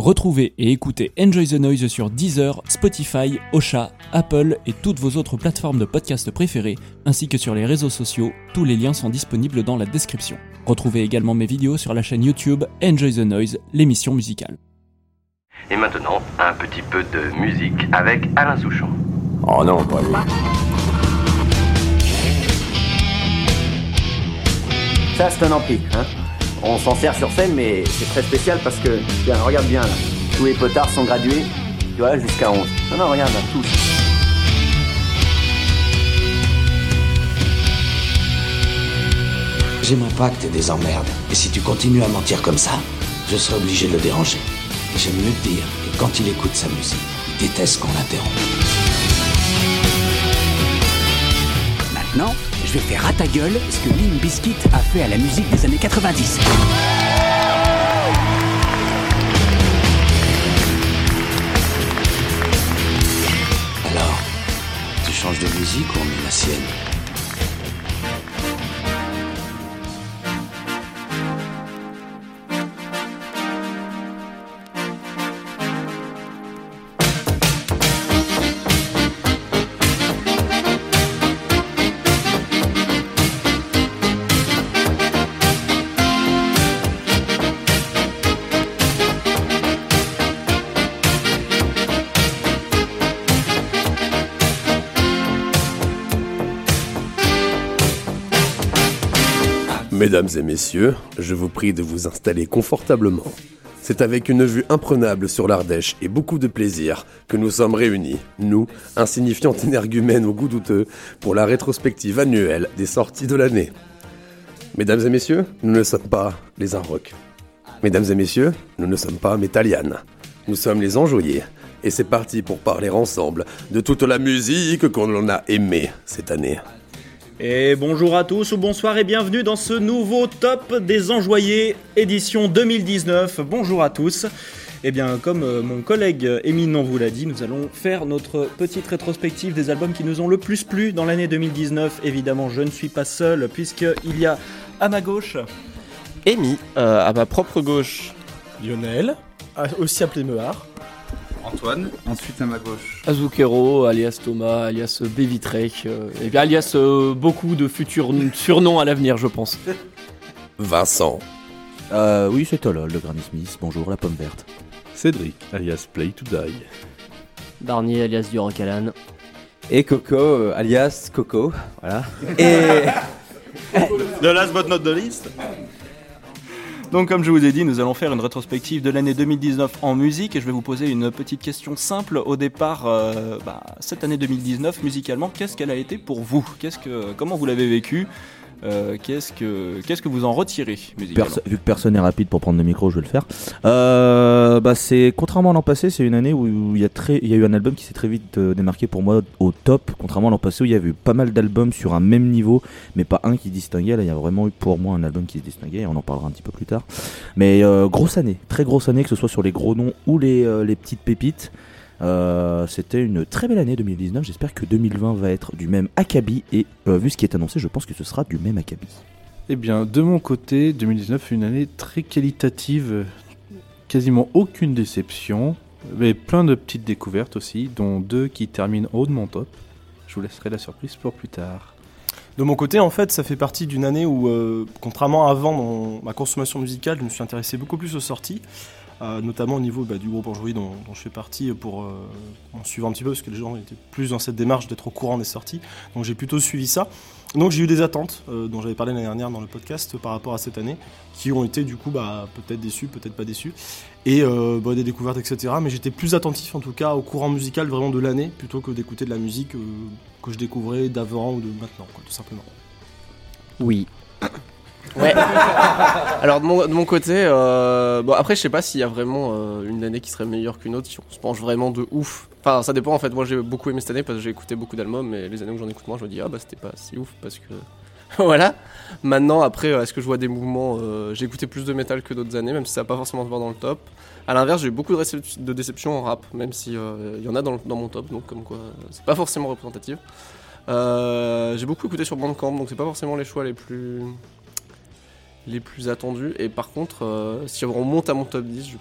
Retrouvez et écoutez Enjoy the Noise sur Deezer, Spotify, Osha, Apple et toutes vos autres plateformes de podcast préférées, ainsi que sur les réseaux sociaux. Tous les liens sont disponibles dans la description. Retrouvez également mes vidéos sur la chaîne YouTube Enjoy the Noise, l'émission musicale. Et maintenant, un petit peu de musique avec Alain Souchon. Oh non, pas lui. Ça, c'est un ampli. Hein On s'en sert sur scène, mais c'est très spécial parce que, tiens, regarde bien là. Tous les potards sont gradués, tu vois, jusqu'à 11. Non, non, regarde là, tous. J'aimerais pas que t'aies des emmerdes. Et si tu continues à mentir comme ça, je serai obligé de le déranger. Et j'aime mieux te dire que quand il écoute sa musique, il déteste qu'on l'interrompe. Maintenant, je vais faire à ta gueule ce que Limp Bizkit a fait à la musique des années 90. Alors, tu changes de musique ou on met la sienne? Mesdames et messieurs, je vous prie de vous installer confortablement. C'est avec une vue imprenable sur l'Ardèche et beaucoup de plaisir que nous sommes réunis, nous, insignifiantes énergumènes au goût douteux, pour la rétrospective annuelle des sorties de l'année. Mesdames et messieurs, nous ne sommes pas les Inrocks. Mesdames et messieurs, nous ne sommes pas Métalliane. Nous sommes les Enjoyés. Et c'est parti pour parler ensemble de toute la musique qu'on en a aimée cette année. Et bonjour à tous ou bonsoir et bienvenue dans ce nouveau top des enjoyés édition 2019. Bonjour à tous. Eh bien, comme euh, mon collègue euh, éminent vous l'a dit, nous allons faire notre petite rétrospective des albums qui nous ont le plus plu dans l'année 2019. Évidemment, je ne suis pas seul puisqu'il y a à ma gauche Amy, euh, à ma propre gauche. Lionel, aussi appelé Mehar. Antoine, ensuite à ma gauche. Azukero, alias Thomas, alias Bevitrek, euh, et bien alias euh, beaucoup de futurs surnoms à l'avenir, je pense. Vincent. Euh, oui, c'est Tolol, le Granny Smith. Bonjour, la pomme verte. Cédric, alias Play to Die. Barnier, alias Durand Calan. Et Coco, euh, alias Coco. Voilà. Et. The last but not the least. Donc comme je vous ai dit, nous allons faire une rétrospective de l'année 2019 en musique et je vais vous poser une petite question simple au départ. euh, bah, cette année 2019 musicalement, qu'est-ce qu'elle a été pour vous? Qu'est-ce que, comment vous l'avez vécu? Euh, qu'est-ce que, qu'est-ce que vous en retirez vu que personne n'est rapide pour prendre le micro, je vais le faire. Euh, bah c'est contrairement à l'an passé, c'est une année où il y a très, il y a eu un album qui s'est très vite euh, démarqué pour moi au top. Contrairement à l'an passé où il y avait eu pas mal d'albums sur un même niveau, mais pas un qui distinguait. Là, il y a vraiment eu pour moi un album qui se distinguait. Et on en parlera un petit peu plus tard. Mais euh, grosse année, très grosse année, que ce soit sur les gros noms ou les, euh, les petites pépites. Euh, C'était une très belle année 2019. J'espère que 2020 va être du même acabit. Et euh, vu ce qui est annoncé, je pense que ce sera du même acabit. Eh bien, de mon côté, 2019 fut une année très qualitative, quasiment aucune déception, mais plein de petites découvertes aussi, dont deux qui terminent haut de mon top. Je vous laisserai la surprise pour plus tard. De mon côté, en fait, ça fait partie d'une année où, euh, contrairement à avant dans ma consommation musicale, je me suis intéressé beaucoup plus aux sorties, euh, notamment au niveau bah, du groupe Bourgeois dont, je fais partie pour euh, en suivant un petit peu, parce que les gens étaient plus dans cette démarche d'être au courant des sorties. Donc j'ai plutôt suivi ça. Donc j'ai eu des attentes, euh, dont j'avais parlé l'année dernière dans le podcast, par rapport à cette année, qui ont été du coup bah, peut-être déçus, peut-être pas déçus, et euh, bah, des découvertes, etc. Mais j'étais plus attentif en tout cas au courant musical vraiment de l'année, plutôt que d'écouter de la musique euh, que je découvrais d'avant ou de maintenant, tout simplement. Oui. Ouais. Alors de mon, côté, euh, bon après je sais pas s'il y a vraiment euh, une année qui serait meilleure qu'une autre, si on se penche vraiment de ouf. Enfin ça dépend en fait, moi j'ai beaucoup aimé cette année parce que j'ai écouté beaucoup d'albums et les années où j'en écoute moins je me dis ah bah c'était pas si ouf parce que voilà. Maintenant après euh, est-ce que je vois des mouvements, j'ai écouté plus de métal que d'autres années même si ça va pas forcément se voir dans le top. À l'inverse j'ai eu beaucoup de, déceptions en rap même si il y en a dans, dans mon top donc comme quoi c'est pas forcément représentatif. J'ai beaucoup écouté sur Bandcamp donc c'est pas forcément les choix les plus les plus attendus. Et par contre, euh, si on monte à mon top 10, je,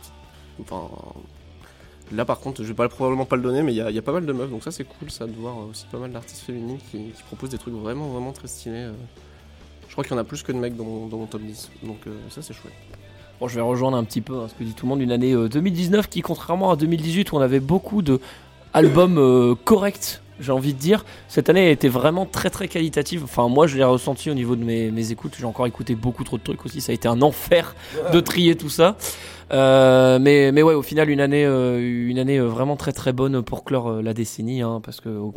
Enfin, là par contre, je vais pas, probablement pas le donner, mais il y, a- pas mal de meufs, donc ça c'est cool, ça de voir aussi pas mal d'artistes féminines qui, proposent des trucs vraiment, vraiment très stylés. euh. Je crois qu'il y en a plus que de mecs dans mon, dans mon top 10, donc euh, ça c'est chouette. Bon, je vais rejoindre un petit peu hein, ce que dit tout le monde, une année euh, 2019 qui, contrairement à 2018 où on avait beaucoup de albums euh, corrects, j'ai envie de dire, cette année a été vraiment très très qualitative. Enfin, moi je l'ai ressenti au niveau de mes, mes écoutes. J'ai encore écouté beaucoup trop de trucs aussi. Ça a été un enfer de trier tout ça. Euh, mais, mais ouais, au final, une année, euh, une année euh, vraiment très très bonne pour clore euh, la décennie, hein, parce que au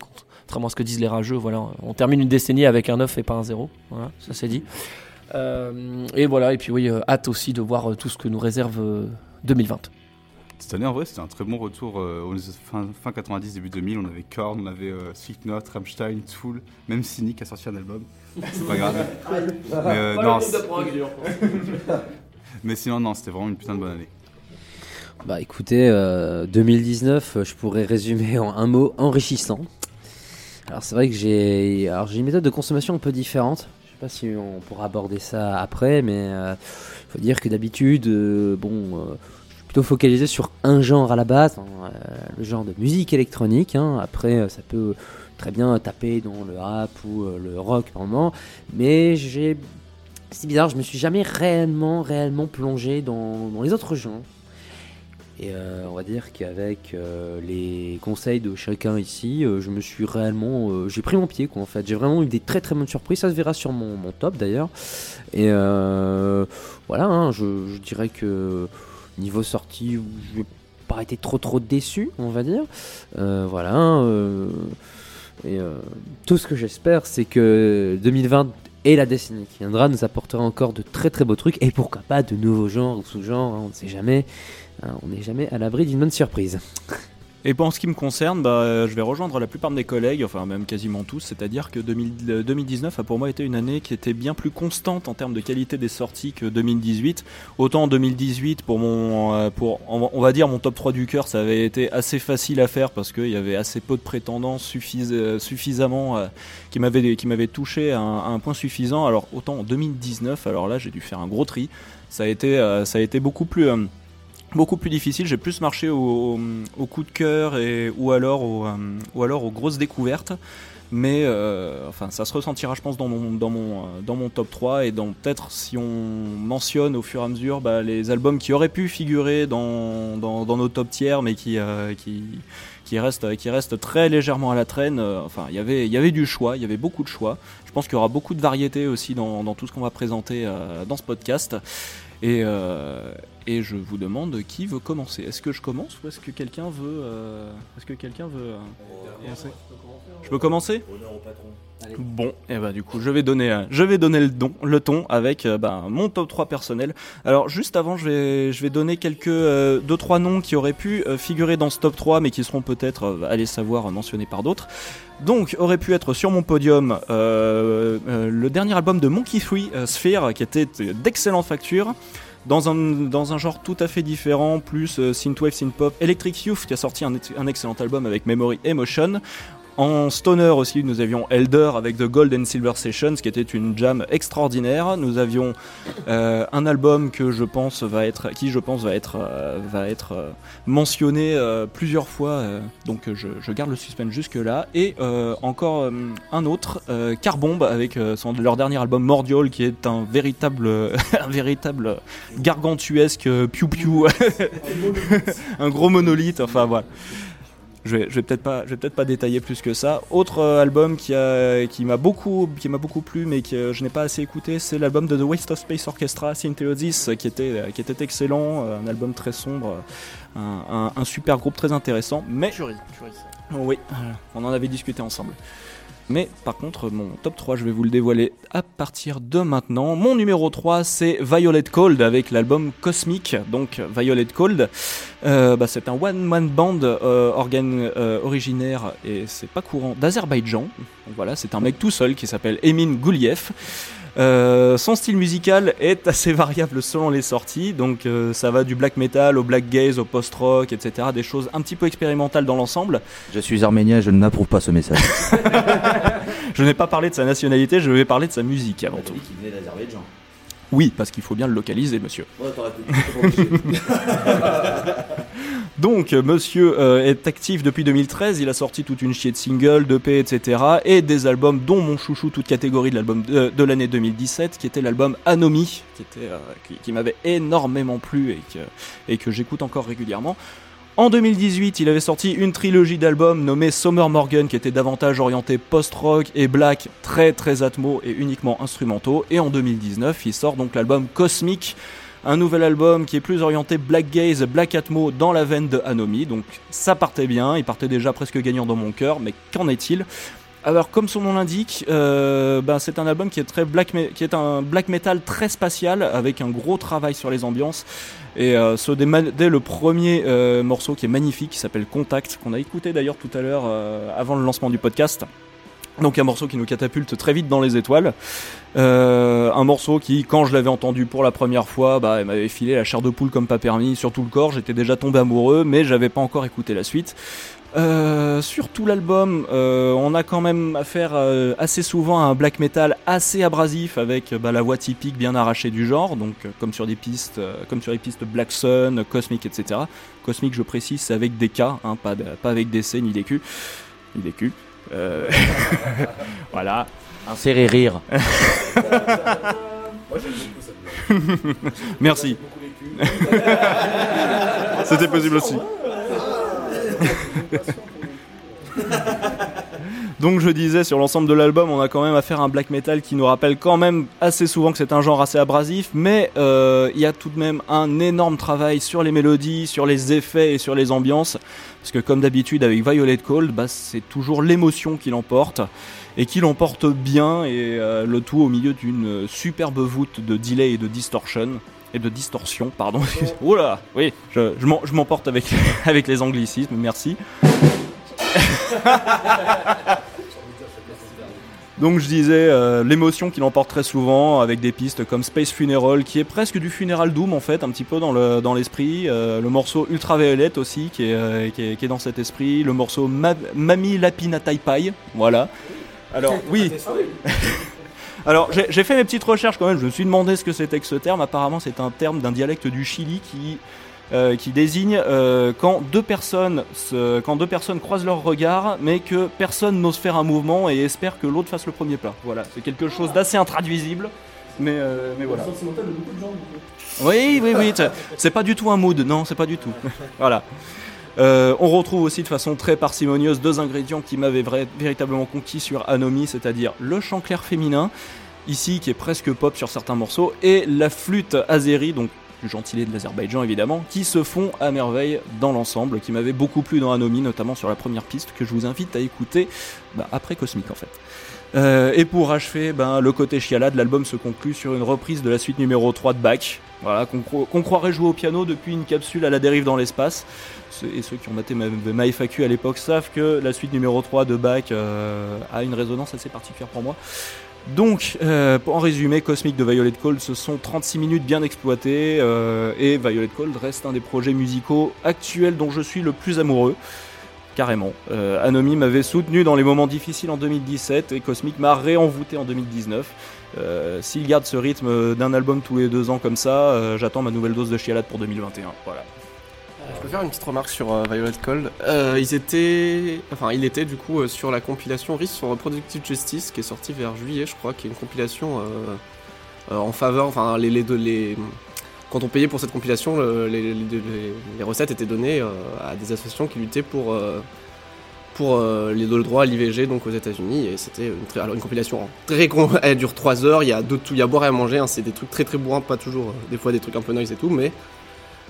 contrairement à ce que disent les rageux, voilà, on termine une décennie avec un 9 et pas un 0. Voilà, ça c'est dit. Euh, et voilà, et puis oui, hâte aussi de voir tout ce que nous réserve euh, 2020. Cette année, en vrai, c'était un très bon retour. euh, fin, fin 90, début 2000, on avait Korn, on avait euh, Slipknot, Rammstein, Tool, même Cynic a sorti un album. C'est pas grave. Mais, euh, Pas non. Mais sinon, non, c'était vraiment une putain de bonne année. Bah écoutez, euh, 2019, euh, je pourrais résumer en un mot enrichissant. Alors c'est vrai que j'ai, alors j'ai une méthode de consommation un peu différente. Je sais pas si on pourra aborder ça après, mais il faut dire que d'habitude, euh, bon, euh, plutôt focalisé sur un genre à la base, hein, euh, le genre de musique électronique. hein. Après, euh, ça peut très bien taper dans le rap ou euh, le rock par mais j'ai c'est bizarre, je me suis jamais réellement, réellement plongé dans, les autres genres. Et on va dire qu'avec les conseils de chacun ici, je me suis réellement, j'ai pris mon pied quoi en fait. J'ai vraiment eu des très très bonnes surprises. Ça se verra sur mon, top d'ailleurs. Et voilà, hein, je dirais que niveau sortie, je n'ai pas été trop trop déçu, on va dire. Euh, voilà. euh, et euh, tout ce que j'espère, c'est que 2020 et la décennie qui viendra nous apportera encore de très très beaux trucs et pourquoi pas de nouveaux genres ou sous-genres, hein, on ne sait jamais. Hein, on n'est jamais à l'abri d'une bonne surprise. Et pour ce qui me concerne, bah, euh, je vais rejoindre la plupart de mes collègues, enfin même quasiment tous, c'est-à-dire que 2000 euh, 2019 a pour moi été une année qui était bien plus constante en termes de qualité des sorties que 2018. Autant en 2018, pour mon, euh, pour, on va- dire mon top 3 du cœur, ça avait été assez facile à faire parce qu'il y avait assez peu de prétendants suffis- suffisamment qui m'avaient touché à un, point suffisant. Alors autant en 2019, alors là j'ai dû faire un gros tri. Ça a été, ça a été beaucoup plus beaucoup plus difficile. J'ai plus marché au, coup de cœur et ou alors au, euh, ou alors aux grosses découvertes. Mais euh, enfin, ça se ressentira, je pense, dans mon dans mon euh, dans mon top 3 et dans peut-être si on mentionne au fur et à mesure bah, les albums qui auraient pu figurer dans dans, dans nos top tiers, mais qui euh, qui qui restent qui restent très légèrement à la traîne. Euh, Enfin, il y avait il y avait du choix, il y avait beaucoup de choix. Je pense qu'il y aura beaucoup de variété aussi dans, dans tout ce qu'on va présenter dans ce podcast. Et, euh, et je vous demande qui veut commencer. Est-ce que je commence ou est-ce que quelqu'un veut euh, Est-ce que quelqu'un veut euh, commencer? Je peux commencer? Bon, et bah du coup, je vais donner, euh, le, ton avec euh, bah, mon top 3 personnel. Alors juste avant, je vais, donner quelques euh, deux trois noms qui auraient pu euh, figurer dans ce top 3, mais qui seront peut-être, euh, allez savoir, euh, mentionnés par d'autres. Donc, aurait pu être sur mon podium euh, euh, le dernier album de Monkey Free, euh, Sphere, qui était euh, d'excellente facture. Dans un, genre tout à fait différent, plus euh, synthwave, synthpop, Electric Youth qui a sorti un excellent album avec Memory Emotion. En stoner aussi, nous avions Elder avec The Gold and Silver Sessions, qui était une jam extraordinaire. Nous avions euh, un album que je pense va être, qui je pense va être, euh, va être euh, mentionné plusieurs fois. donc je, garde le suspense jusque là. Et encore un autre, euh, Carbomb avec leur dernier album Mordial, qui est un véritable, véritable gargantuesque piou piou, un gros monolithe. Enfin voilà. Je vais, je vais peut-être pas, je vais peut-être pas détailler plus que ça. Autre euh, album qui a, qui m'a beaucoup, qui m'a beaucoup plu, mais que euh, je n'ai pas assez écouté, c'est l'album de The Waste of Space Orchestra, Syntheosis, qui était, euh, qui était excellent, euh, un album très sombre, euh, un, un- un super groupe très intéressant, mais Oh oui, euh, on en avait discuté ensemble. Mais par contre, mon top 3, je vais vous le dévoiler à partir de maintenant. Mon numéro 3, c'est Violet Cold avec l'album Cosmic. Donc Violet Cold, euh, bah, c'est un one-man band euh, organe euh, originaire, et c'est pas courant, d'Azerbaïdjan. Voilà, c'est un mec tout seul qui s'appelle Emin Guliev. Euh, son style musical est assez variable selon les sorties, donc euh, ça va du black metal au black gaze, au post-rock, etc. Des choses un petit peu expérimentales dans l'ensemble. Je suis arménien, je n'approuve pas ce message. Je n'ai pas parlé de sa nationalité, je vais parler de sa musique avant tout. venait d'Azerbaïdjan. Oui, parce qu'il faut bien le localiser, monsieur. Donc, euh, monsieur euh, est actif depuis 2013. Il a sorti toute une chier de singles, d'EP, etc. Et des albums, dont mon chouchou, toute catégorie de l'album de, de l'année 2017, qui était l'album Anomi, qui, était, euh, qui, m'avait énormément plu et que, et que j'écoute encore régulièrement. En 2018, il avait sorti une trilogie d'albums nommée Summer Morgan qui était davantage orienté post-rock et black, très très atmo et uniquement instrumentaux. Et en 2019, il sort donc l'album Cosmic, un nouvel album qui est plus orienté black gaze, black atmo dans la veine de Anomi. Donc ça partait bien, il partait déjà presque gagnant dans mon cœur, mais qu'en est-il? Alors, comme son nom l'indique, euh, ben, c'est un album qui est très black, qui est un black metal très spatial avec un gros travail sur les ambiances. Et euh, ce dès, le premier euh, morceau qui est magnifique, qui s'appelle Contact, qu'on a écouté d'ailleurs tout à l'heure avant le lancement du podcast. Donc un morceau qui nous catapulte très vite dans les étoiles. Euh, un morceau qui, quand je l'avais entendu pour la première fois, bah, m'avait filé la chair de poule comme pas permis sur tout le corps. J'étais déjà tombé amoureux, mais j'avais pas encore écouté la suite. Euh, sur tout l'album, euh, on a quand même affaire assez souvent à un black metal assez abrasif avec bah, la voix typique bien arrachée du genre, donc comme sur des pistes, comme sur les pistes Black Sun, Cosmic, etc. Cosmic, je précise, c'est avec des K, hein, pas avec des C ni des Q, ni des Q. Euh, voilà. Insérer rire. Merci. C'était possible aussi. Donc je disais sur l'ensemble de l'album, on a quand même affaire à un black metal qui nous rappelle quand même assez souvent que c'est un genre assez abrasif, mais euh, il y a tout de même un énorme travail sur les mélodies, sur les effets et sur les ambiances, parce que comme d'habitude avec Violet Cold, bah, c'est toujours l'émotion qui l'emporte et qui l'emporte bien et euh, le tout au milieu d'une superbe voûte de delay et de distortion et de distorsion, pardon. là, oui, je, je m'emporte avec avec les anglicismes, merci. Donc je disais euh, l'émotion qui l'emporte très souvent avec des pistes comme Space Funeral qui est presque du funeral doom en fait un petit peu dans le dans l'esprit. Euh, le morceau Ultraviolet aussi qui est, euh, qui est qui est dans cet esprit. Le morceau Ma- Mami Lapina Taipai voilà. Alors oui. Alors j'ai j'ai fait mes petites recherches quand même. Je me suis demandé ce que c'était que ce terme. Apparemment c'est un terme d'un dialecte du Chili qui euh, qui désigne euh, quand deux personnes se- quand deux personnes croisent leur regard, mais que personne n'ose faire un mouvement et espère que l'autre fasse le premier pas. Voilà, c'est quelque chose d'assez intraduisible, mais euh, mais voilà. Oui, oui, oui. c'est- pas du tout un mood, non, c'est pas du tout. voilà. Euh, on retrouve aussi de façon très parcimonieuse deux ingrédients qui m'avaient véritablement conquis sur Anomi, c'est-à-dire le chant clair féminin, ici qui est presque pop sur certains morceaux, et la flûte azéri, donc plus gentilé de l'Azerbaïdjan évidemment, qui se font à merveille dans l'ensemble, qui m'avait beaucoup plu dans Anomi, notamment sur la première piste que je vous invite à écouter bah, après Cosmic en fait. Euh, et pour achever, ben, le côté chialade, l'album se conclut sur une reprise de la suite numéro 3 de Bach, voilà, qu'on cro- qu'on croirait jouer au piano depuis une capsule à la dérive dans l'espace. Et ceux qui ont maté ma, ma FAQ à l'époque savent que la suite numéro 3 de Bach euh, a une résonance assez particulière pour moi. Donc, euh, en résumé, Cosmic de Violet Cold, ce sont 36 minutes bien exploitées, euh, et Violet Cold reste un des projets musicaux actuels dont je suis le plus amoureux. Carrément. Euh, Anomi m'avait soutenu dans les moments difficiles en 2017 et Cosmic m'a réenvoûté en 2019. Euh, S'il garde ce rythme d'un album tous les deux ans comme ça, j'attends ma nouvelle dose de chialade pour 2021. Voilà. Je peux faire une petite remarque sur euh, Violet Cold. Euh, ils étaient, enfin, il était du coup euh, sur la compilation Risk sur Reproductive Justice qui est sortie vers juillet, je crois, qui est une compilation en faveur, enfin, les, les, deux- les, quand on payait pour cette compilation, le- les, recettes étaient données à des associations qui luttaient pour pour les le droit à l'IVG donc aux États-Unis et c'était une, une compilation très con- elle dure 3 heures, il y a de tout, il y a à boire et à manger, hein, c'est des trucs très très bourrins, pas toujours, des fois des trucs un peu noise et tout, mais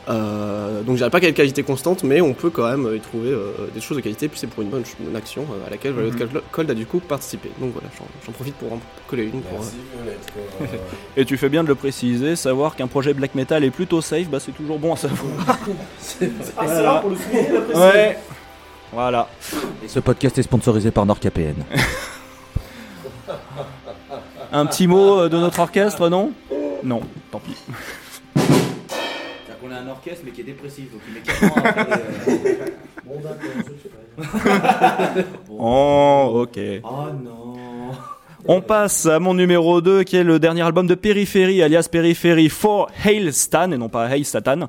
euh, donc je dirais pas qu'elle est de qualité constante, mais on peut quand même euh, y trouver euh, des choses de qualité, puis c'est pour une bonne une action euh, à laquelle Violet Mhm. Cold- Cold a du coup participé. Donc voilà, j'en- profite pour en coller une. Pour, Merci, euh, Violette. Et tu fais bien de le préciser, savoir qu'un projet black metal est plutôt safe, bah c'est toujours bon à savoir. Ah, c'est là pour le souligner, la. Ouais. Voilà. Et ce podcast est sponsorisé par NordKPN. Un petit mot de notre orchestre, non? Non, tant pis. Qu'on a un orchestre mais qui est dépressif, donc il met 4 ans à faire des... Bon, d'accord, je sais pas. Oh, ok. Oh non. On passe à mon numéro 2 qui est le dernier album de Periphery alias Periphery for Hail Stan et non pas Hail Satan.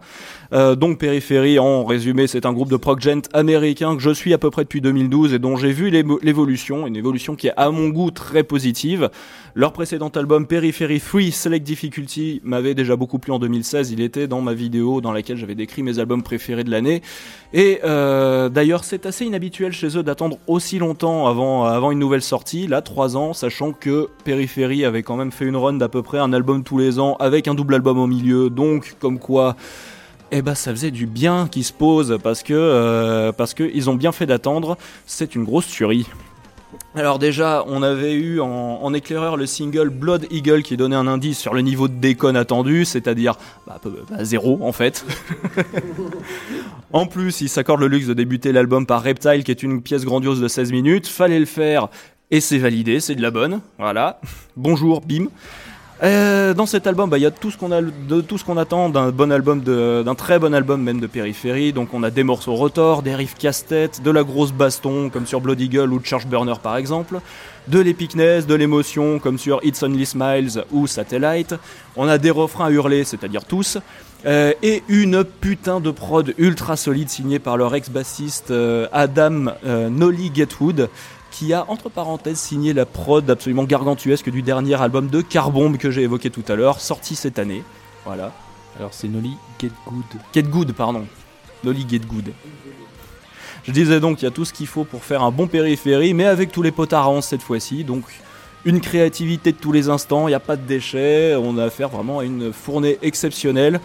Euh, donc Periphery en résumé c'est un groupe de prog gent américain que je suis à peu près depuis 2012 et dont j'ai vu l'évolution, une évolution qui est à mon goût très positive. Leur précédent album Periphery 3 Select Difficulty m'avait déjà beaucoup plu en 2016, il était dans ma vidéo dans laquelle j'avais décrit mes albums préférés de l'année. Et euh, d'ailleurs c'est assez inhabituel chez eux d'attendre aussi longtemps avant, avant une nouvelle sortie, là 3 ans, sachant que Periphery avait quand même fait une run d'à peu près un album tous les ans avec un double album au milieu, donc comme quoi eh ben ça faisait du bien qu'ils se posent parce que euh, parce que ils ont bien fait d'attendre. C'est une grosse tuerie. Alors déjà, on avait eu en, éclaireur le single Blood Eagle qui donnait un indice sur le niveau de déconne attendu, c'est-à-dire bah, bah, zéro en fait. en plus, ils s'accordent le luxe de débuter l'album par Reptile qui est une pièce grandiose de 16 minutes. Fallait le faire et c'est validé, c'est de la bonne. Voilà. Bonjour, bim. Euh, dans cet album, bah, il y a tout ce qu'on attend d'un bon album, d'un très bon album même de Périphérie. Donc on a des morceaux rotor, des riffs casse-tête, de la grosse baston comme sur Blood Eagle ou Charge Burner par exemple, de l'épicness, de l'émotion comme sur It's Only Smiles ou Satellite. On a des refrains à hurler, c'est-à-dire tous. Euh, et une putain de prod ultra solide signée par leur ex-bassiste euh, Adam Nolly Getwood qui a entre parenthèses signé la prod absolument gargantuesque du dernier album de Carbombe que j'ai évoqué tout à l'heure, sorti cette année. Voilà. Alors c'est Nolly Get Good. Get Good, pardon. Nolly Get Good. Je disais donc, il y a tout ce qu'il faut pour faire un bon périphérie, mais avec tous les potards à 11 cette fois-ci. Donc, une créativité de tous les instants, il n'y a pas de déchets. On a affaire vraiment à une fournée exceptionnelle.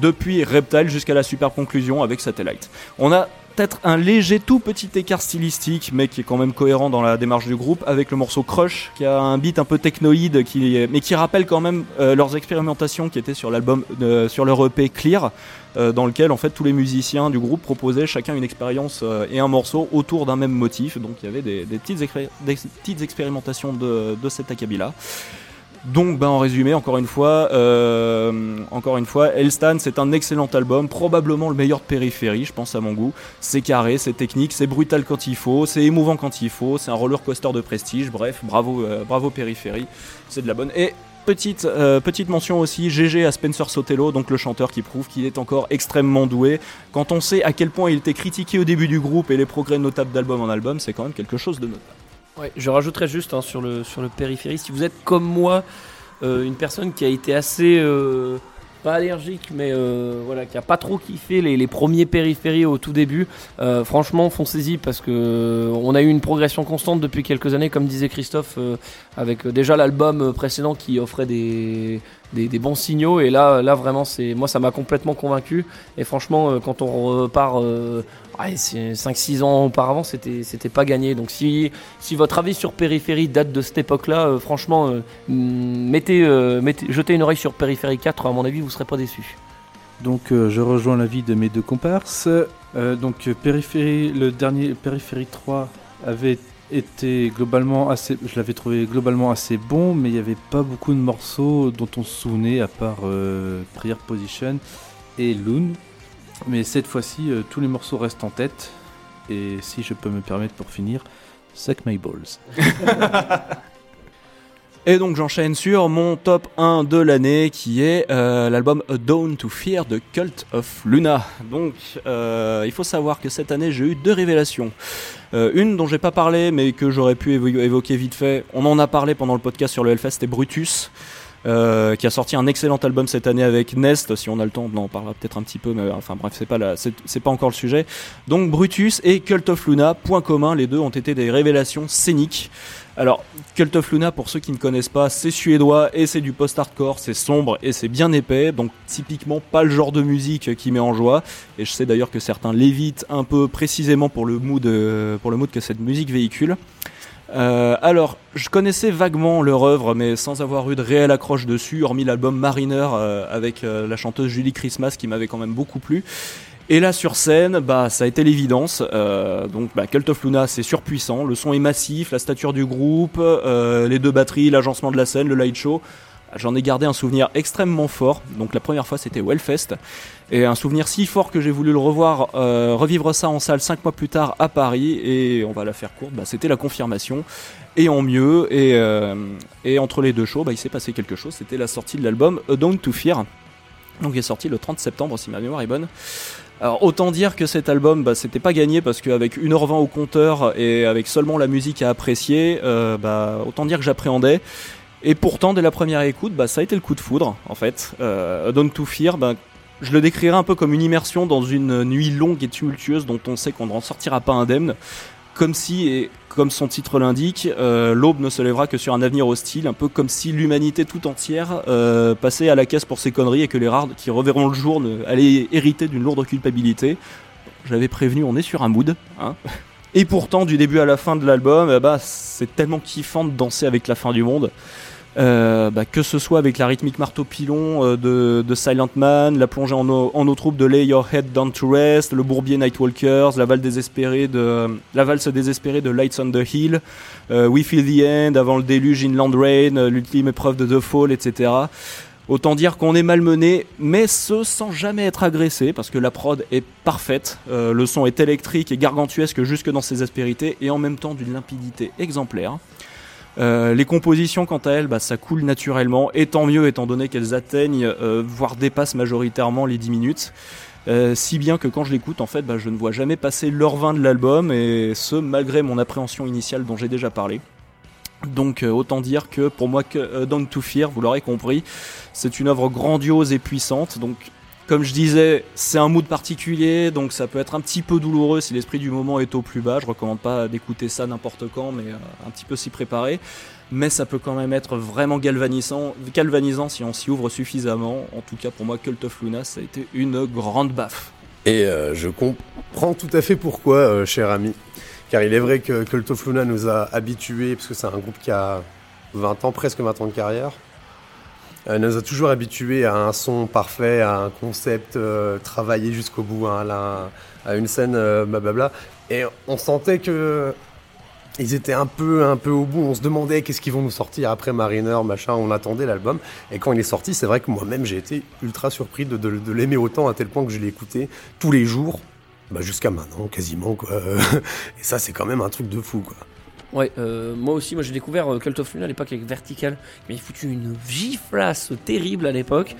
Depuis Reptile jusqu'à la super conclusion avec Satellite. On a peut-être un léger tout petit écart stylistique, mais qui est quand même cohérent dans la démarche du groupe, avec le morceau Crush, qui a un beat un peu technoïde, qui, mais qui rappelle quand même euh, leurs expérimentations qui étaient sur l'album, euh, sur leur EP Clear, euh, dans lequel en fait tous les musiciens du groupe proposaient chacun une expérience et un morceau autour d'un même motif. Donc il y avait des petites expérimentations de, de cet acabit-là. Donc, ben, en résumé, encore une fois, euh, encore une fois, Elstan, c'est un excellent album, probablement le meilleur de périphérie, je pense à mon goût. C'est carré, c'est technique, c'est brutal quand il faut, c'est émouvant quand il faut, c'est un roller coaster de prestige. Bref, bravo, euh, bravo périphérie, c'est de la bonne. Et petite, euh, petite mention aussi, GG à Spencer Sotelo, donc le chanteur qui prouve qu'il est encore extrêmement doué. Quand on sait à quel point il était critiqué au début du groupe et les progrès notables d'album en album, c'est quand même quelque chose de notable. Je rajouterais juste hein, sur, le, sur le périphérie, si vous êtes comme moi, euh, une personne qui a été assez, euh, pas allergique, mais euh, voilà, qui a pas trop kiffé les, les premiers périphéries au tout début, euh, franchement, foncez-y parce que on a eu une progression constante depuis quelques années, comme disait Christophe, euh, avec euh, déjà l'album précédent qui offrait des, des, des bons signaux, et là, là vraiment, c'est moi, ça m'a complètement convaincu, et franchement, euh, quand on repart. euh, Ouais, c'est 5-6 ans auparavant, c'était c'était pas gagné. Donc si, votre avis sur Périphérie date de cette époque-là, euh, franchement, euh, mm, mettez, euh, mettez, jetez une oreille sur Périphérie 4, à mon avis, vous serez pas déçus. Donc je rejoins l'avis de mes deux comparses. Donc Périphérie, le dernier Périphérie 3 avait été globalement assez, je l'avais trouvé globalement assez bon, mais il n'y avait pas beaucoup de morceaux dont on se souvenait à part Prayer Position et Loon. Mais cette fois-ci, euh, tous les morceaux restent en tête. Et si je peux me permettre pour finir, Suck My Balls. Et donc j'enchaîne sur mon top 1 de l'année qui est euh, l'album A Dawn to Fear de Cult of Luna. Donc euh, il faut savoir que cette année j'ai eu deux révélations. Une dont j'ai pas parlé mais que j'aurais pu évo- évoquer vite fait. On en a parlé pendant le podcast sur le Hellfest, c'était Brutus. Euh, qui a sorti un excellent album cette année avec Nest. Si on a le temps, on en parlera peut-être un petit peu, mais enfin bref, c'est pas c'est pas encore le sujet. Donc Brutus et Cult of Luna, point commun, les deux ont été des révélations scéniques. Alors, Cult of Luna, pour ceux qui ne connaissent pas, c'est suédois et c'est du post-hardcore, c'est sombre et c'est bien épais, donc typiquement pas le genre de musique qui met en joie. Et je sais d'ailleurs que certains l'évitent un peu précisément pour le mood, euh, pour le mood que cette musique véhicule. Euh, alors, je connaissais vaguement leur œuvre, mais sans avoir eu de réelle accroche dessus, hormis l'album Mariner euh, avec euh, la chanteuse Julie Christmas qui m'avait quand même beaucoup plu. Et là sur scène, bah ça a été l'évidence. Donc bah, Cult of Luna c'est surpuissant, le son est massif, la stature du groupe, les deux batteries, l'agencement de la scène, le light show. J'en ai gardé un souvenir extrêmement fort. Donc la première fois c'était Wellfest et un souvenir si fort que j'ai voulu le revoir, euh, revivre ça en salle cinq mois plus tard à Paris. Et on va la faire courte, bah, c'était la confirmation. Et en mieux. Et, euh, entre les deux shows bah, il s'est passé quelque chose, c'était la sortie de l'album A to Fear. Donc il est sorti le 30 septembre si ma mémoire est bonne. Alors autant dire que cet album, bah, c'était pas gagné parce qu'avec 1h20 au compteur et avec seulement la musique à apprécier, euh, autant dire que j'appréhendais. Et pourtant, dès la première écoute, bah, ça a été le coup de foudre, en fait. Euh, Don't to Fear, bah, je le décrirais un peu comme une immersion dans une nuit longue et tumultueuse dont on sait qu'on ne sortira pas indemne. Comme si, et comme son titre l'indique, euh, l'aube ne se lèvera que sur un avenir hostile, un peu comme si l'humanité tout entière euh, passait à la caisse pour ses conneries et que les rares qui reverront le jour ne, allaient hériter d'une lourde culpabilité. J'avais prévenu, on est sur un mood. Hein. Et pourtant, du début à la fin de l'album, eh bah, c'est tellement kiffant de danser avec la fin du monde. Euh, bah, que ce soit avec la rythmique marteau-pilon euh, de, Silent Man, la plongée en eau, en troupe de Lay Your Head Down to Rest, le bourbier Nightwalkers, la valse désespérée de, Lights on the Hill, euh, We Feel the End, avant le déluge Inland Rain, l'ultime épreuve de The Fall, etc. Autant dire qu'on est malmené, mais ce sans jamais être agressé, parce que la prod est parfaite, le son est électrique et gargantuesque jusque dans ses aspérités, et en même temps d'une limpidité exemplaire. Euh, les compositions, quant à elles, bah, ça coule naturellement, et tant mieux étant donné qu'elles atteignent, euh, voire dépassent majoritairement les 10 minutes. Euh, si bien que quand je l'écoute, en fait, bah, je ne vois jamais passer l'heure 20 de l'album, et ce, malgré mon appréhension initiale dont j'ai déjà parlé. Donc autant dire que pour moi, que, euh, Don't to Fear, vous l'aurez compris, c'est une œuvre grandiose et puissante. Donc comme je disais, c'est un mood particulier, donc ça peut être un petit peu douloureux si l'esprit du moment est au plus bas. Je recommande pas d'écouter ça n'importe quand, mais euh, un petit peu s'y préparer. Mais ça peut quand même être vraiment galvanisant, galvanisant si on s'y ouvre suffisamment. En tout cas, pour moi, Cult of Luna, ça a été une grande baffe. Et euh, je comprends tout à fait pourquoi, euh, cher ami. Car il est vrai que Cult of Luna nous a habitués, parce que c'est un groupe qui a 20 ans, presque 20 ans de carrière. Euh, nous a toujours habitués à un son parfait, à un concept euh, travaillé jusqu'au bout, hein, à une scène euh, blablabla. Et on sentait que ils étaient un peu, un peu au bout. On se demandait qu'est-ce qu'ils vont nous sortir après Mariner, machin. On attendait l'album. Et quand il est sorti, c'est vrai que moi-même j'ai été ultra surpris de, l'aimer autant à tel point que je l'ai écouté tous les jours, bah, jusqu'à maintenant quasiment. Et ça, c'est quand même un truc de fou quoi. Ouais, euh, moi aussi, moi j'ai découvert euh, Cult of Luna à l'époque avec Vertical, mais il foutu une giflasse terrible à l'époque.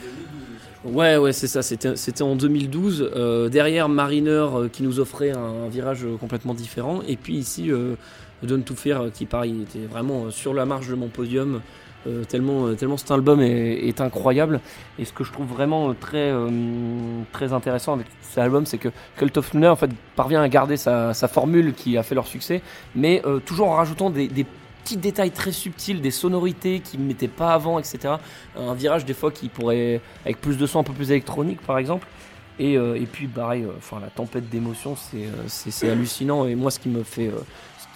Ouais, ouais, c'est ça, c'était en 2012, euh, derrière Mariner qui nous offrait un, virage complètement différent, et puis ici, euh, Don't to Fear qui, pareil, était vraiment sur la marge de mon podium, euh, tellement, euh, tellement cet album est, incroyable. Et ce que je trouve vraiment très, euh, très intéressant avec cet album, c'est que Cult of Luna en fait, parvient à garder sa, formule qui a fait leur succès, mais toujours en rajoutant des, petits détails très subtils, des sonorités qui ne mettaient pas avant, etc. Un virage des fois qui pourrait, avec plus de son, un peu plus électronique par exemple. Et, et puis pareil, enfin la tempête d'émotions, c'est hallucinant. Et moi, ce qui me fait,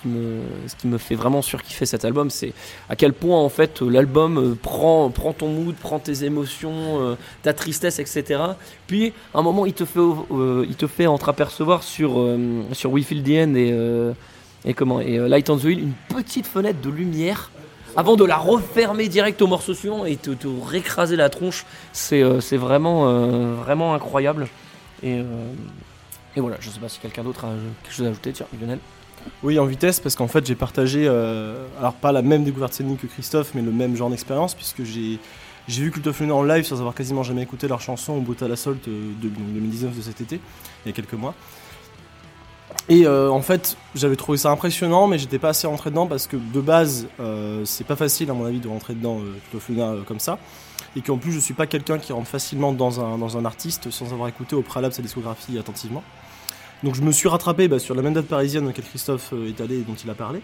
ce qui me fait vraiment surkiffer cet album, c'est à quel point en fait l'album euh, prend, ton mood, prend tes émotions, euh, ta tristesse, etc. Puis à un moment, il te fait, euh, il te fait entreapercevoir sur sur We Feel the End et comment et Light on the Hill une petite fenêtre de lumière avant de la refermer direct au morceau suivant et te, te récraser la tronche. C'est vraiment, vraiment incroyable. Et, voilà, je sais pas si quelqu'un d'autre a quelque chose à ajouter. Tiens, Lionel. Oui, en vitesse, parce qu'en fait, j'ai partagé, euh, alors pas la même découverte scénique que Christophe, mais le même genre d'expérience, puisque j'ai vu Cult Luna en live sans avoir quasiment jamais écouté leur chanson au Brutal Assault euh, de, donc 2019 de cet été, il y a quelques mois. Et euh, en fait, j'avais trouvé ça impressionnant, mais j'étais pas assez rentré dedans parce que de base, c'est pas facile à mon avis de rentrer dedans euh, Luna comme ça. Et qu'en plus, je suis pas quelqu'un qui rentre facilement dans un, dans un artiste sans avoir écouté au préalable sa discographie attentivement. Donc je me suis rattrapé bah, sur la même date parisienne dans laquelle Christophe euh, est allé et dont il a parlé.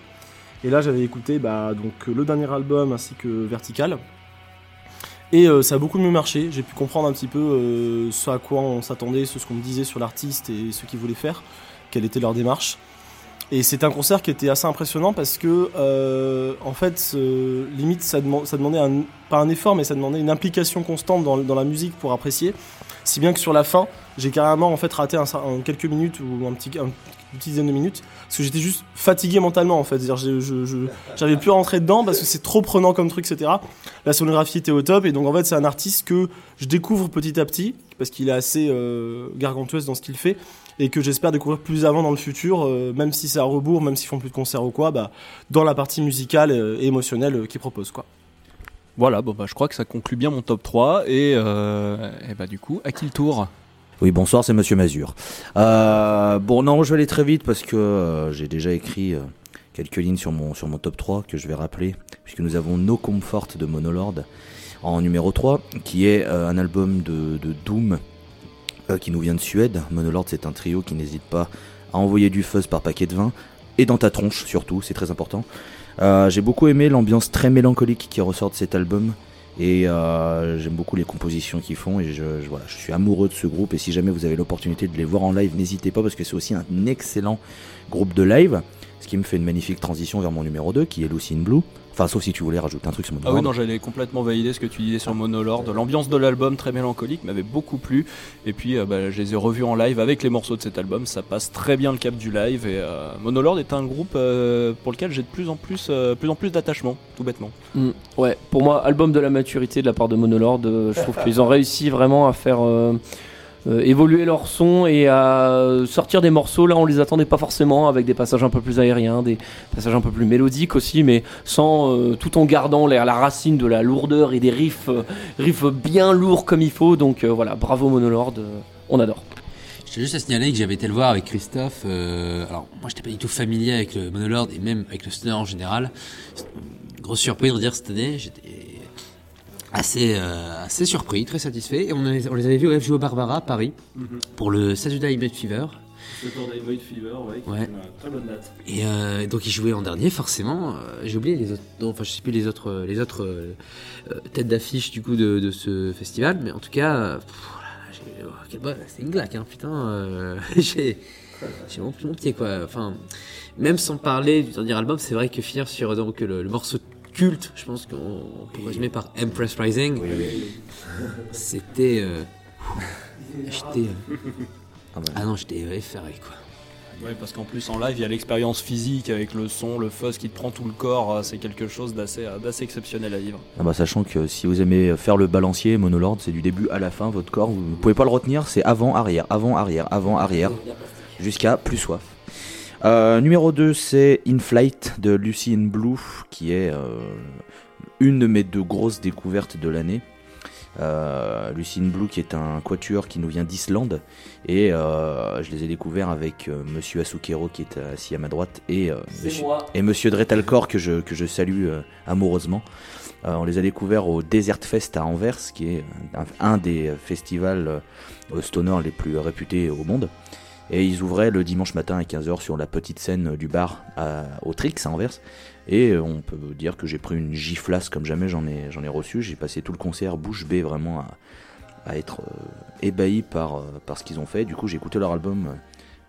Et là, j'avais écouté bah, donc, le dernier album ainsi que Vertical. Et euh, ça a beaucoup mieux marché. J'ai pu comprendre un petit peu euh, ce à quoi on s'attendait, ce, qu'on me disait sur l'artiste et ce qu'ils voulaient faire, quelle était leur démarche. Et c'est un concert qui était assez impressionnant parce que, en fait, limite, ça, deman- ça demandait un, pas un effort, mais ça demandait une implication constante dans la musique pour apprécier. Si bien que sur la fin, j'ai carrément en fait raté un, quelques minutes ou un petit, un- une petite dizaine de minutes parce que j'étais juste fatigué mentalement en fait. C'est-à-dire, je- j'avais plus à rentrer dedans parce que c'est trop prenant comme truc, etc. La sonographie était au top et donc en fait, c'est un artiste que je découvre petit à petit parce qu'il est assez euh, gargantuesque dans ce qu'il fait et que j'espère découvrir plus avant dans le futur, euh, même si c'est à rebours, même s'ils font plus de concerts ou quoi, bah, dans la partie musicale euh, et émotionnelle euh, qu'ils proposent. Quoi. Voilà, bon, bah, je crois que ça conclut bien mon top 3. Et, euh, bah, du coup, à qui le tour? Oui, bonsoir, c'est Monsieur Mazur. Euh, bon, non, je vais aller très vite parce que euh, j'ai déjà écrit quelques lignes sur mon, sur mon top 3 que je vais rappeler, puisque nous avons No Comfort de Monolord en numéro 3, qui est un album de, de Doom qui nous vient de Suède. Monolord, c'est un trio qui n'hésite pas à envoyer du fuzz par paquet de vin, et dans ta tronche surtout, c'est très important. Euh, j'ai beaucoup aimé l'ambiance très mélancolique qui ressort de cet album. Et euh, j'aime beaucoup les compositions qu'ils font et je, voilà, je suis amoureux de ce groupe et si jamais vous avez l'opportunité de les voir en live, n'hésitez pas parce que c'est aussi un excellent groupe de live, ce qui me fait une magnifique transition vers mon numéro 2 qui est Lucy in Blue. Enfin, sauf si tu voulais rajouter un truc sur mon Ah oui, non, j'allais complètement valider ce que tu disais sur Monolord. L'ambiance de l'album, très mélancolique, m'avait beaucoup plu. Et puis, euh, bah, je les ai revus en live avec les morceaux de cet album. Ça passe très bien le cap du live. Et euh, Monolord est un groupe euh, pour lequel j'ai de plus en plus, euh, plus en plus d'attachement, tout bêtement. Mm. Ouais, pour moi, album de la maturité de la part de Monolord. euh, je trouve qu'ils ont réussi vraiment à faire évoluer leur son et à sortir des morceaux là on les attendait pas forcément avec des passages un peu plus aériens, des passages un peu plus mélodiques aussi, mais sans euh, tout en gardant la, la racine de la lourdeur et des riffs, euh, riffs bien lourds comme il faut. Donc euh, voilà, bravo Monolord, euh, on adore. Je juste à signaler que j'avais été le voir avec Christophe. euh, alors, moi, j'étais pas du tout familier avec le Monolord et même avec le stoner en général. Grosse surprise de dire cette année. J'étais assez, euh, assez surpris, très satisfait. Et on, les- on les avait vus au FGO au Barbara à Paris pour le Saturday Night Fever. Fever, ouais, qui est Ouais. une, très bonne date. Et euh, donc ils jouaient en dernier, forcément. Euh, J'ai oublié les autres, non, enfin je sais plus les autres, les autres euh, têtes d'affiche du coup de, de ce festival, mais en tout cas, oh, bon- c'est une glaque, hein, putain. j'ai, mon, mon pied quoi. Enfin, même sans parler du dernier album, c'est vrai que finir sur donc le, le morceau culte, je pense qu'on on peut résumer par Empress Rising. C'était, euh, j'étais, euh, ah non, j'étais effaré quoi. Ouais, parce qu'en plus en live, il y a l'expérience physique avec le son, le fuzz qui te prend tout le corps. euh, C'est quelque chose d'assez d'assez exceptionnel à vivre. Ah bah, sachant que si vous aimez faire le balancier Monolord, c'est du début à la fin, votre corps, vous ne pouvez pas le retenir, c'est avant, arrière, avant, arrière, avant, arrière, jusqu'à plus soif. Euh, numéro 2, c'est In Flight de Lucy in Blue, qui est euh, une de mes deux grosses découvertes de l'année. Euh, Lucy in Blue, qui est un quatuor qui nous vient d'Islande, et euh, je les ai découverts avec euh, Monsieur Asukero qui est assis à ma droite et Monsieur, moi. et Monsieur Dretalcor que je, que je salue amoureusement. On les a découverts au Desert Fest à Anvers, qui est un, un des festivals stoner les plus réputés au monde. Et ils ouvraient le dimanche matin à 15h sur la petite scène du bar à, au Trix à Anvers. Et euh, on peut dire que j'ai pris une giflasse comme jamais j'en ai, j'en ai reçu. J'ai passé tout le concert bouche bée vraiment à, à être euh, ébahi par, euh, par ce qu'ils ont fait. Du coup, j'ai écouté leur album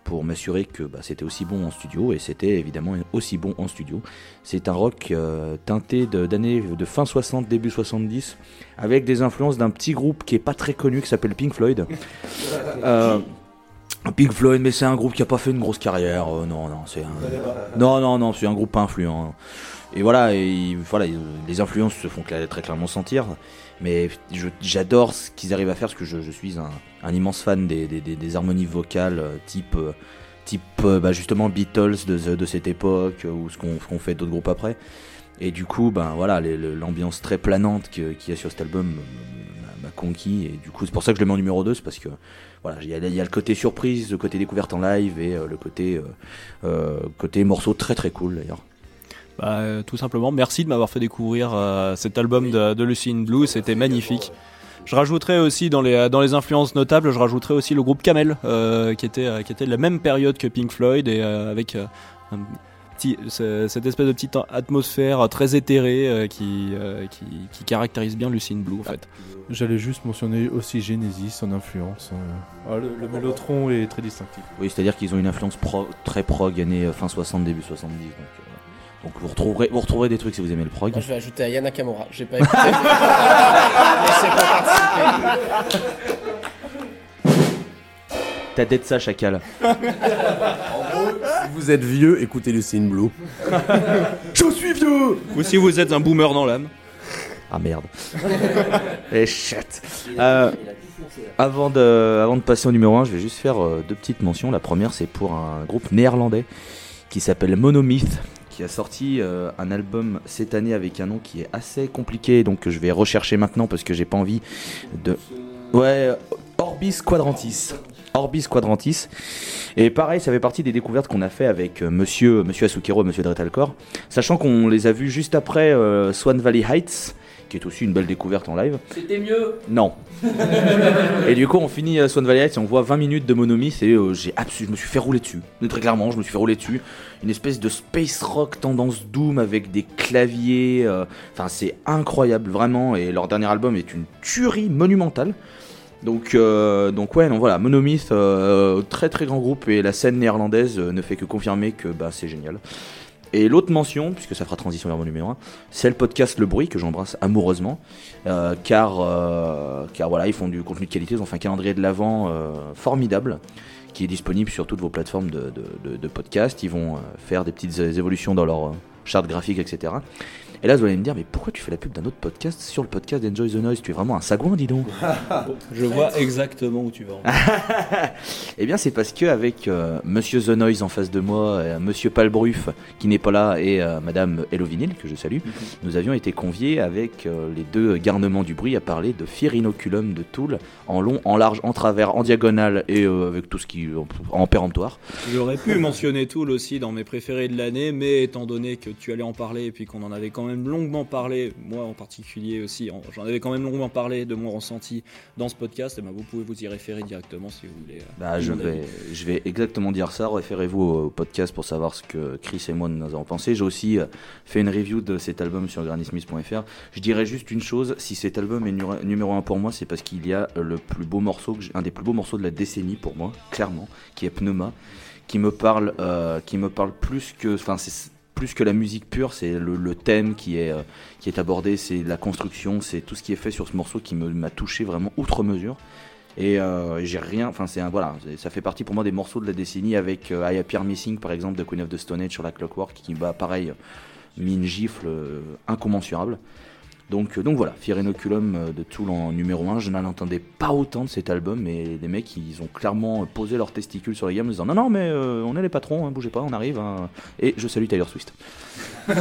pour m'assurer que bah, c'était aussi bon en studio. Et c'était évidemment aussi bon en studio. C'est un rock euh, teinté de- d'années de, fin 60, début 70, avec des influences d'un petit groupe qui est pas très connu qui s'appelle Pink Floyd. Euh, Pink Floyd, mais c'est un groupe qui a pas fait une grosse carrière. euh, non, non, c'est un... non, non, non, c'est un groupe pas influent. Et voilà, voilà, il- les influences se font très clairement sentir. Mais j'adore ce qu'ils arrivent à faire parce que je, suis un, immense fan des, harmonies vocales euh, type, euh, type bah, justement Beatles de, cette époque ou ce qu'on fait d'autres groupes après. Et du coup, ben voilà, l'ambiance très planante qu'il y a sur cet album m'a conquis. Et du coup, c'est pour ça que je le mets en numéro 2, c'est parce que voilà, il y, a, il y a le côté surprise, le côté découverte en live et euh, le côté, euh, euh, côté morceau très très cool d'ailleurs. Bah, tout simplement, merci de m'avoir fait découvrir cet album de, de Lucy in Blue, c'était magnifique. Je rajouterais aussi dans les, dans les influences notables, je rajouterais aussi le groupe Camel, euh, qui, était, qui était de la même période que Pink Floyd et euh, avec euh, petit, cette espèce de petite atmosphère très éthérée euh, qui, euh, qui, qui caractérise bien Lucine Blue en fait. J'allais juste mentionner aussi Genesis, son influence. euh. Ah, le, le mélotron est très distinctif. Oui, c'est-à-dire qu'ils ont une influence pro- très prog, années euh, fin 60, début 70. Donc, euh, donc vous, retrouverez, vous retrouverez des trucs si vous aimez le prog. Moi, je vais ajouter à Yana Kamura. J'ai pas écouté. Pas participer. Ta dette ça, chacal. Si vous êtes vieux, écoutez Lucine Blue. Je suis vieux Ou si vous êtes un boomer dans l'âme. Ah merde. Et shit. Euh, avant, de, avant de passer au numéro 1, je vais juste faire euh, deux petites mentions. La première, c'est pour un groupe néerlandais qui s'appelle Monomyth, qui a sorti euh, un album cette année avec un nom qui est assez compliqué, donc que je vais rechercher maintenant parce que j'ai pas envie de. Ouais, Orbis Quadrantis. Orbis Quadrantis. Et pareil, ça fait partie des découvertes qu'on a fait avec euh, Monsieur, Monsieur Asukero et Monsieur Dretalcor, sachant qu'on les a vus juste après euh, Swan Valley Heights, qui est aussi une belle découverte en live. C'était mieux. Non. et du coup, on finit euh, Swan Valley Heights et on voit 20 minutes de Monomyth et euh, j'ai je me suis fait rouler dessus. Mais Très clairement, je me suis fait rouler dessus. Une espèce de space rock tendance Doom avec des claviers. euh, Enfin, c'est incroyable, vraiment. Et leur dernier album est une tuerie monumentale. Donc, euh, donc ouais, non, voilà, Monomyth, euh, très très grand groupe et la scène néerlandaise euh, ne fait que confirmer que bah, c'est génial. Et l'autre mention, puisque ça fera transition vers mon numéro 1, c'est le podcast Le Bruit que j'embrasse amoureusement, euh, car, car voilà, ils font du contenu de qualité, ils ont fait un calendrier de l'avant formidable qui est disponible sur toutes vos plateformes de, de, podcast. Ils vont faire des petites évolutions dans leur charte graphique, etc. Et là, vous allez me dire, mais pourquoi tu fais la pub d'un autre podcast sur le podcast d'Enjoy the Noise? Tu es vraiment un sagouin, dis donc. Je vois exactement où tu vas. Eh bien, c'est parce que avec euh, Monsieur The Noise en face de moi, euh, Monsieur Palbruf qui n'est pas là et euh, Madame Elovinil que je salue, nous avions été conviés avec euh, les deux garnements du bruit à parler de Fear Inoculum de Toul en long, en large, en travers, en diagonale et euh, avec tout ce qui en, en péremptoire. J'aurais pu mentionner Tool aussi dans mes préférés de l'année, mais étant donné que tu allais en parler et puis qu'on en avait quand même longuement parlé, moi en particulier aussi, en- j'en avais quand même longuement parlé de mon ressenti dans ce podcast, et ben vous pouvez vous y référer directement si vous voulez. euh, Bah, je vais, je vais exactement dire ça. Référez-vous au podcast pour savoir ce que Chris et moi nous avons pensé. J'ai aussi euh, fait une review de cet album sur granitesmith.fr. Je dirais juste une chose si cet album est nu- numéro 1 pour moi, c'est parce qu'il y a le plus beau morceau, un des plus beaux morceaux de la décennie pour moi, clairement, qui est Pneuma, qui me parle, euh, qui me parle plus que, enfin, c'est plus que la musique pure, c'est le, thème qui est, euh, qui est abordé, c'est la construction, c'est tout ce qui est fait sur ce morceau qui m'a touché vraiment outre mesure. Et euh, j'ai rien, enfin c'est un voilà, ça fait partie pour moi des morceaux de la décennie avec euh, I Appear Missing par exemple de Queen of the Stone Age sur la Clockwork qui m'a pareil mis une gifle euh, incommensurable. Donc, euh, donc voilà, Fear Inoculum euh, de Tool en numéro 1, je n'en entendais pas autant de cet album, mais les mecs ils ont clairement posé leurs testicules sur les gammes en disant non non mais euh, on est les patrons, hein, bougez pas, on arrive. hein. Et je salue Taylor Swift.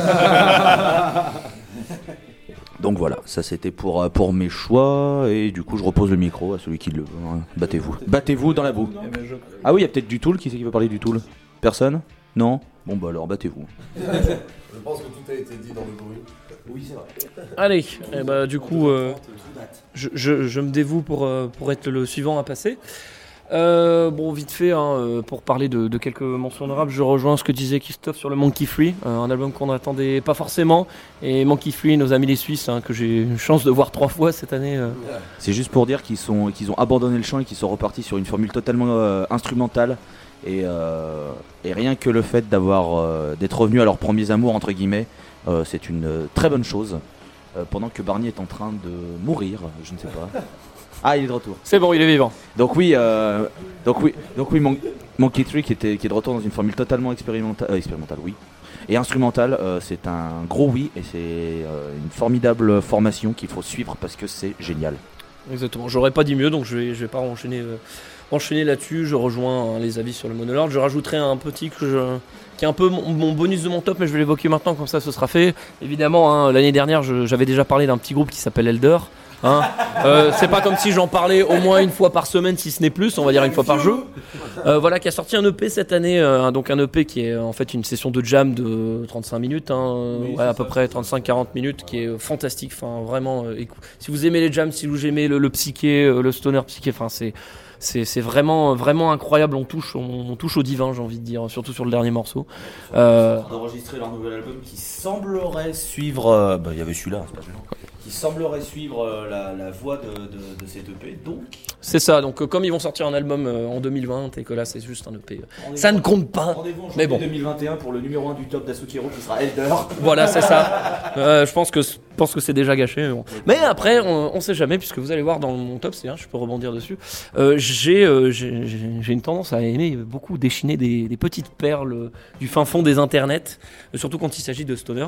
Donc voilà, ça c'était pour, pour mes choix, et du coup je repose le micro à celui qui le veut. hein. Battez-vous. Battez-vous dans la boue. Ah oui, il y a peut-être du Tool, qui c'est qui veut parler du Tool Personne? Non? Bon bah alors battez-vous. Je pense que tout a été dit dans le bruit. Oui, c'est vrai. Allez, eh ben, du coup, euh, je, je- je me dévoue pour, euh, pour être le suivant à passer. Euh, bon, vite fait, hein, pour parler de, de quelques mentions honorables, je rejoins ce que disait Christophe sur le Monkey Free, un album qu'on n'attendait pas forcément. Et Monkey Free, nos amis les Suisses, hein, que j'ai eu chance de voir trois fois cette année. euh, C'est juste pour dire qu'ils sont qu'ils ont abandonné le chant et qu'ils sont repartis sur une formule totalement euh, instrumentale. Et, euh, et rien que le fait d'avoir euh, d'être revenus à leurs premiers amours entre guillemets, euh, c'est une euh, très bonne chose. Euh, pendant que Barney est en train de mourir, je ne sais pas. Ah, il est de retour. C'est bon, il est vivant. Donc oui, euh, donc oui, donc oui, Mon- Monkey Tree qui, était, qui est de retour dans une formule totalement expérimentale, euh, expérimentale, oui, et instrumentale. euh, c'est un gros oui et c'est euh, une formidable formation qu'il faut suivre parce que c'est génial. Exactement, j'aurais pas dit mieux, donc je vais, je vais pas enchaîner, euh, enchaîner là-dessus. Je rejoins hein, les avis sur le monolord. Je rajouterai un petit que je- qui est un peu mon, mon bonus de mon top, mais je vais l'évoquer maintenant, comme ça ce sera fait. Évidemment, hein, l'année dernière, j'avais déjà parlé d'un petit groupe qui s'appelle Elder. hein. Euh, c'est pas comme si j'en parlais au moins une fois par semaine, si ce n'est plus, on va dire une fois par jour. Euh, voilà, qui a sorti un EP cette année, euh, donc un EP qui est en fait une session de jam de 35 minutes, hein, ouais, à peu près 35-40 minutes, qui est fantastique. Enfin, vraiment, euh, si vous aimez les jams, si vous aimez le, le psyché, euh, le stoner psyché, enfin, c'est c'est vraiment vraiment incroyable. On touche on, on touche au divin, j'ai envie de dire, surtout sur le dernier morceau. Euh, d'enregistrer leur nouvel album qui semblerait suivre. euh, bah, il y avait celui-là, c'est pas. Qui semblerait suivre euh, la, la voie de, de, de cette EP. Donc, C'est ça, donc euh, comme ils vont sortir un album euh, en 2020 et que là c'est juste un EP, euh, ça ne compte pas. en Mais bon, 2021 pour le numéro 1 du top d'Asukiro qui sera Elder. voilà, c'est ça. Je pense que je pense que c'est déjà gâché. Mais, bon. Mais après, on, on sait jamais puisque vous allez voir dans mon top, c'est je peux rebondir dessus. J'ai une tendance à aimer beaucoup déchiner des, des petites perles du fin fond des internets, surtout quand il s'agit de stoner.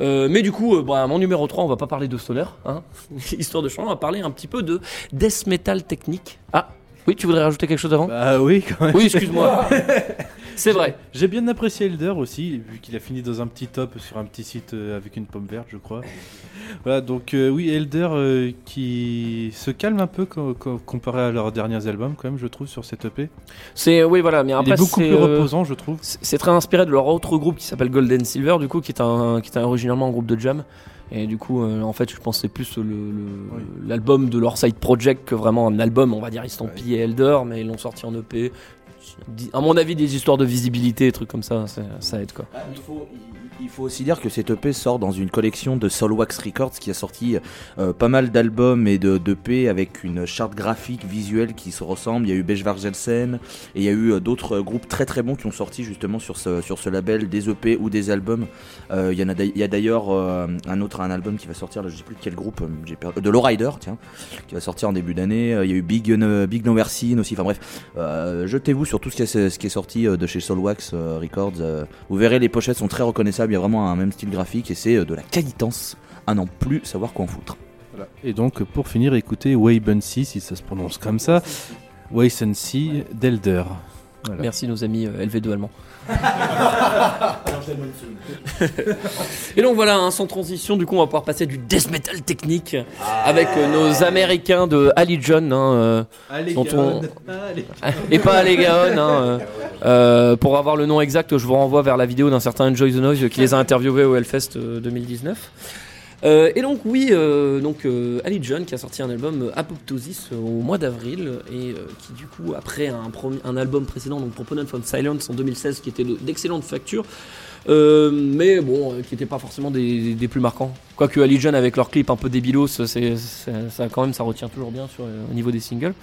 Mais du coup, bah, mon numéro 3, on va pas parler de stoner, hein, histoire de changer, on va parler un petit peu de death metal technique. Ah, oui, tu voudrais rajouter quelque chose avant? Bah oui, quand même. Oui, excuse-moi. C'est vrai. J'ai bien apprécié Elder aussi, vu qu'il a fini dans un petit top sur un petit site euh, avec une pomme verte, je crois. voilà, donc euh, oui, Elder euh, qui se calme un peu co- co- comparé à leurs derniers albums, quand même, je trouve, sur cette EP. C'est oui voilà, mais Il après est beaucoup plus reposant, je trouve. C'est très inspiré de leur autre groupe qui s'appelle Golden Silver, du coup, qui est un qui est un groupe de jam. Et du coup, euh, en fait, je pense que c'est plus le- le- l'album de leur side project que vraiment un album, on va dire estampillé Elder, mais ils l'ont sorti en EP. À mon avis, des histoires de visibilité, des trucs comme ça, ça, aide quoi. Il faut, il- il faut aussi dire que cette EP sort dans une collection de Soulwax Records qui a sorti euh, pas mal d'albums et de d'EP avec une charte graphique visuelle qui se ressemble. Il y a eu Bejvar Jelsen et il y a eu euh, d'autres groupes très très bons qui ont sorti justement sur ce, sur ce label des EP ou des albums. Euh, il y en a il y a d'ailleurs un autre un album qui va sortir, là, je sais plus de quel groupe, j'ai perdu, de Lowrider, tiens, qui va sortir en début d'année. Il y a eu Big, Big Nowhere aussi. Enfin bref, jetez-vous sur tout ce qui est, ce qui est sorti de chez Soulwax euh, Records. vous verrez, les pochettes sont très reconnaissables. Il y a vraiment un même style graphique et c'est euh, de la qualitance à n'en plus savoir quoi en foutre. Et donc, pour finir, écoutez Way Bunsey, si ça se prononce comme ça. Way Sea d'Elder. Voilà. Merci nos amis euh, LV2 allemands. Et donc voilà, hein, sans transition, du coup, on va pouvoir passer du death metal technique avec euh, nos Américains de Allegion, hein, euh, dont on- et pas Allegaon. Hein, euh, euh, pour avoir le nom exact, je vous renvoie vers la vidéo d'un certain Enjoy the Noise qui les a interviewés au Hellfest euh, 2019. Euh, et donc oui, euh, donc euh, Ali John qui a sorti un album euh, Apoptosis euh, au mois d'avril et qui du coup après un, album précédent donc Proponent from Silence en 2016 qui était de- d'excellente facture, mais bon qui n'était pas forcément des, plus marquants. Quoique Ali John avec leur clip un peu débilos, ça quand même ça retient toujours bien au niveau des singles.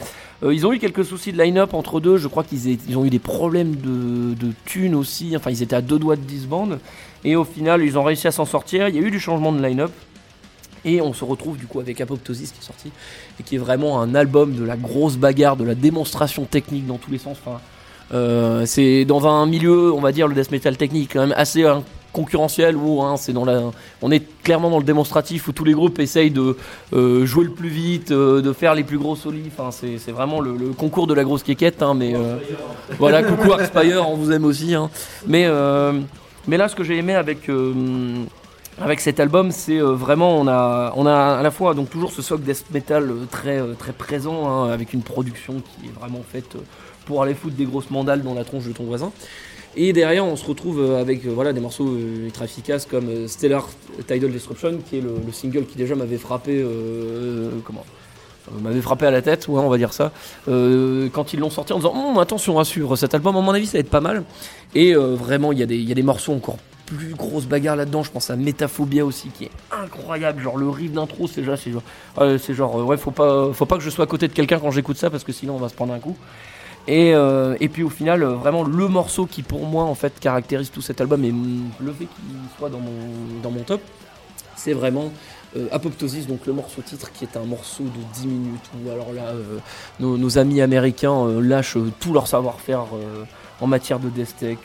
Ils ont eu quelques soucis de line-up entre deux, je crois qu'ils ont eu des problèmes de, de thunes aussi, enfin ils étaient à deux doigts de disband. Et au final, ils ont réussi à s'en sortir. Il y a eu du changement de line-up. Et on se retrouve du coup avec Apoptosis qui est sorti et qui est vraiment un album de la grosse bagarre, de la démonstration technique dans tous les sens. Enfin, euh, c'est dans un milieu, on va dire, le death metal technique quand même assez hein, concurrentiel où hein, c'est dans la, on est clairement dans le démonstratif où tous les groupes essayent de euh, jouer le plus vite, euh, de faire les plus gros solis. Enfin, c'est vraiment le, concours de la grosse quéquette. hein, mais voilà, coucou Arxpire, on vous aime aussi. Mais mais là, ce que j'ai aimé avec euh, avec cet album, c'est euh, vraiment on a on a à la fois donc toujours ce soc death metal euh, très très présent hein, avec une production qui est vraiment faite pour aller foutre des grosses mandales dans la tronche de ton voisin. Et derrière, on se retrouve avec voilà des morceaux ultra efficaces comme Stellar Tidal Disruption, qui est le, le single qui déjà m'avait frappé comment? M'avait frappé à la tête, ouais, on va dire ça, euh, quand ils l'ont sorti en disant Hum, attention à suivre cet album, à mon avis ça va être pas mal. Et euh, vraiment, il y, a des- y a des morceaux encore plus grosses bagarres là-dedans. Je pense à Metaphobia aussi, qui est incroyable. Genre le riff d'intro, c'est déjà, c'est genre, ouais, c'est genre, euh, ouais, faut pas, faut pas que je sois à côté de quelqu'un quand j'écoute ça parce que sinon on va se prendre un coup. Et, euh, et puis au final, euh, vraiment le morceau qui pour moi en fait caractérise tout cet album et le fait qu'il soit dans mon, dans mon top, c'est vraiment euh, Apoptosis, donc le morceau titre qui est un morceau de 10 minutes où alors là euh, nos, amis américains euh, lâchent euh, tout leur savoir-faire en matière de death tech.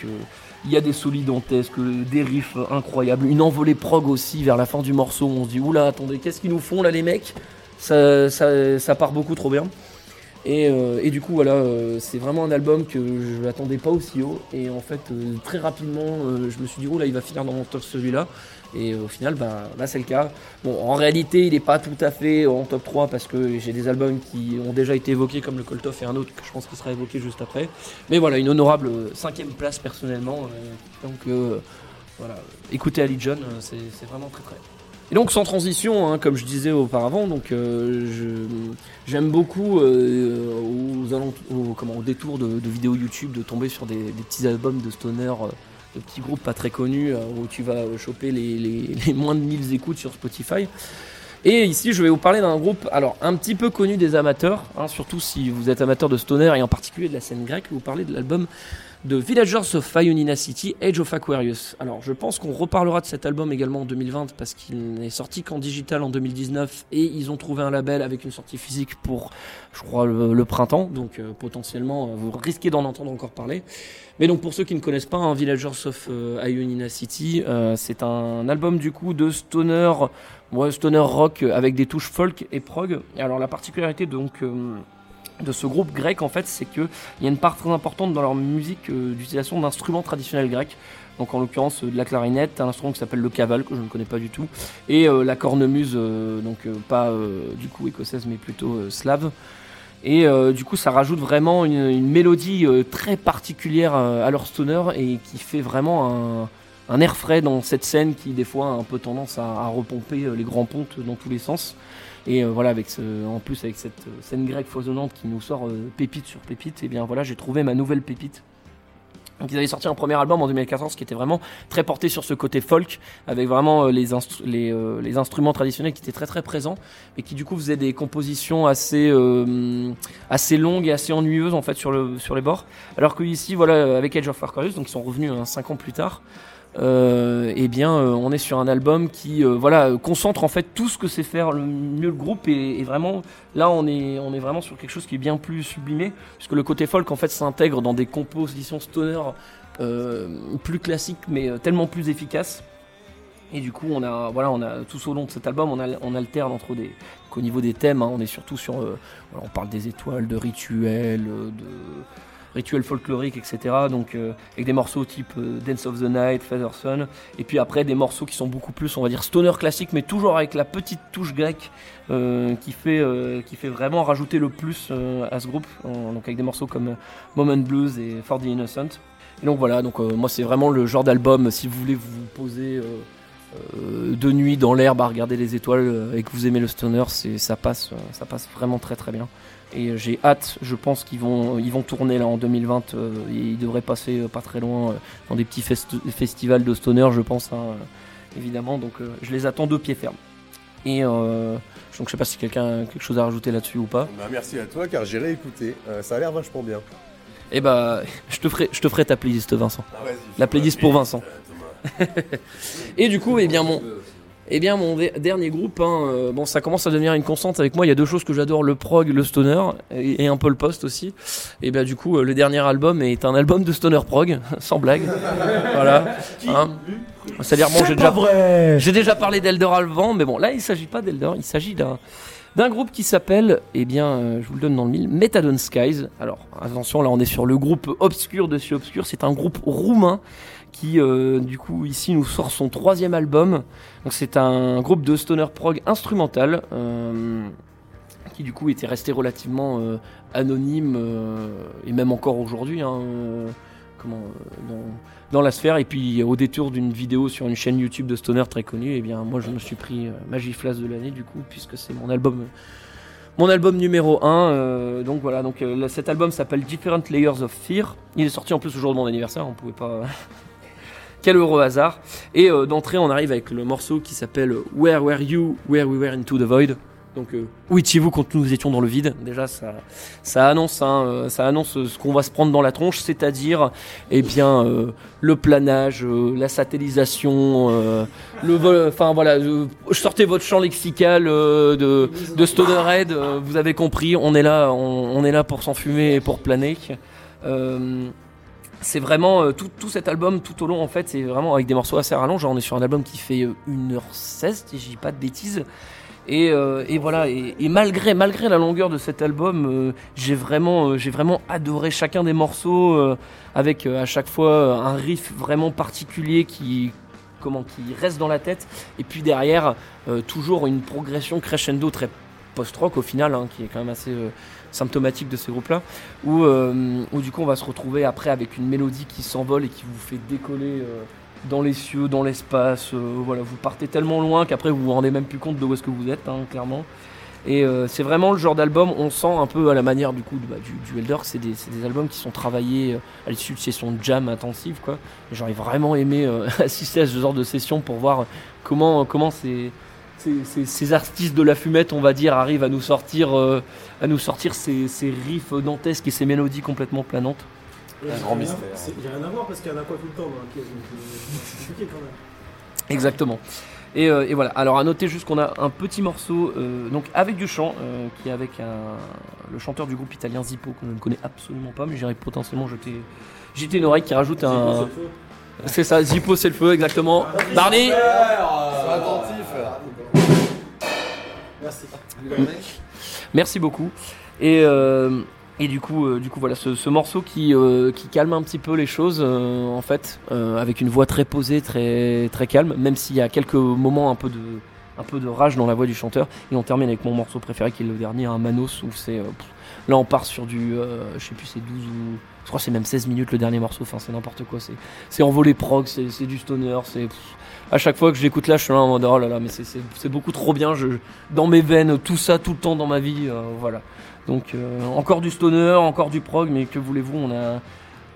il y a des solides dantesques, euh, des riffs incroyables, une envolée prog aussi vers la fin du morceau. On se dit oula, attendez, qu'est-ce qu'ils nous font là les mecs? Ça, ça, part beaucoup trop bien. Et, et du coup, voilà, c'est vraiment un album que je n'attendais pas aussi haut. Et en fait, très rapidement, je me suis dit, là, il va finir dans mon top celui-là. Et au final, bah, là, c'est le cas. Bon, en réalité, il n'est pas tout à fait en top 3 parce que j'ai des albums qui ont déjà été évoqués, comme le Coltoff et un autre que je pense qu'il sera évoqué juste après. Mais voilà, une honorable euh, cinquième place personnellement. euh, donc, euh, voilà, écoutez Ali John, c'est vraiment très très. Et donc sans transition, hein, comme je disais auparavant, donc j'aime beaucoup aux, comment, au détour de, vidéos YouTube de tomber sur des, des petits albums de stoner, de petits groupes pas très connus euh, où tu vas euh, choper les, les- moins de 1000 écoutes sur Spotify. Et ici, je vais vous parler d'un groupe, alors un petit peu connu des amateurs, hein, surtout si vous êtes amateur de stoner et en particulier de la scène grecque. Vous parler de l'album de Villagers of Ionia City, Age of Aquarius. Alors, je pense qu'on reparlera de cet album également en 2020 parce qu'il n'est sorti qu'en digital en 2019 et ils ont trouvé un label avec une sortie physique pour, je crois, le, printemps. Donc, euh, potentiellement, euh, vous risquez d'en entendre encore parler. Mais donc, pour ceux qui ne connaissent pas, hein, Villagers of euh, Ionia City, c'est un album du coup de stoner, ouais, stoner rock avec des touches folk et prog. Et alors, la particularité donc. De ce groupe grec en fait c'est que il y a une part très importante dans leur musique euh, d'utilisation d'instruments traditionnels grecs. Donc en l'occurrence euh, de la clarinette un instrument qui s'appelle le caval que je ne connais pas du tout et euh, la cornemuse donc pas du coup écossaise mais plutôt slave. Et du coup ça rajoute vraiment une, mélodie très particulière à leur stoner et qui fait vraiment un, air frais dans cette scène qui des fois a un peu tendance à, repomper les grands pontes dans tous les sens et euh, voilà, avec ce, en plus avec cette euh, scène grecque foisonnante qui nous sort euh, pépite sur pépite, et bien voilà, j'ai trouvé ma nouvelle pépite. Donc ils avaient sorti un premier album en 2014 qui était vraiment très porté sur ce côté folk, avec vraiment les, instru- les, les instruments traditionnels qui étaient très très présents, et qui du coup faisaient des compositions assez, euh, assez longues et assez ennuyeuses en fait sur, le, sur les bords. Alors que ici, voilà, avec Age of Aquarius, donc ils sont revenus 5 ans plus tard, euh, eh bien, euh, on est sur un album qui, euh, voilà, concentre en fait tout ce que sait faire le mieux le groupe et, et vraiment, là, on est, on est vraiment sur quelque chose qui est bien plus sublimé, puisque le côté folk en fait s'intègre dans des compositions stoner euh, plus classiques, mais euh, tellement plus efficaces. Et du coup, on a, voilà, on a tout au long de cet album, on, al- on alterne entre des, qu'au niveau des thèmes, hein, on est surtout sur, euh, voilà, on parle des étoiles, de rituels, de rituels folkloriques, etc. Donc euh, avec des morceaux type euh, Dance of the Night, Feather Sun, et puis après des morceaux qui sont beaucoup plus, on va dire, stoner classique, mais toujours avec la petite touche grecque euh, qui fait qui fait vraiment rajouter le plus à ce groupe. Donc avec des morceaux comme Moment Blues et For the Innocent. Et donc voilà, donc moi c'est vraiment le genre d'album si vous voulez vous poser de nuit dans l'herbe à regarder les étoiles euh, et que vous aimez le stoner, c'est ça passe, euh, ça passe vraiment très très bien. Et euh, j'ai hâte, je pense qu'ils vont, ils vont tourner là en 2020 euh, et ils devraient passer euh, pas très loin euh, dans des petits fest- festivals de stoner, je pense, hein, euh, évidemment. Donc euh, je les attends de pied ferme. Et euh, donc je sais pas si quelqu'un a quelque chose à rajouter là-dessus ou pas. Bah, merci à toi car j'ai réécouté. Euh, ça a l'air vachement bien. Et bah je te ferai, je te ferai ta playlist Vincent. Ah, La playlist la pour Vincent. Et du coup, eh bien mon, eh bien mon de- dernier groupe, hein, euh, bon, ça commence à devenir une constante avec moi. Il y a deux choses que j'adore le prog, le stoner et, et un peu le post aussi. Et bien du coup, euh, le dernier album est un album de stoner prog, sans blague. voilà. Hein. C'est-à-dire bon, j'ai déjà, vrai j'ai déjà parlé d'Elder avant, mais bon, là il s'agit pas d'Elder, il s'agit d'un d'un groupe qui s'appelle, eh bien, euh, je vous le donne dans le mille, Methadone Skies. Alors, attention, là, on est sur le groupe obscur de chez obscur. C'est un groupe roumain qui, euh, du coup, ici, nous sort son troisième album. Donc, c'est un groupe de stoner prog instrumental. euh, qui du coup était resté relativement euh, anonyme et même encore aujourd'hui hein, dans, la sphère et puis au détour d'une vidéo sur une chaîne YouTube de stoner très connue et bien moi je me suis pris Magiflas de l'année du coup puisque c'est mon album mon album numéro 1 donc voilà donc cet album s'appelle Different Layers of Fear il est sorti en plus au jour de mon anniversaire on pouvait pas quel heureux hasard. Et euh, d'entrée on arrive avec le morceau qui s'appelle Where Were You Where We Were Into the Void. Donc euh, où étiez-vous quand nous étions dans le vide? Déjà ça, ça annonce, hein, euh, ça annonce euh, ce qu'on va se prendre dans la tronche, c'est-à-dire eh bien le planage, la satellisation, le vol, enfin voilà, sortez votre champ lexical de, de Stonerhead, vous avez compris, on est là, on, on est là pour s'enfumer et pour planer. Euh, c'est vraiment euh, tout, tout cet album tout au long en fait c'est vraiment avec des morceaux assez rallonges. On est sur un album qui fait euh, 1h16 si je dis pas de bêtises. Et, euh, et voilà et, et malgré malgré la longueur de cet album euh, j'ai vraiment euh, j'ai vraiment adoré chacun des morceaux euh, avec euh, à chaque fois euh, un riff vraiment particulier qui comment qui reste dans la tête. Et puis derrière euh, toujours une progression crescendo très post-rock au final hein, qui est quand même assez euh, symptomatique de ces groupes-là, où, euh, où du coup on va se retrouver après avec une mélodie qui s'envole et qui vous fait décoller euh, dans les cieux, dans l'espace. euh, voilà, vous partez tellement loin qu'après vous vous rendez même plus compte de où est-ce que vous êtes, hein, clairement. Et c'est vraiment le genre d'album, on sent un peu à la manière du coup bah, du, du Elder, c'est des, des albums qui sont travaillés à l'issue de sessions de jam intensives. J'aurais vraiment aimé assister à ce genre de session pour voir comment, comment ces, ces, artistes de la fumette, on va dire, arrivent à nous sortir, à nous sortir ces, ces riffs dantesques et ces mélodies complètement planantes. Il n'y a rien à voir parce qu'il y en a quoi tout le temps dans la pièce. donc, euh, C'est compliqué quand même. Exactement. Et, euh, et voilà. Alors à noter juste qu'on a un petit morceau euh, donc avec du chant euh, qui est avec un, le chanteur du groupe italien Zippo que je ne connais absolument pas, mais j'irais potentiellement jeter jeter une oreille qui rajoute un. C'est ça, Zippo c'est le feu exactement. Barney. Merci. Merci beaucoup. Et, euh, et du coup, euh, du coup voilà, ce, ce morceau qui, euh, qui calme un petit peu les choses, en fait, avec une voix très posée, très, très calme, même s'il y a quelques moments un peu de, un peu de rage dans la voix du chanteur. Et on termine avec mon morceau préféré qui est le dernier, un Manos, où c'est. là, on part sur du. je sais plus, c'est 12 ou. Je crois que c'est même 16 minutes le dernier morceau, enfin, c'est n'importe quoi. C'est, envolé prog, c'est du stoner, c'est. À chaque fois que je l'écoute là, je suis là en mode oh là là, mais c'est, beaucoup trop bien. Je, dans mes veines, tout ça, tout le temps dans ma vie, euh, voilà. Donc euh, encore du stoner, encore du prog, mais que voulez-vous, on a,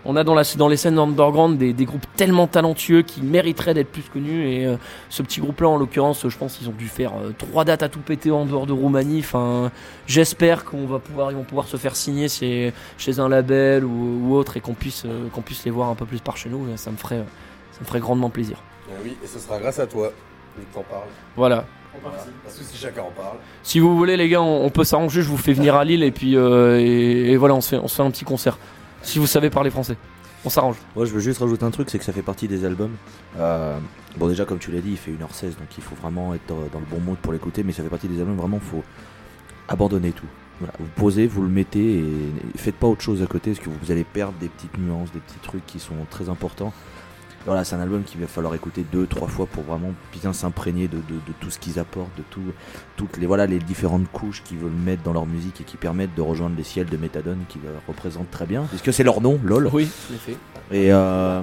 on a dans, la, dans les scènes underground des, des groupes tellement talentueux qui mériteraient d'être plus connus. Et euh, ce petit groupe-là, en l'occurrence, je pense qu'ils ont dû faire trois dates à tout péter en dehors de Roumanie. Enfin, j'espère qu'on va pouvoir, ils vont pouvoir se faire signer chez, un label ou, autre et qu'on puisse, qu'on puisse les voir un peu plus par chez nous. Ça me ferait, ça me ferait grandement plaisir. Ah oui, et ce sera grâce à toi, vu que t'en parles. Voilà. Parce que si chacun en parle. Si vous voulez, les gars, on, on peut s'arranger. Je vous fais venir à Lille et puis euh, et, et voilà, on se fait, on se fait un petit concert. Si vous savez parler français, on s'arrange. Moi, je veux juste rajouter un truc, c'est que ça fait partie des albums. Euh, bon, déjà, comme tu l'as dit, il fait 1h16, donc il faut vraiment être dans, dans le bon mood pour l'écouter, mais ça fait partie des albums, vraiment, faut abandonner tout. Voilà, vous posez, vous le mettez et faites pas autre chose à côté, parce que vous allez perdre des petites nuances, des petits trucs qui sont très importants. Voilà, c'est un album qu'il va falloir écouter deux, trois fois pour vraiment bien s'imprégner de, de- de tout ce qu'ils apportent, de tout, toutes les, voilà, les différentes couches qu'ils veulent mettre dans leur musique et qui permettent de rejoindre les ciels de Méthadone qui le représentent très bien. Puisque c'est leur nom, LOL? Oui, en effet. Et euh,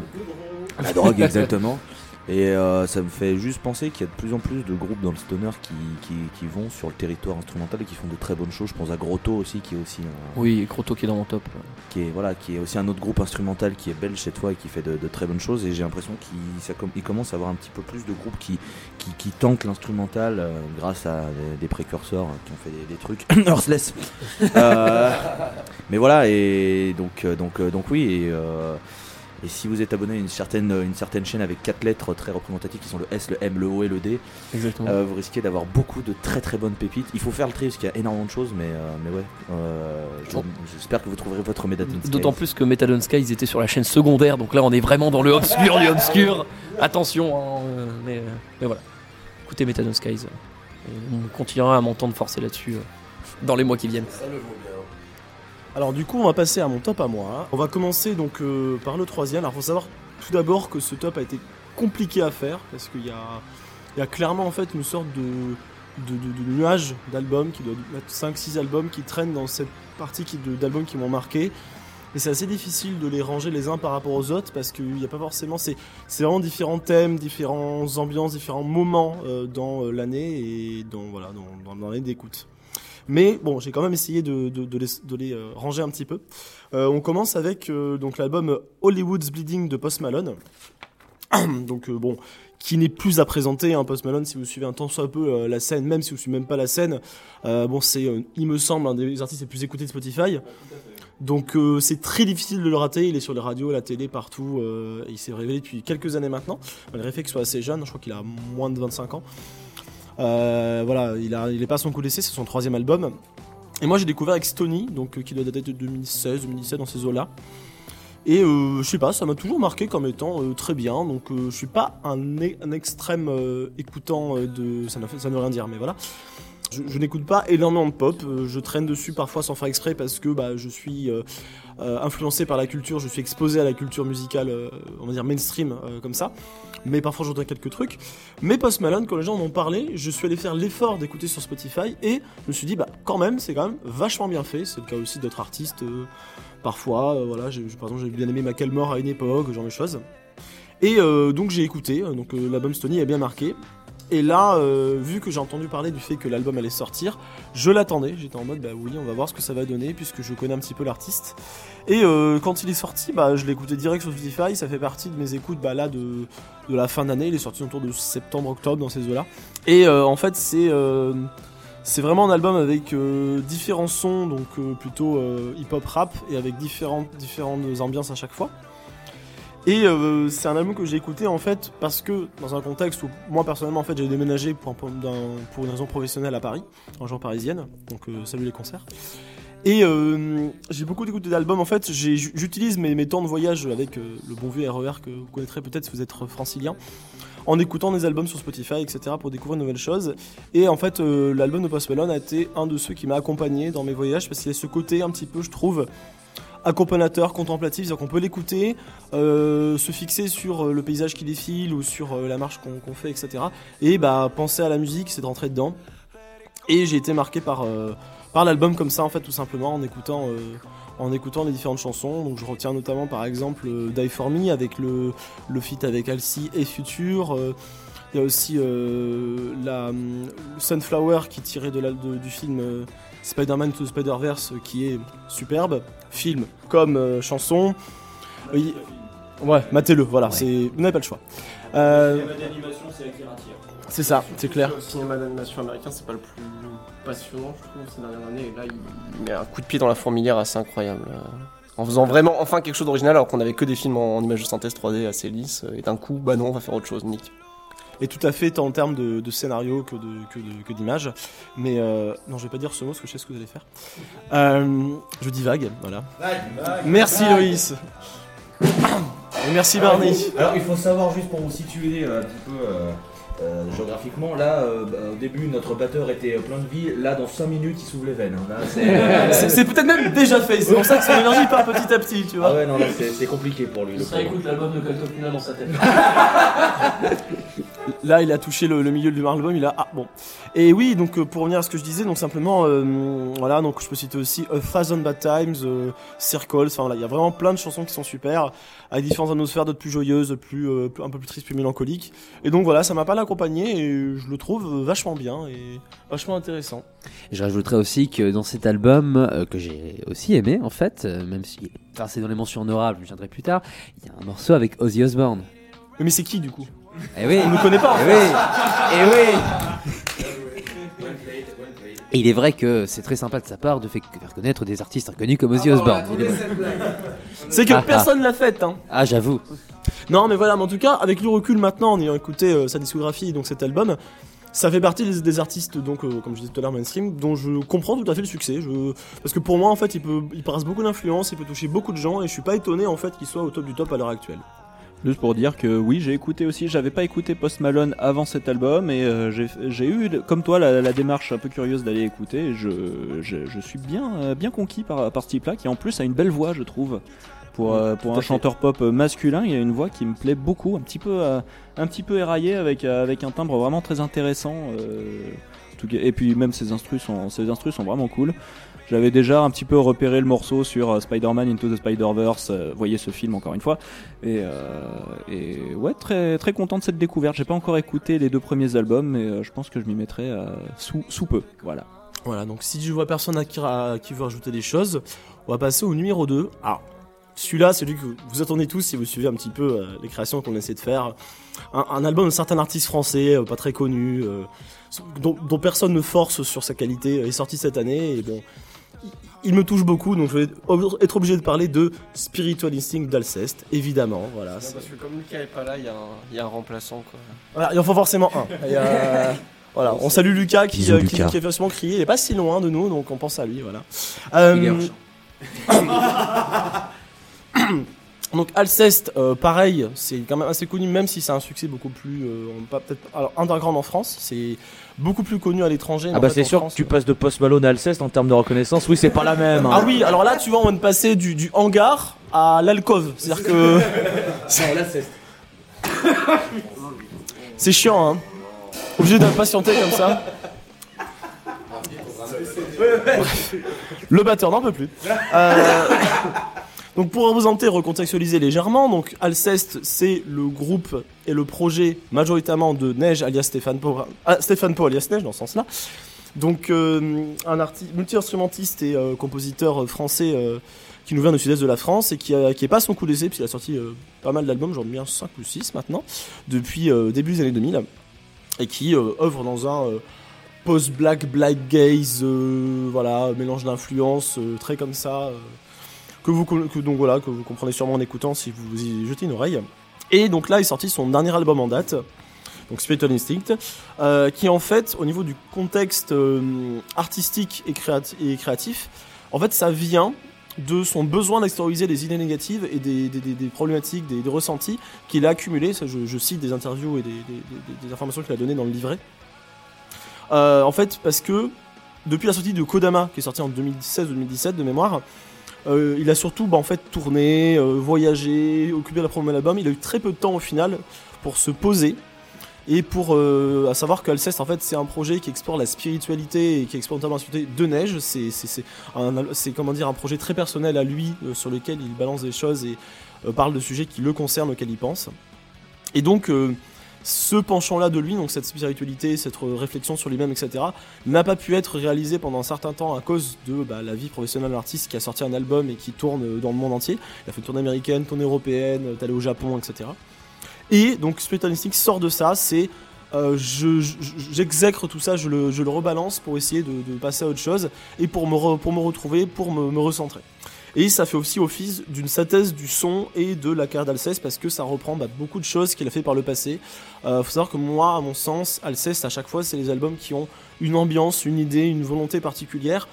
la drogue, exactement. Et euh, ça me fait juste penser qu'il y a de plus en plus de groupes dans le stoner qui, qui, qui vont sur le territoire instrumental et qui font de très bonnes choses. Je pense à Grotto aussi, qui est aussi un, Oui, Grotto qui est dans mon top. qui est voilà qui est aussi un autre groupe instrumental qui est belge cette fois et qui fait de, de très bonnes choses et j'ai l'impression qu'il ça com- commence à avoir un petit peu plus de groupes qui qui, qui tentent l'instrumental euh, grâce à des, des précurseurs qui ont fait des, des trucs Earthless Euh, mais voilà et donc euh, donc euh, donc oui et, euh, et si vous êtes abonné à une certaine, une certaine chaîne avec quatre lettres très représentatives qui sont le S, le M, le O et le D, euh, vous risquez d'avoir beaucoup de très très bonnes pépites. Il faut faire le tri parce qu'il y a énormément de choses, mais, euh, mais ouais. euh. J'espère que vous trouverez votre Sky. D'autant plus que Methadone Sky, ils étaient sur la chaîne secondaire, donc là on est vraiment dans le obscur du obscur. Attention, hein, euh, mais, euh, mais voilà. Écoutez Methadone Skies, on continuera à m'entendre forcer là-dessus dans les mois qui viennent. Ça le vaut bien. Alors du coup, on va passer à mon top à moi. On va commencer donc euh, par le troisième. Alors faut savoir tout d'abord que ce top a été compliqué à faire parce qu'il y a, clairement en fait une sorte de, nuage d'albums qui doit être 5-6 albums qui traînent dans cette partie d'albums qui m'ont marqué. Et c'est assez difficile de les ranger les uns par rapport aux autres parce qu'il n'y a pas forcément. C'est, c'est vraiment différents thèmes, différentes ambiances, différents moments euh, dans euh, l'année et dans, voilà, dans, dans l'année d'écoute. Mais bon, j'ai quand même essayé de, de- de les, de les, euh, ranger un petit peu. Euh, on commence avec euh, donc l'album Hollywood's Bleeding de Post Malone. donc bon, qui n'est plus à présenter. Hein, Post Malone, si vous suivez un tant soit peu euh, la scène, même si vous suivez même pas la scène, euh, bon, c'est, euh, il me semble, un des artistes les plus écoutés de Spotify. Donc c'est très difficile de le rater. Il est sur les radios, la télé, partout. il s'est révélé depuis quelques années maintenant, malgré le fait qu'il soit assez jeune. Je crois qu'il a moins de 25 ans. Euh, voilà, il, est pas à son coup d'essai, c'est son troisième album. Et moi j'ai découvert avec Stony, donc euh, qui doit dater de 2016, 2017 dans ces eaux-là. Et euh, je sais pas, ça m'a toujours marqué comme étant euh, très bien. Donc je suis pas un, extrême écoutant de, ça ne veut rien dire, mais voilà. Je, n'écoute pas énormément de pop. euh, je traîne dessus parfois sans faire exprès parce que bah, je suis euh, euh, influencé par la culture, je suis exposé à la culture musicale, on va dire mainstream comme ça. Mais parfois j'entends quelques trucs. Mais Post Malone, quand les gens en ont parlé, je suis allé faire l'effort d'écouter sur Spotify et je me suis dit, bah quand même, c'est quand même vachement bien fait. C'est le cas aussi d'autres artistes. parfois, voilà, j'ai- par exemple, j'ai bien aimé Macklemore à une époque, ce genre de choses. Et donc j'ai écouté, donc l'album Stony est bien marqué. Et là, euh, vu que j'ai entendu parler du fait que l'album allait sortir, je l'attendais. J'étais en mode, bah oui, on va voir ce que ça va donner, puisque je connais un petit peu l'artiste. Et euh, quand il est sorti, bah, je écouté direct sur Spotify. Ça fait partie de mes écoutes bah, là, de, la fin d'année. Il est sorti autour de septembre-octobre, dans ces eaux-là. Et euh, en fait, c'est vraiment un album avec différents sons, donc plutôt hip-hop rap, et avec différentes ambiances à chaque fois. Et euh, c'est un album que j'ai écouté en fait parce que dans un contexte où moi personnellement en fait j'ai déménagé pour, une raison professionnelle à Paris, en région parisienne, donc euh, salut les concerts. Et euh, j'ai beaucoup écouté d'albums en fait, j'utilise mes, temps de voyage avec le bon vieux RER que vous connaîtrez peut-être si vous êtes francilien, en écoutant des albums sur Spotify etc pour découvrir de nouvelles choses. Et en fait l'album de Post Malone a été un de ceux qui m'a accompagné dans mes voyages parce qu'il y a ce côté un petit peu je trouve accompagnateur, contemplatif, c'est-à-dire qu'on peut l'écouter, euh, se fixer sur euh, le paysage qui défile ou sur euh, la marche qu'on fait, etc. Et bah penser à la musique, c'est de rentrer dedans. Et j'ai été marqué par, par l'album comme ça, en fait, tout simplement, en écoutant, en écoutant les différentes chansons. Donc je retiens notamment, par exemple, Die For Me avec le, le feat avec Alcy et Future. Il y a aussi la, Sunflower qui tiré de du film Spider-Man to Spider-Verse euh, qui est superbe. Film comme euh, chanson. Oui, ouais, matez-le, voilà, c'est, vous n'avez pas le choix. Euh, d'animation, c'est la qui rattire. c'est ça, c'est clair. Le cinéma d'animation américain, c'est pas le plus passionnant, je trouve, ces dernières années. Et là, il, il met un coup de pied dans la fourmilière assez incroyable. euh, En faisant vraiment enfin quelque chose d'original, alors qu'on avait que des films en, en images de synthèse 3D assez lisses. euh, Et d'un coup, bah non, on va faire autre chose, Nick. Et tout à fait tant en termes de, de scénario que de que de- que d'image. Mais euh, non, je vais pas dire ce mot parce que je sais ce que vous allez faire. Euh, je dis vague, voilà. Merci Loïs. Et merci Barney. Alors il faut savoir juste pour vous situer euh, un petit peu euh, euh, géographiquement, là euh, bah, au début notre batteur était plein de vie, là dans 5 minutes il s'ouvre les veines. hein. Là, c'est- C'est c'est peut-être même déjà fait, c'est pour ça que son énergie part petit à petit, tu vois. Ah ouais non là c'est c'est compliqué pour lui. le Ça pauvre. écoute l'album de Caltopina dans sa tête. Là, il a touché le, le milieu du album, il a ah bon. Et oui, donc euh, pour revenir à ce que je disais, donc simplement euh, voilà, donc je peux citer aussi A Thousand Bad Times, euh, Circles, enfin voilà, il y a vraiment plein de chansons qui sont super, avec différentes atmosphères, d'autres plus joyeuses, plus euh, plus- un peu plus tristes, plus mélancoliques. Et donc voilà, ça m'a pas mal accompagné et je le trouve vachement bien et vachement intéressant. Je rajouterais aussi que dans cet album, que j'ai aussi aimé en fait, même si enfin, c'est dans les mentions honorables, je viendrai plus tard, il y a un morceau avec Ozzy Osbourne. Mais c'est qui du coup? Eh oui On ne connaît pas en Eh fait. oui Eh oui Et il est vrai que c'est très sympa de sa part de faire connaître des artistes inconnus comme Ozzy Osbourne. Il est vrai. C'est que Ah, ah. personne l'a faite, hein. Ah, j'avoue. Non, mais voilà, mais en tout cas, avec le recul maintenant, en ayant écouté euh, sa discographie, donc cet album, ça fait partie des, des artistes, donc, euh, comme je disais tout à l'heure, mainstream, dont je comprends tout à fait le succès. Je... Parce que pour moi, en fait, il, peut, il passe beaucoup d'influence, il peut toucher beaucoup de gens, et je suis pas étonné, en fait, qu'il soit au top du top à l'heure actuelle. Juste pour dire que oui, j'ai écouté aussi. J'avais pas écouté Post Malone avant cet album et euh, j'ai eu, comme toi, la, la démarche un peu curieuse d'aller écouter. Et je, je, je suis bien, euh, bien conquis par, par ce type-là, qui en plus a une belle voix, je trouve. Pour, euh, pour un fait. chanteur pop masculin, il a une voix qui me plaît beaucoup, un petit peu, un petit peu éraillée avec, avec un timbre vraiment très intéressant. et puis même ses instrus sont, ses instrus sont vraiment cool. J'avais déjà un petit peu repéré le morceau sur euh, Spider-Man Into the Spider-Verse. euh, voyez ce film encore une fois. Et, euh, et ouais, très, très content de cette découverte. J'ai pas encore écouté les deux premiers albums, mais je pense que je m'y mettrai sous, peu. Voilà. Voilà, donc si je vois personne qui, veut rajouter des choses, on va passer au numéro 2. Alors, celui-là, c'est celui que vous attendez tous si vous suivez un petit peu les créations qu'on essaie de faire. Un, album d'un certain artiste français, pas très connu, dont, dont personne ne force sur sa qualité, est sorti cette année. Et bon, il- me touche beaucoup, donc je vais être obligé de parler de Spiritual Instinct d'Alceste, évidemment. Voilà, parce que comme Lucas est pas là, il y, a un- il y a un remplaçant. Quoi. voilà, il en faut forcément un. Y a- Voilà, on salue Lucas qui, Bisous, euh, qui, Lucas. qui a forcément crié. Il est pas si loin de nous, donc on pense à lui. Voilà. Euh, Il est urgent. donc Alceste, euh, pareil, c'est quand même assez connu, même si c'est un succès beaucoup plus, euh, pas peut-être, alors underground en France, c'est beaucoup plus connu à l'étranger. Ah bah c'est sûr France, que tu passes de Post Malone à Alceste en termes de reconnaissance, oui c'est pas la même. hein. Ah oui, alors là, tu vois, on vient de passer du, du hangar à l'alcôve. C'est-à-dire que. C'est chiant, hein. Obligé d'impatienter comme ça. Le batteur n'en peut plus. Euh, Donc pour représenter, recontextualiser légèrement, donc Alceste c'est le groupe et le projet majoritairement de Neige alias Stéphane Pau, ah, Stéphane Pau alias Neige dans ce sens-là. Donc euh, un multi-instrumentiste et euh, compositeur français euh, qui nous vient du sud-est de la France et qui, a, qui est pas son coup d'essai puisqu'il a sorti pas mal d'albums, j'en ai bien 5 ou 6 maintenant, depuis début des années 2000 et qui œuvre dans un post-black, black gaze, voilà, mélange d'influences très comme ça, que vous, que, donc voilà, que vous comprenez sûrement en écoutant si vous y jetez une oreille. Et donc là, il est sorti son dernier album en date, donc Spiritual Instinct, euh, qui en fait, au niveau du contexte euh, artistique et, créati- et créatif, en fait, ça vient de son besoin d'extérioriser des idées négatives et des, des- des- problématiques, des, ressentis qu'il a accumulés. Ça, je, cite des interviews et des informations qu'il a données dans le livret. Euh, en fait, parce que depuis la sortie de Kodama, qui est sorti en 2016-2017 de mémoire, euh, il a surtout bah, en fait tourné, euh, voyagé, occupé la promo de l'album. Il a eu très peu de temps au final pour se poser et pour euh, à savoir qu'Alceste en fait c'est un projet qui explore la spiritualité et qui explore notamment la spiritualité de neige. C'est c'est comment dire un projet très personnel à lui sur lequel il balance des choses et parle de sujets qui le concernent auxquels il pense. Et donc ce penchant-là de lui, donc cette spiritualité, cette euh, réflexion sur lui-même, etc., n'a pas pu être réalisé pendant un certain temps à cause de bah, la vie professionnelle de l'artiste qui a sorti un album et qui tourne euh, dans le monde entier. Il a fait une tournée américaine, tournée européenne, euh, est allé au Japon, etc. Et donc Instinct sort de ça, c'est euh, je- je- j'exècre tout ça, je le, rebalance pour essayer de, passer à autre chose et pour me, pour me retrouver, pour me recentrer. Et ça fait aussi office d'une synthèse du son et de la carrière d'Alceste parce que ça reprend bah, beaucoup de choses qu'il a fait par le passé. Euh, faut savoir que moi, à mon sens, Alceste, à chaque fois, c'est les albums qui ont une ambiance, une idée, une volonté particulière.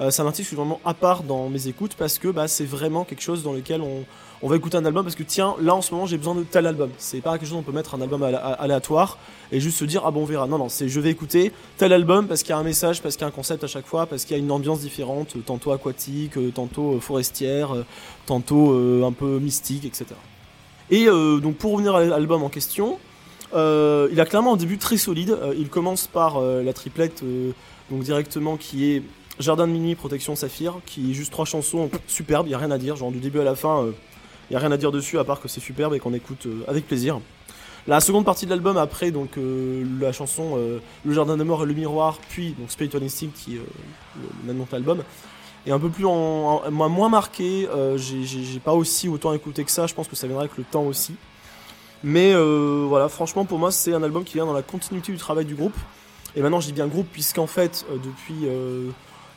Euh, c'est un vraiment à part dans mes écoutes parce que bah, c'est vraiment quelque chose dans lequel on, on va écouter un album parce que tiens, là en ce moment j'ai besoin de tel album. C'est pas quelque chose on peut mettre un album alé- aléatoire et juste se dire ah bon on verra. Non, non, c'est je vais écouter tel album parce qu'il y a un message, parce qu'il y a un concept à chaque fois, parce qu'il y a une ambiance différente, euh, tantôt aquatique, euh, tantôt euh, forestière, tantôt un peu mystique, etc. Et donc pour revenir à l'album en question, il a clairement un début très solide. Il commence par la triplette, donc directement qui est Jardin de minuit, Protection Saphir, qui est juste trois chansons superbes, il n'y a rien à dire, genre du début à la fin, il n'y a rien à dire dessus à part que c'est superbe et qu'on écoute euh, avec plaisir. La seconde partie de l'album, après donc euh, la chanson euh, Le Jardin des Morts et le Miroir, puis donc Spiritual Instinct, qui est euh, le nom que l'album, est un peu plus en, en- moins- marqué. j'ai- pas aussi autant écouté que ça, je pense que ça viendra avec le temps aussi. Mais voilà, franchement, pour moi, c'est un album qui vient dans la continuité du travail du groupe. Et maintenant, je dis bien groupe, puisqu'en fait, depuis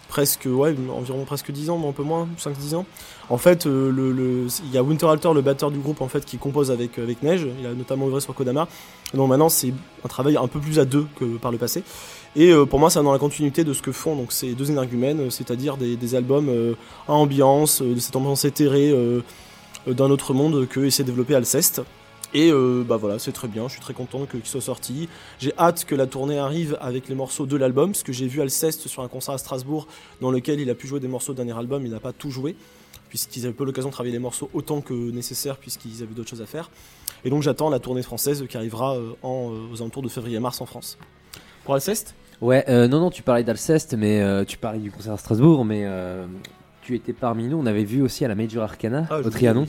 presque, ouais, environ presque 10 ans, mais un peu moins, 5-10 ans, en fait, euh, il y a Winterhalter, le batteur du groupe, en fait, qui compose avec, avec Neige. Il a notamment œuvré sur Kodama. Donc maintenant, c'est un travail un peu plus à deux que par le passé. Et euh, pour moi, c'est dans la continuité de ce que font donc ces deux énergumènes, euh, c'est-à-dire des, albums euh, à ambiance, euh, de cette ambiance éthérée euh, euh, d'un autre monde que essaie de développer Alceste. Et euh, bah voilà, c'est très bien, je suis très content qu'il soit sorti. J'ai hâte que la tournée arrive avec les morceaux de l'album, parce que j'ai vu Alceste sur un concert à Strasbourg dans lequel il a pu jouer des morceaux de dernier album, il n'a pas tout joué, puisqu'ils avaient pas l'occasion de travailler les morceaux autant que nécessaire, puisqu'ils avaient d'autres choses à faire. Et donc j'attends la tournée française qui arrivera euh, en, euh, aux alentours de février-mars en France. Pour Alceste? Ouais, euh, non, non, tu parlais d'Alceste, mais euh, tu parlais du concert à Strasbourg, mais euh, tu étais parmi nous. On avait vu aussi à la Major Arcana, Ah, au Trianon.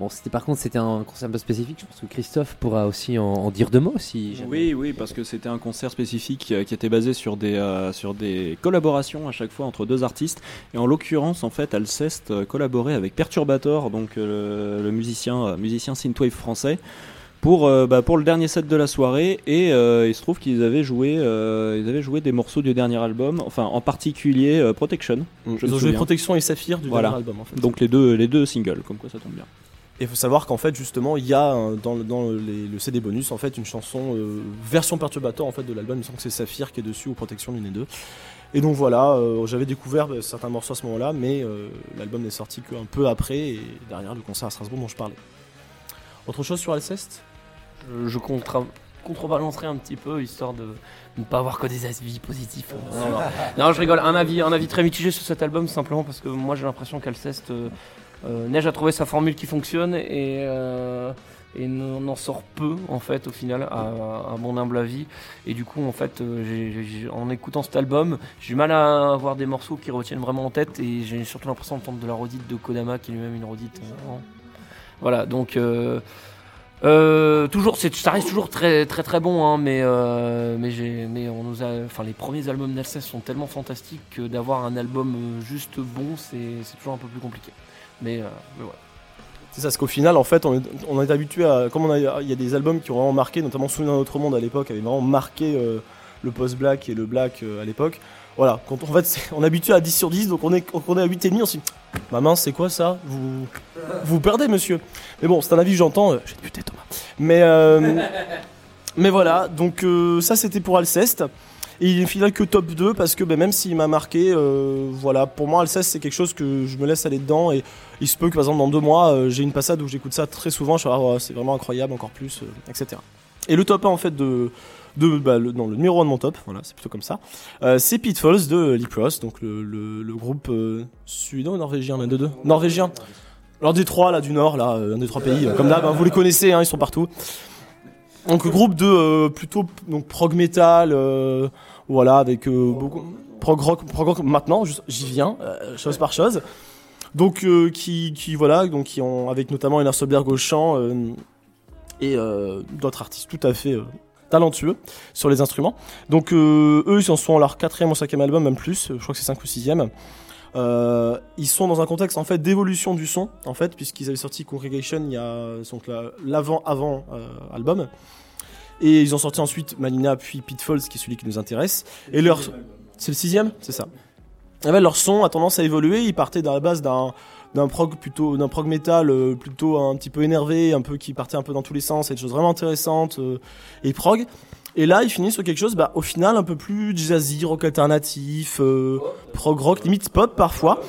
Bon, c'était par contre, c'était un concert un peu spécifique. Je pense que Christophe pourra aussi en, en dire deux mots si jamais. Oui, oui, parce que c'était un concert spécifique euh, qui était basé sur des, euh, sur des collaborations à chaque fois entre deux artistes. Et en l'occurrence, en fait, Alceste euh, collaborait avec Perturbator, donc euh, le, musicien, musicien synthwave français. Pour, euh, bah, pour le dernier set de la soirée et euh, il se trouve qu'ils avaient joué euh, ils avaient joué des morceaux du dernier album enfin en particulier euh, Protection je Ils ont joué. Protection et Saphir du Voilà. dernier album en fait. donc les deux les deux singles comme quoi ça tombe bien Et il faut savoir qu'en fait, justement, il y a euh, dans, le- dans les- le CD bonus en fait une chanson euh, version perturbateur en fait de l'album. Il me semble que c'est Saphir qui est dessus ou Protection l'une des deux. Et donc voilà, euh, j'avais découvert certains morceaux à ce moment-là, mais euh, l'album n'est sorti qu'un peu après et derrière le concert à Strasbourg dont je parlais. Autre chose sur Alceste? Je, contrebalancerai un petit peu histoire de ne pas avoir que des avis positifs. Euh, Non, non. Non, je rigole. Un avis, un avis très mitigé sur cet album simplement parce que moi j'ai l'impression qu'Alceste Neige a trouvé sa formule qui fonctionne et, euh, on en sort peu en fait au final à, mon humble avis. Et du coup en fait euh, en écoutant cet album j'ai du mal à avoir des morceaux qui retiennent vraiment en tête et j'ai surtout l'impression d'entendre de la redite de Kodama qui est lui-même une redite euh, voilà donc euh, euh, toujours ça reste toujours très très très bon hein, mais euh, on nous enfin les premiers albums d'Alceste sont tellement fantastiques que d'avoir un album euh, juste bon c'est toujours un peu plus compliqué mais, euh, mais C'est ça, parce qu'au final, en fait, on est, habitué à. Comme il y a des albums qui ont vraiment marqué, notamment Souvenir d'un autre monde à l'époque, avait vraiment marqué euh, le post-black et le black euh, à l'époque. Voilà, quand en fait, on est habitué à 10 sur 10, donc on est, on est à 8,5, on se dit Ma mince, c'est quoi ça? Vous, vous perdez, monsieur. Mais bon, c'est un avis que j'entends. euh, J'ai buté, Thomas. Mais, mais voilà, donc ça, c'était pour Alceste. Et il est final que top 2 parce que ben, même s'il m'a marqué, euh, voilà, pour moi Alceste c'est quelque chose que je me laisse aller dedans. Et il se peut que par exemple dans deux mois euh, j'ai une passade où j'écoute ça très souvent, je suis ouais, c'est vraiment incroyable, encore plus, euh, etc. Et le top 1 en fait de, de bah, le, non, le numéro 1 de mon top, voilà, c'est plutôt comme ça, c'est Pitfalls de Lipros, donc le, groupe euh, suédois norvégien, l'un des deux? Norvégien. L'un des trois là du nord, là, un des trois pays, comme d'hab, hein, vous les connaissez, hein, ils sont partout. Donc groupe de euh, plutôt donc prog metal, euh, voilà avec euh, beaucoup prog rock, prog rock maintenant, j'y viens, chose par chose. Donc qui, qui voilà donc qui ont avec notamment Einar Solberg au chant et d'autres artistes tout à fait talentueux sur les instruments. Donc eux ils en sont à leur quatrième ou cinquième album même plus, je crois que c'est cinq ou sixième. Euh, ils sont dans un contexte en fait d'évolution du son en fait puisqu'ils avaient sorti Congregation il y a donc la- l'avant avant euh, album et ils ont sorti ensuite Malina puis Pitfalls qui est celui qui nous intéresse. Et leur c'est le sixième? C'est ça. Et leur son a tendance à évoluer. Ils partaient dans la base d'un d'un prog plutôt d'un prog metal euh, plutôt un petit peu énervé un peu qui partait un peu dans tous les sens et des choses vraiment intéressantes euh, et prog. Et là, ils finissent sur quelque chose, bah, au final, un peu plus jazzy, rock alternatif, euh, prog rock, limite pop parfois.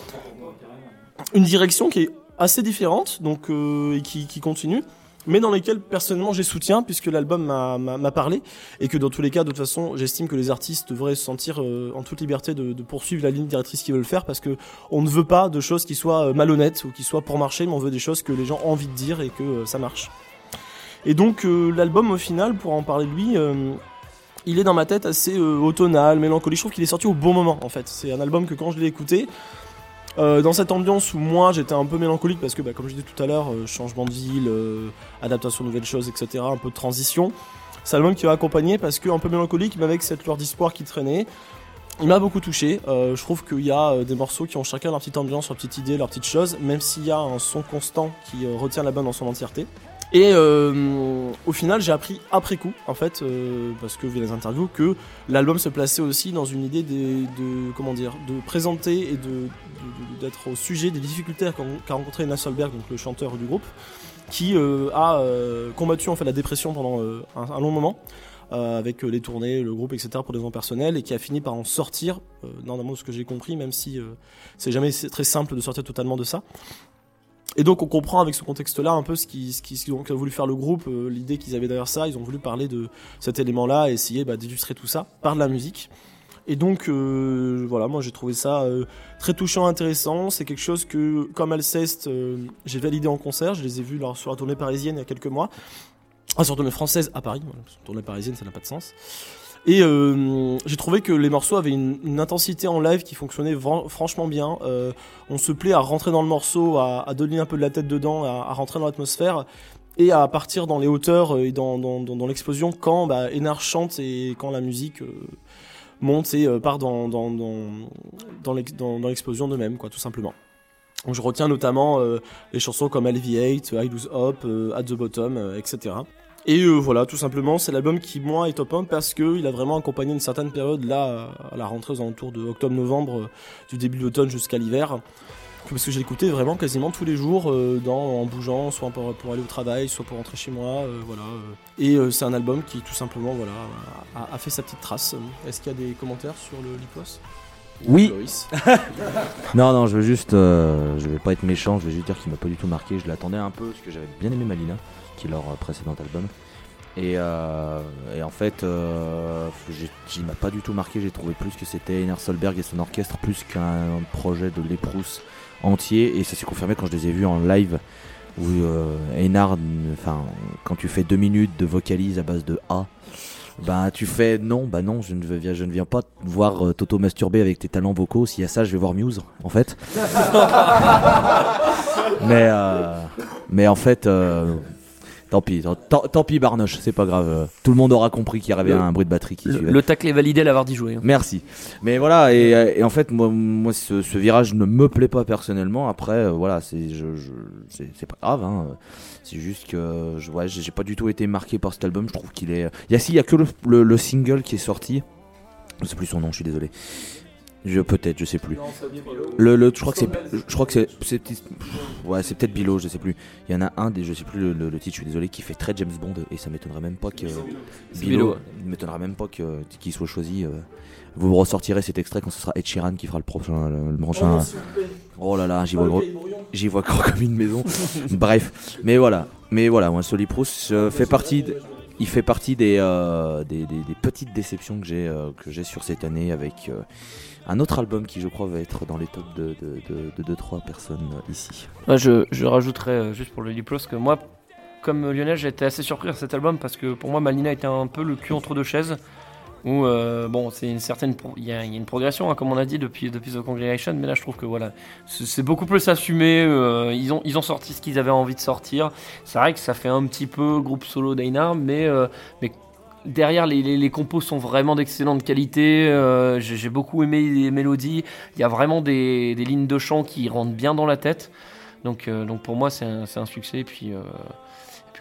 Une direction qui est assez différente, donc et qui continue, mais dans lesquelles personnellement j'ai soutien puisque l'album m'a- parlé et que dans tous les cas, de toute façon, j'estime que les artistes devraient se sentir euh, en toute liberté de, poursuivre la ligne directrice qu'ils veulent faire parce que on ne veut pas de choses qui soient euh, malhonnêtes ou qui soient pour marcher, mais on veut des choses que les gens ont envie de dire et que euh, ça marche. Et donc l'album au final, pour en parler de lui, il est dans ma tête assez automnal, mélancolique. Je trouve qu'il est sorti au bon moment en fait. C'est un album que quand je l'ai écouté, euh, dans cette ambiance où moi j'étais un peu mélancolique parce que bah, comme je disais tout à l'heure, euh, changement de ville, euh, adaptation de nouvelles choses, etc. Un peu de transition. C'est un album qui m'a accompagné parce que un peu mélancolique, mais avec cette lueur d'espoir qui traînait. Il m'a beaucoup touché. Je trouve qu'il y a des morceaux qui ont chacun leur petite ambiance, leur petite idée, leur petite chose, même s'il y a un son constant qui retient l'album dans son entièreté. Et euh, au final, j'ai appris après coup, en fait, euh, parce que via les interviews, que l'album se plaçait aussi dans une idée des- de, comment dire, de présenter et de d'être au sujet des difficultés qu'a rencontré Nina Solberg, donc le chanteur du groupe, qui euh, a euh, combattu en fait la dépression pendant euh, un, un long moment. euh, avec les tournées, le groupe, etc. pour des raisons personnelles et qui a fini par en sortir, normalement de ce que j'ai compris, même si c'est jamais très simple de sortir totalement de ça. Et donc on comprend avec ce contexte-là un peu ce qui, ce voulu faire le groupe, euh, l'idée qu'ils avaient derrière ça. Ils ont voulu parler de cet élément-là et essayer bah, d'illustrer tout ça par de la musique. Et donc euh, voilà, moi j'ai trouvé ça euh, très touchant, intéressant. C'est quelque chose que, comme Alceste, j'ai validé en concert. Je les ai vus lors- sur la tournée parisienne il y a quelques mois. Ah, sur la tournée française à Paris. Tournée parisienne, ça n'a pas de sens. Et euh, j'ai trouvé que les morceaux avaient une, intensité en live qui fonctionnait franchement bien. Euh, on se plaît à rentrer dans le morceau, à, donner un peu de la tête dedans, à, rentrer dans l'atmosphère et à partir dans les hauteurs et dans, l'explosion quand bah, Enar chante et quand la musique euh, monte et euh, part dans, dans, dans, dans l'ex- dans- dans l'explosion de même, quoi, tout simplement. Je retiens notamment euh, les chansons comme Alleviate, I Lose Hope, euh, At the Bottom, euh, etc. Et euh, voilà, tout simplement, c'est l'album qui, moi, est top 1 parce qu'il a vraiment accompagné une certaine période, là, à la rentrée aux alentours de octobre-novembre, euh, du début de l'automne jusqu'à l'hiver. Parce que j'ai écouté vraiment quasiment tous les jours euh, dans, en bougeant, soit pour, pour aller au travail, soit pour rentrer chez moi. euh, voilà. Et c'est un album qui, tout simplement, voilà, a, a fait sa petite trace. Est-ce qu'il y a des commentaires sur le Lipos Oui. Non, non, je veux juste. euh, je vais pas être méchant, je vais juste dire qu'il m'a pas du tout marqué. Je l'attendais un peu parce que j'avais bien aimé Malina, qui est leur précédent album. Et, euh, et en fait, euh, il m'a pas du tout marqué. J'ai trouvé plus que c'était Einar Solberg et son orchestre plus qu'un projet de Léprous entier. Et ça s'est confirmé quand je les ai vus en live. Où euh, Einar, enfin, quand tu fais deux minutes de vocalise à base de A, bah tu fais non, bah non, je ne viens, je ne viens pas voir euh, t'auto masturber avec tes talents vocaux. S'il y a ça, je vais voir Muse, en fait. mais euh, mais en fait, tant pis, tant, tant pis Barnoche, c'est pas grave. Tout le monde aura compris qu'il y avait Le- un bruit de batterie qui Le, suivait. le tacle est validé, l'avoir d'y jouer. hein. Merci. Mais voilà, et, et en fait, moi, moi ce, ce virage ne me plaît pas personnellement. Après, euh, voilà, c'est je, je, c'est c'est pas grave. Hein. C'est juste que je, ouais, j'ai j'ai pas du tout été marqué par cet album. Je trouve qu'il est. Il y a si, il y a que le, le, le single qui est sorti. Je sais plus son nom, je suis désolé. Je peut-être, je sais plus. Le, le, je crois que c'est, je crois que c'est, c'est, ouais, c'est peut-être Bilo, je sais plus. Il y en a un des, je sais plus le, le- le titre, je suis désolé, qui fait très James Bond et ça m'étonnerait même pas que Bilo, m'étonnerait même pas que qu'il soit choisi. euh. Vous ressortirez cet extrait quand ce sera Ed Sheeran qui fera le prochain, le, le prochain. plaît. Oh là là, j'y vois gros, j'y vois gros comme une maison. Bref, mais voilà, mais voilà, moi Solipros euh, fait partie, de- il fait partie des, euh, des, des- des petites déceptions que j'ai euh, que j'ai sur cette année avec euh, un autre album qui je crois va être dans les tops de 2-3 personnes euh, ici. Je, rajouterais euh, juste pour le Liplos que moi, comme Lionel, j'ai été assez surpris par cet album parce que pour moi, Malina était un peu le cul entre deux chaises. Où, euh, bon, c'est une certaine. Il y, a une progression, hein, comme on a dit, depuis, depuis The Congregation, mais là, je trouve que voilà, c'est beaucoup plus assumé. ils, ont, ils ont sorti ce qu'ils avaient envie de sortir. C'est vrai que ça fait un petit peu groupe solo d'Einar, mais, mais derrière, les, compos sont vraiment d'excellente qualité. euh, J'ai beaucoup aimé les mélodies. Il y a vraiment des, lignes de chant qui rentrent bien dans la tête. Donc, euh, pour moi, c'est un, succès. Puis, euh,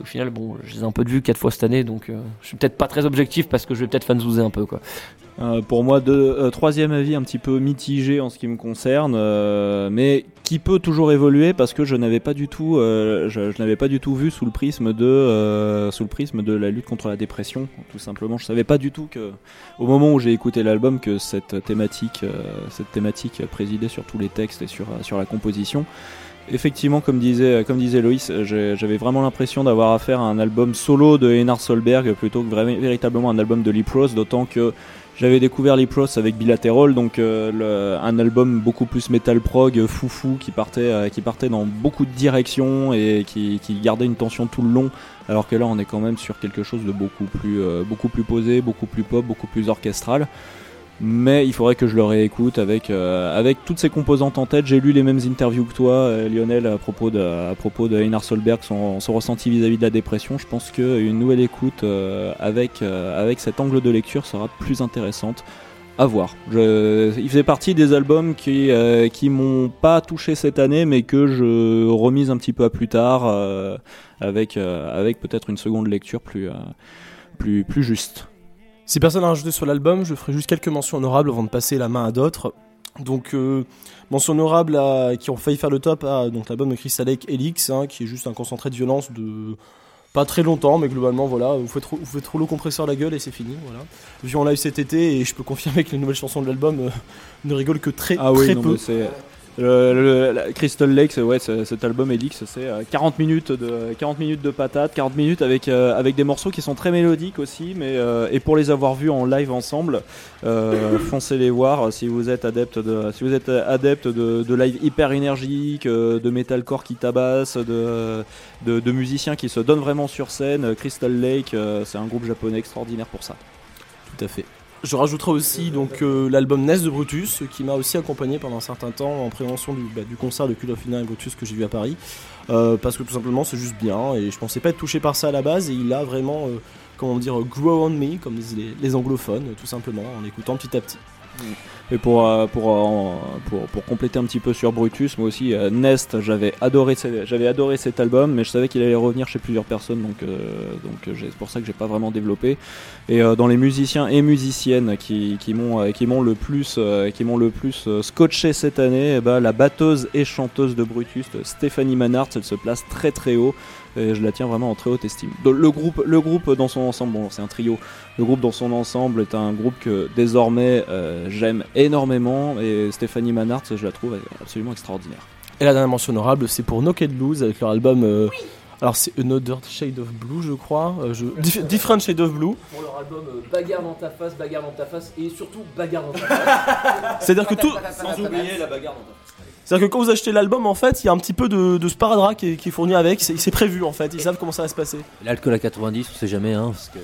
au final, bon, je les ai un peu de vue quatre fois cette année, donc euh, je suis peut-être pas très objectif parce que je vais peut-être fanzouzer un peu. Quoi. Euh, pour moi, euh, troisième avis un petit peu mitigé en ce qui me concerne, euh, mais qui peut toujours évoluer parce que je n'avais pas du tout, je, n'avais pas du tout vu sous le prisme de, sous le prisme de la lutte contre la dépression. Tout simplement, je savais pas du tout que, au moment où j'ai écouté l'album, que cette thématique, cette thématique présidait sur tous les textes et sur, sur la composition. Effectivement, comme disait, comme disait Loïs, euh, j'avais vraiment l'impression d'avoir affaire à un album solo de Einar Solberg plutôt que véritablement un album de Lip Rose, d'autant que j'avais découvert Lip Rose avec Bilateral, donc euh, un album beaucoup plus metal prog, euh, foufou, qui partait, dans beaucoup de directions et qui, gardait une tension tout le long, alors que là on est quand même sur quelque chose de beaucoup plus, beaucoup plus posé, beaucoup plus pop, beaucoup plus orchestral. Mais il faudrait que je le réécoute avec, euh, avec toutes ces composantes en tête. J'ai lu les mêmes interviews que toi, euh, Lionel, à propos de, à propos de Solberg, son, son ressenti vis-à-vis de la dépression. Je pense qu'une nouvelle écoute euh, avec, avec cet angle de lecture sera plus intéressante. À voir. Je, il faisait partie des albums qui, qui m'ont pas touché cette année, mais que je remise un petit peu à plus tard, avec, avec peut-être une seconde lecture plus, plus, plus juste. Si personne n'a rajouté sur l'album, je ferai juste quelques mentions honorables avant de passer la main à d'autres. Donc, euh, mention honorable à, qui ont failli faire le top à donc l'album de Crystal Lake Helix, hein, qui est juste un concentré de violence de pas très longtemps, mais globalement, voilà, vous faites, vous faites rouler au compresseur la gueule et c'est fini, voilà. Vu en live cet été, et je peux confirmer que les nouvelles chansons de l'album euh, ne rigolent que très, Ah oui, très non, peu. Le, Crystal Lake, c'est- ouais, c'est- cet album Elix, c'est euh, 40 minutes de 40 minutes de patates, 40 minutes avec euh, avec des morceaux qui sont très mélodiques aussi, mais euh, et pour les avoir vus en live ensemble, euh, foncez les voir si vous êtes adepte de si vous êtes adepte de, de live hyper énergique, euh, de metalcore qui tabasse, de, de de musiciens qui se donnent vraiment sur scène. euh, Crystal Lake, euh, c'est un groupe japonais extraordinaire pour ça. Tout à fait. Je rajouterai aussi donc euh, l'album Ness de Brutus, qui m'a aussi accompagné pendant un certain temps en prévention du, bah, du concert de Cult of Ina et Brutus que j'ai vu à Paris, Euh, parce que tout simplement c'est juste bien et je pensais pas être touché par ça à la base et il a vraiment, euh, comment dire, grow on me comme les anglophones, tout simplement en écoutant petit à petit. Et pour, euh, euh, pour, compléter un petit peu sur Brutus, moi aussi, euh, Nest, j'avais adoré, cet album, mais je savais qu'il allait revenir chez plusieurs personnes, donc c'est pour ça que j'ai pas vraiment développé. Et dans les musiciens et musiciennes qui, m'ont le plus scotché cette année, ben, la batteuse et chanteuse de Brutus, Stéphanie Manhart, elle se place très très haut. Et je la tiens vraiment en très haute estime. Le groupe, le groupe dans son ensemble, bon, c'est un trio. Le groupe dans son ensemble est un groupe que désormais euh, j'aime énormément et Stéphanie Manhart, je la trouve absolument extraordinaire. Et la dernière mention honorable, c'est pour No Kid Blues avec leur album. euh, alors c'est Another Shade of Blue, je crois. euh, je- Dif- Different Shade of Blue. Pour leur album euh, Bagarre dans ta face, bagarre dans ta face et surtout bagarre dans ta face. C'est-à-dire que tout- Sans oublier la bagarre dans ta face. C'est-à-dire que quand vous achetez l'album, en fait, il y a un petit peu de, de sparadrap qui est, qui est fourni avec. C'est prévu, en fait. Ils savent comment ça va se passer. L'alcool à 90, on sait jamais, hein, parce que...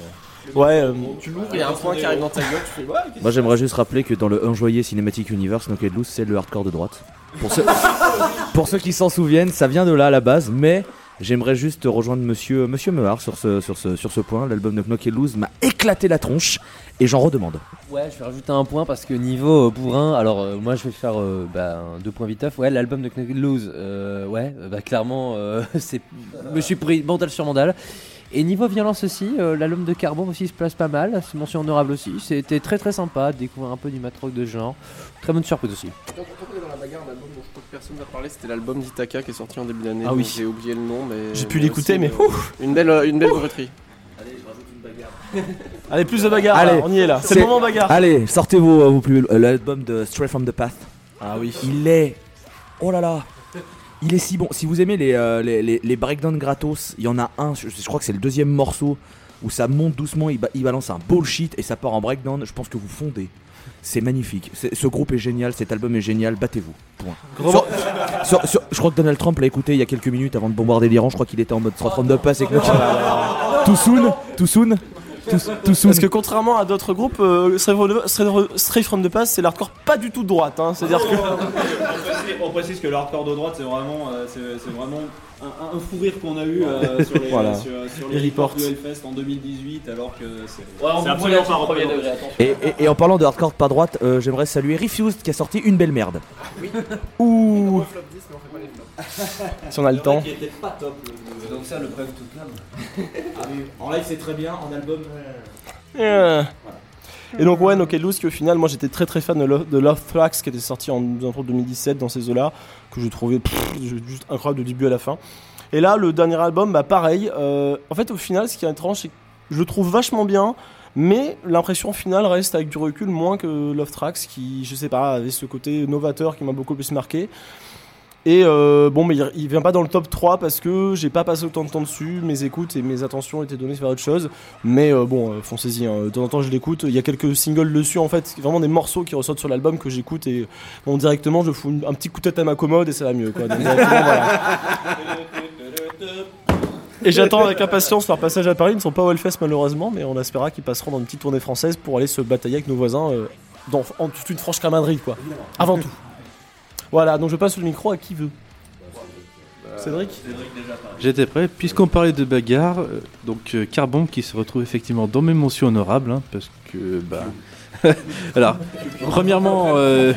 Ouais, euh, Tu l'ouvres, il y a un point qui arrive dans ta gueule, tu fais ouais. Moi j'aimerais juste rappeler que dans le enjoyé Cinematic Universe, No Loose, c'est le hardcore de droite. Pour ceux, pour ceux qui s'en souviennent, ça vient de là à la base, mais j'aimerais juste rejoindre monsieur, monsieur Mehar sur ce, sur, ce, sur ce point. L'album de Knock Loose m'a éclaté la tronche et j'en redemande. Ouais, je vais rajouter un point parce que niveau euh, bourrin, alors euh, moi je vais faire euh, bah, un- deux points viteuf. Ouais, l'album de Knuckle Loose, euh, ouais, bah clairement, euh, c'est, je me suis pris mental sur mental. Et niveau violence aussi, euh, l'album de Carbon aussi se place pas mal, c'est mention honorable aussi. C'était très très sympa de découvrir un peu du matrock de ce genre. Très bonne surprise aussi. Quand on est dans la bagarre, je personne parlé, c'était l'album d'Itaka qui est sorti en début d'année. Ah oui. J'ai oublié le nom, mais. J'ai pu mais l'écouter, mais euh, ouf. Une belle, une belle breveterie. Allez, plus de bagarre, là, on y est là. C'est le moment bagarre. Allez, sortez vos, vos plus euh, l'album de Straight from the Path. Ah oui. Il est. Oh là là. Il est si bon. Si vous aimez les, euh, les, les, les breakdowns gratos, il y en a un, je, je crois que c'est le deuxième morceau, où ça monte doucement, il, ba- il balance un bullshit et ça part en breakdown. Je pense que vous fondez. C'est magnifique. Ce groupe est génial, cet album est génial, battez-vous. Point. Gros Sur- sur- sur- je crois que Donald Trump l'a écouté il y a quelques minutes avant de bombarder l'Iran. Je crois qu'il était en mode 32 pass avec nous. Too soon, too soon, too, too soon. Parce que contrairement à d'autres groupes, euh, Straight from the- Pass, c'est l'hardcore pas du tout de droite. Hein. C'est-à-dire que. on, précise, on précise que le hardcore de droite, c'est vraiment, euh, c'est vraiment un, un fou rire qu'on a eu euh, sur les, Voilà. sur, sur Les les reports du Hellfest en 2018, alors que c'est, Ouais, absolument pas premier degré, attention. Et, et- et en parlant de hardcore pas droite, euh, j'aimerais saluer Refused qui a sorti une belle merde. Ouh. Si on a le temps. Qui était pas top. le- Donc ça, le tout. Ah oui, en live c'est très bien, en album. Euh. Et donc ouais, No qui au final, moi j'étais très très fan de, Lo- de Love Tracks qui était sorti en entre 2017 dans ces eaux-là, que je trouvais juste incroyable de début à la fin. Et là, le dernier album, bah pareil. euh, en fait, au final, ce qui est étrange, c'est que je le trouve vachement bien, mais l'impression finale reste avec du recul moins que Love Tracks, qui, je sais pas, avait ce côté novateur qui m'a beaucoup plus marqué. Et euh, bon, mais il, il vient pas dans le top 3 parce que j'ai pas passé autant de temps dessus, mes écoutes et mes attentions étaient données vers autre chose. Mais euh, bon, euh, foncez-y, hein. de temps en temps je l'écoute. Il y a quelques singles dessus en fait, vraiment des morceaux qui ressortent sur l'album que j'écoute et bon, directement je fous un petit coup de tête à ma commode et ça va mieux quoi. Donc. Et j'attends avec impatience leur passage à Paris. Ils ne sont pas au malheureusement, mais on espéra qu'ils passeront dans une petite tournée française pour aller se batailler avec nos voisins dans, en toute une franche camaraderie quoi. Avant tout. Voilà, donc je passe le micro à qui veut. Cédric J'étais prêt. Puisqu'on parlait de bagarre, euh, donc euh, Carbon qui se retrouve effectivement dans mes mentions honorables, hein, parce que bah. Alors, premièrement, euh,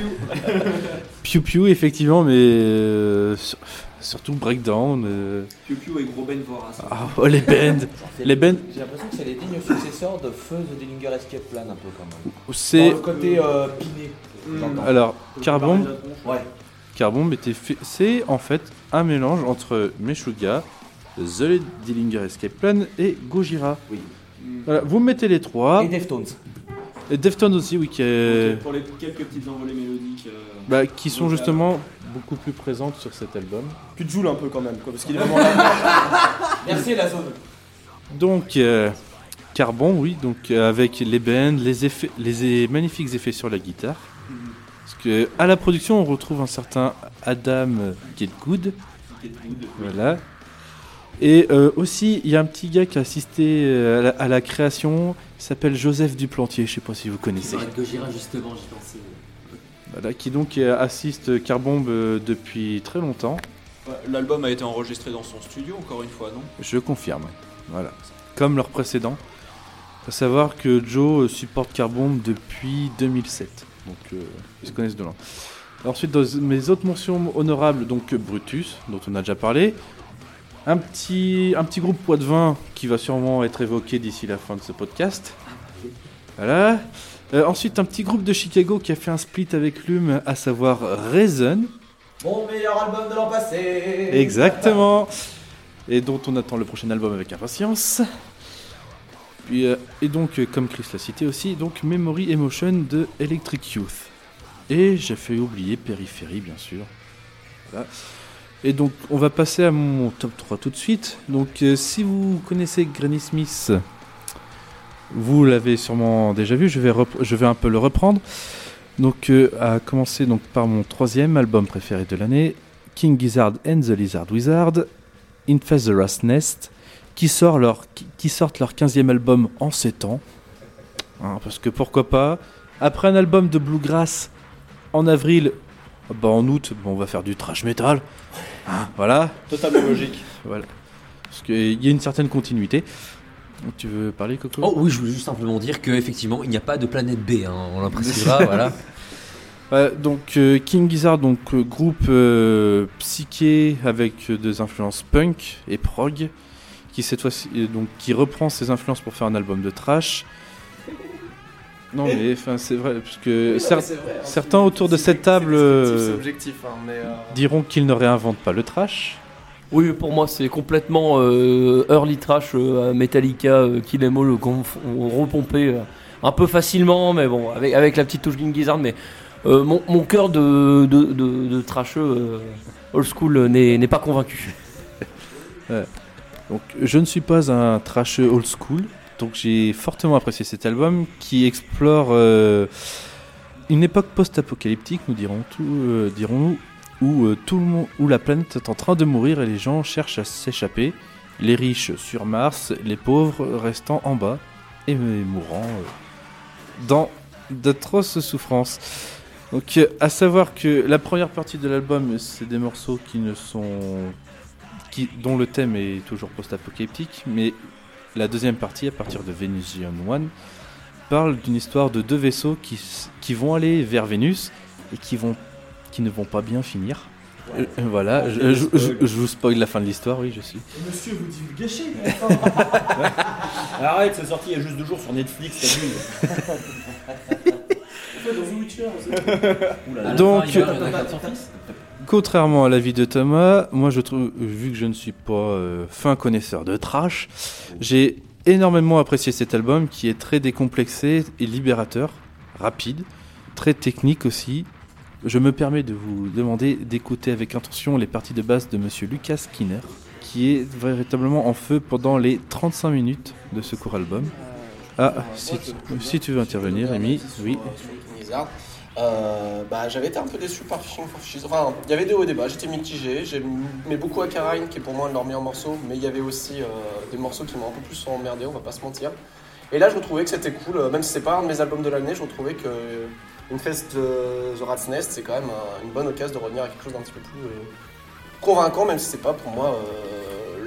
Piu Piu effectivement, mais euh, sur- surtout Breakdown. euh, Piu Piu et Gros Ben Vorace. ah, oh, les bands, les bands. J'ai l'impression que c'est les dignes successeurs de Feu The Dillinger Escape Plan un peu quand même. C'est- le côté euh, piné. j'entends. Alors, Carbon, Ouais. Était fait- c'est en fait un mélange entre Meshuga, The Dillinger Escape Plan et Gojira. Oui. Voilà, vous mettez les trois. Et Deftones. Et Deftones aussi, oui, qui, est- Pour les quelques petites envolées mélodiques. euh, bah, qui sont justement beaucoup plus présentes sur cet album. De Joule un peu quand même, quoi, parce qu'il est vraiment là. Merci la zone. Donc, euh, Carbon, oui, donc euh, avec les bands, les effets, les magnifiques effets sur la guitare. Que à la production, on retrouve un certain Adam Getgood. Voilà. Et euh, aussi, il y a un petit gars qui a assisté euh, à la, à la création. Il s'appelle Joseph Duplantier. Je sais pas si vous connaissez. Gojira, justement, j'y pensais. Voilà, qui donc euh, assiste Carbombe depuis très longtemps. L'album a été enregistré dans son studio, encore une fois, non? Je confirme. Voilà. Comme leur précédent. À savoir que Joe supporte Carbombe depuis 2007. Donc euh, ils se connaissent de loin. Ensuite, dans mes autres mentions honorables, donc Brutus, dont on a déjà parlé. Un petit, un petit groupe poids de vin qui va sûrement être évoqué d'ici la fin de ce podcast. Voilà. Euh, ensuite, un petit groupe de Chicago qui a fait un split avec Lume, à savoir Reason. Mon meilleur album de l'an passé. Exactement. Et dont on attend le prochain album avec impatience. Euh, et donc, euh, comme Chris l'a cité aussi, donc Memory Emotion de Electric Youth. Et j'ai fait oublier Périphérie, bien sûr. Et donc, on va passer à mon top 3 tout de suite. Donc, euh, si vous connaissez Granny Smith, vous l'avez sûrement déjà vu, je vais, un peu le reprendre. Donc, à commencer donc par mon troisième album préféré de l'année, King Gizzard and the Lizard Wizard, Infest the Rust Nest, qui, sort leur, qui, qui sortent leur 15e album en 7 ans. Hein, parce que pourquoi pas. Après un album de Bluegrass en avril, bah en août, bon, on va faire du trash metal. Hein, voilà. Totalement logique. Voilà. Parce qu'il y a une certaine continuité. Tu veux parler, Coco? Oh oui, je voulais juste simplement dire qu'effectivement, il n'y a pas de planète B, hein, on l'imprécisera, voilà. Ouais, donc euh, King Gizzard, donc euh, groupe euh, psyché avec euh, des influences punk et prog, qui cette fois-ci euh, donc qui reprend ses influences pour faire un album de trash. Non mais enfin c'est vrai parce que Oui, non, cer- mais c'est vrai, hein. certains autour de cette table euh, objectif, hein, mais, euh, diront qu'ils ne réinventent pas le trash. Oui, pour moi, c'est complètement euh, early trash euh, Metallica, euh, Kill Em All, repompé euh, un peu facilement, mais bon, avec, avec la petite touche King mais euh, mon, mon cœur de, de, de, de trasheux euh, old school euh, n'est n'est pas convaincu. Ouais. Donc, je ne suis pas un trash old school, donc j'ai fortement apprécié cet album qui explore euh, une époque post-apocalyptique, nous dirons tout, euh, dirons-nous, où euh, tout le monde, où la planète est en train de mourir et les gens cherchent à s'échapper. Les riches sur Mars, les pauvres restant en bas et mourant dans d'atroces souffrances. Donc, à savoir que la première partie de l'album, c'est des morceaux qui ne sont qui, dont le thème est toujours post-apocalyptique, mais la deuxième partie, à partir de Venusian One, parle d'une histoire de deux vaisseaux qui, s- qui vont aller vers Vénus et qui, vont, qui ne vont pas bien finir. Euh, euh, voilà, Oh, je, quel je- spoil. je- je vous spoil la fin de l'histoire, oui, je suis. Monsieur, vous dites vous gâchez. Arrête, c'est sorti il y a juste deux jours sur Netflix, t'as Donc, contrairement à l'avis de Thomas, moi je trouve, vu que je ne suis pas euh, fin connaisseur de trash, j'ai énormément apprécié cet album qui est très décomplexé et libérateur, rapide, très technique aussi. Je me permets de vous demander d'écouter avec intention les parties de basse de monsieur Lucas Skinner, qui est véritablement en feu pendant les 35 minutes de ce court album. Ah, si, si tu veux intervenir, Rémi, oui. Euh, bah, j'avais été un peu déçu par Fishing for Fishes. Enfin, il y avait des hauts bas, j'étais mitigé. J'aimais beaucoup Akarine, qui est pour moi un de leurs meilleurs morceaux, mais il y avait aussi euh, des morceaux qui m'ont un peu plus emmerdé, on va pas se mentir. Et là, je retrouvais que c'était cool, euh, même si c'est pas un de mes albums de l'année, je retrouvais que une fest de The Rat's Nest, c'est quand même une bonne occasion de revenir à quelque chose d'un petit peu plus convaincant, même si c'est pas pour moi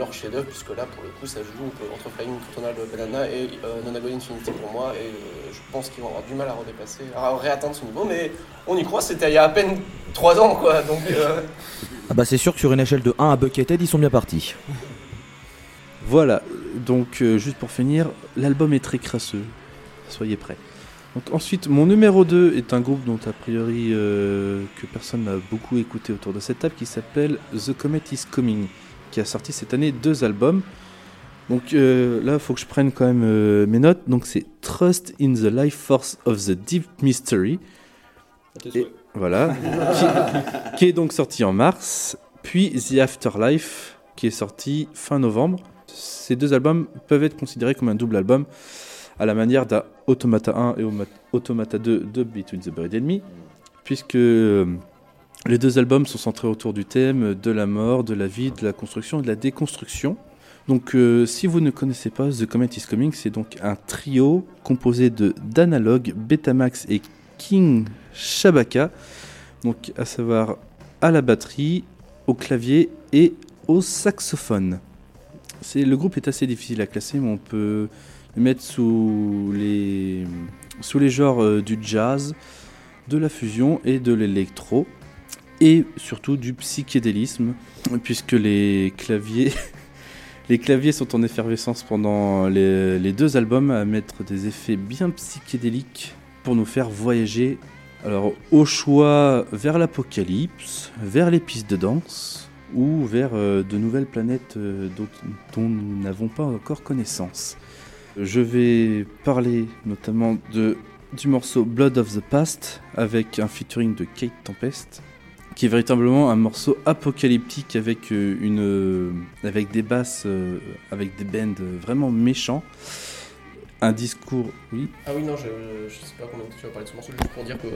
leur chef-d'œuvre, puisque là, pour le coup, ça joue entre Flying Tonal Banana et euh, Non Agony Infinity pour moi, et euh, je pense qu'ils vont avoir du mal à redépasser, à réatteindre ce niveau, mais on y croit, c'était il y a à peine 3 ans, quoi, donc. euh, Ah bah c'est sûr que sur une échelle de 1 à Buckethead, ils sont bien partis. Voilà, donc euh, juste pour finir, l'album est très crasseux. Soyez prêts. Donc ensuite, mon numéro 2 est un groupe dont a priori euh, que personne n'a beaucoup écouté autour de cette table qui s'appelle The Comet is Coming, qui a sorti cette année deux albums. Donc euh, là, il faut que je prenne quand même euh, mes notes. Donc c'est Trust in the Life Force of the Deep Mystery. Et voilà, qui, qui est donc sorti en mars. Puis The Afterlife, qui est sorti fin novembre. Ces deux albums peuvent être considérés comme un double album, à la manière d'un Automata 1 et Oma- Automata 2 de Between the Buried Enemy, puisque euh, les deux albums sont centrés autour du thème de la mort, de la vie, de la construction et de la déconstruction. Donc, euh, si vous ne connaissez pas The Comet is Coming, c'est donc un trio composé de d'Analog, Betamax et King Shabaka, donc à savoir à la batterie, au clavier et au saxophone. Le groupe est assez difficile à classer, mais on peut le mettre sous les sous les genres euh, du jazz, de la fusion et de l'électro et surtout du psychédélisme puisque les claviers les claviers sont en effervescence pendant les, deux albums à mettre des effets bien psychédéliques pour nous faire voyager alors au choix vers l'apocalypse, vers les pistes de danse ou vers euh, de nouvelles planètes euh, dont, dont nous n'avons pas encore connaissance. Je vais parler notamment de, du morceau Blood of the Past avec un featuring de Kate Tempest qui est véritablement un morceau apocalyptique avec euh, une euh, avec des basses euh, avec des bends vraiment méchants un discours. Oui. Ah oui, non, je, je sais pas combien de temps tu vas parler de ce morceau, juste pour dire que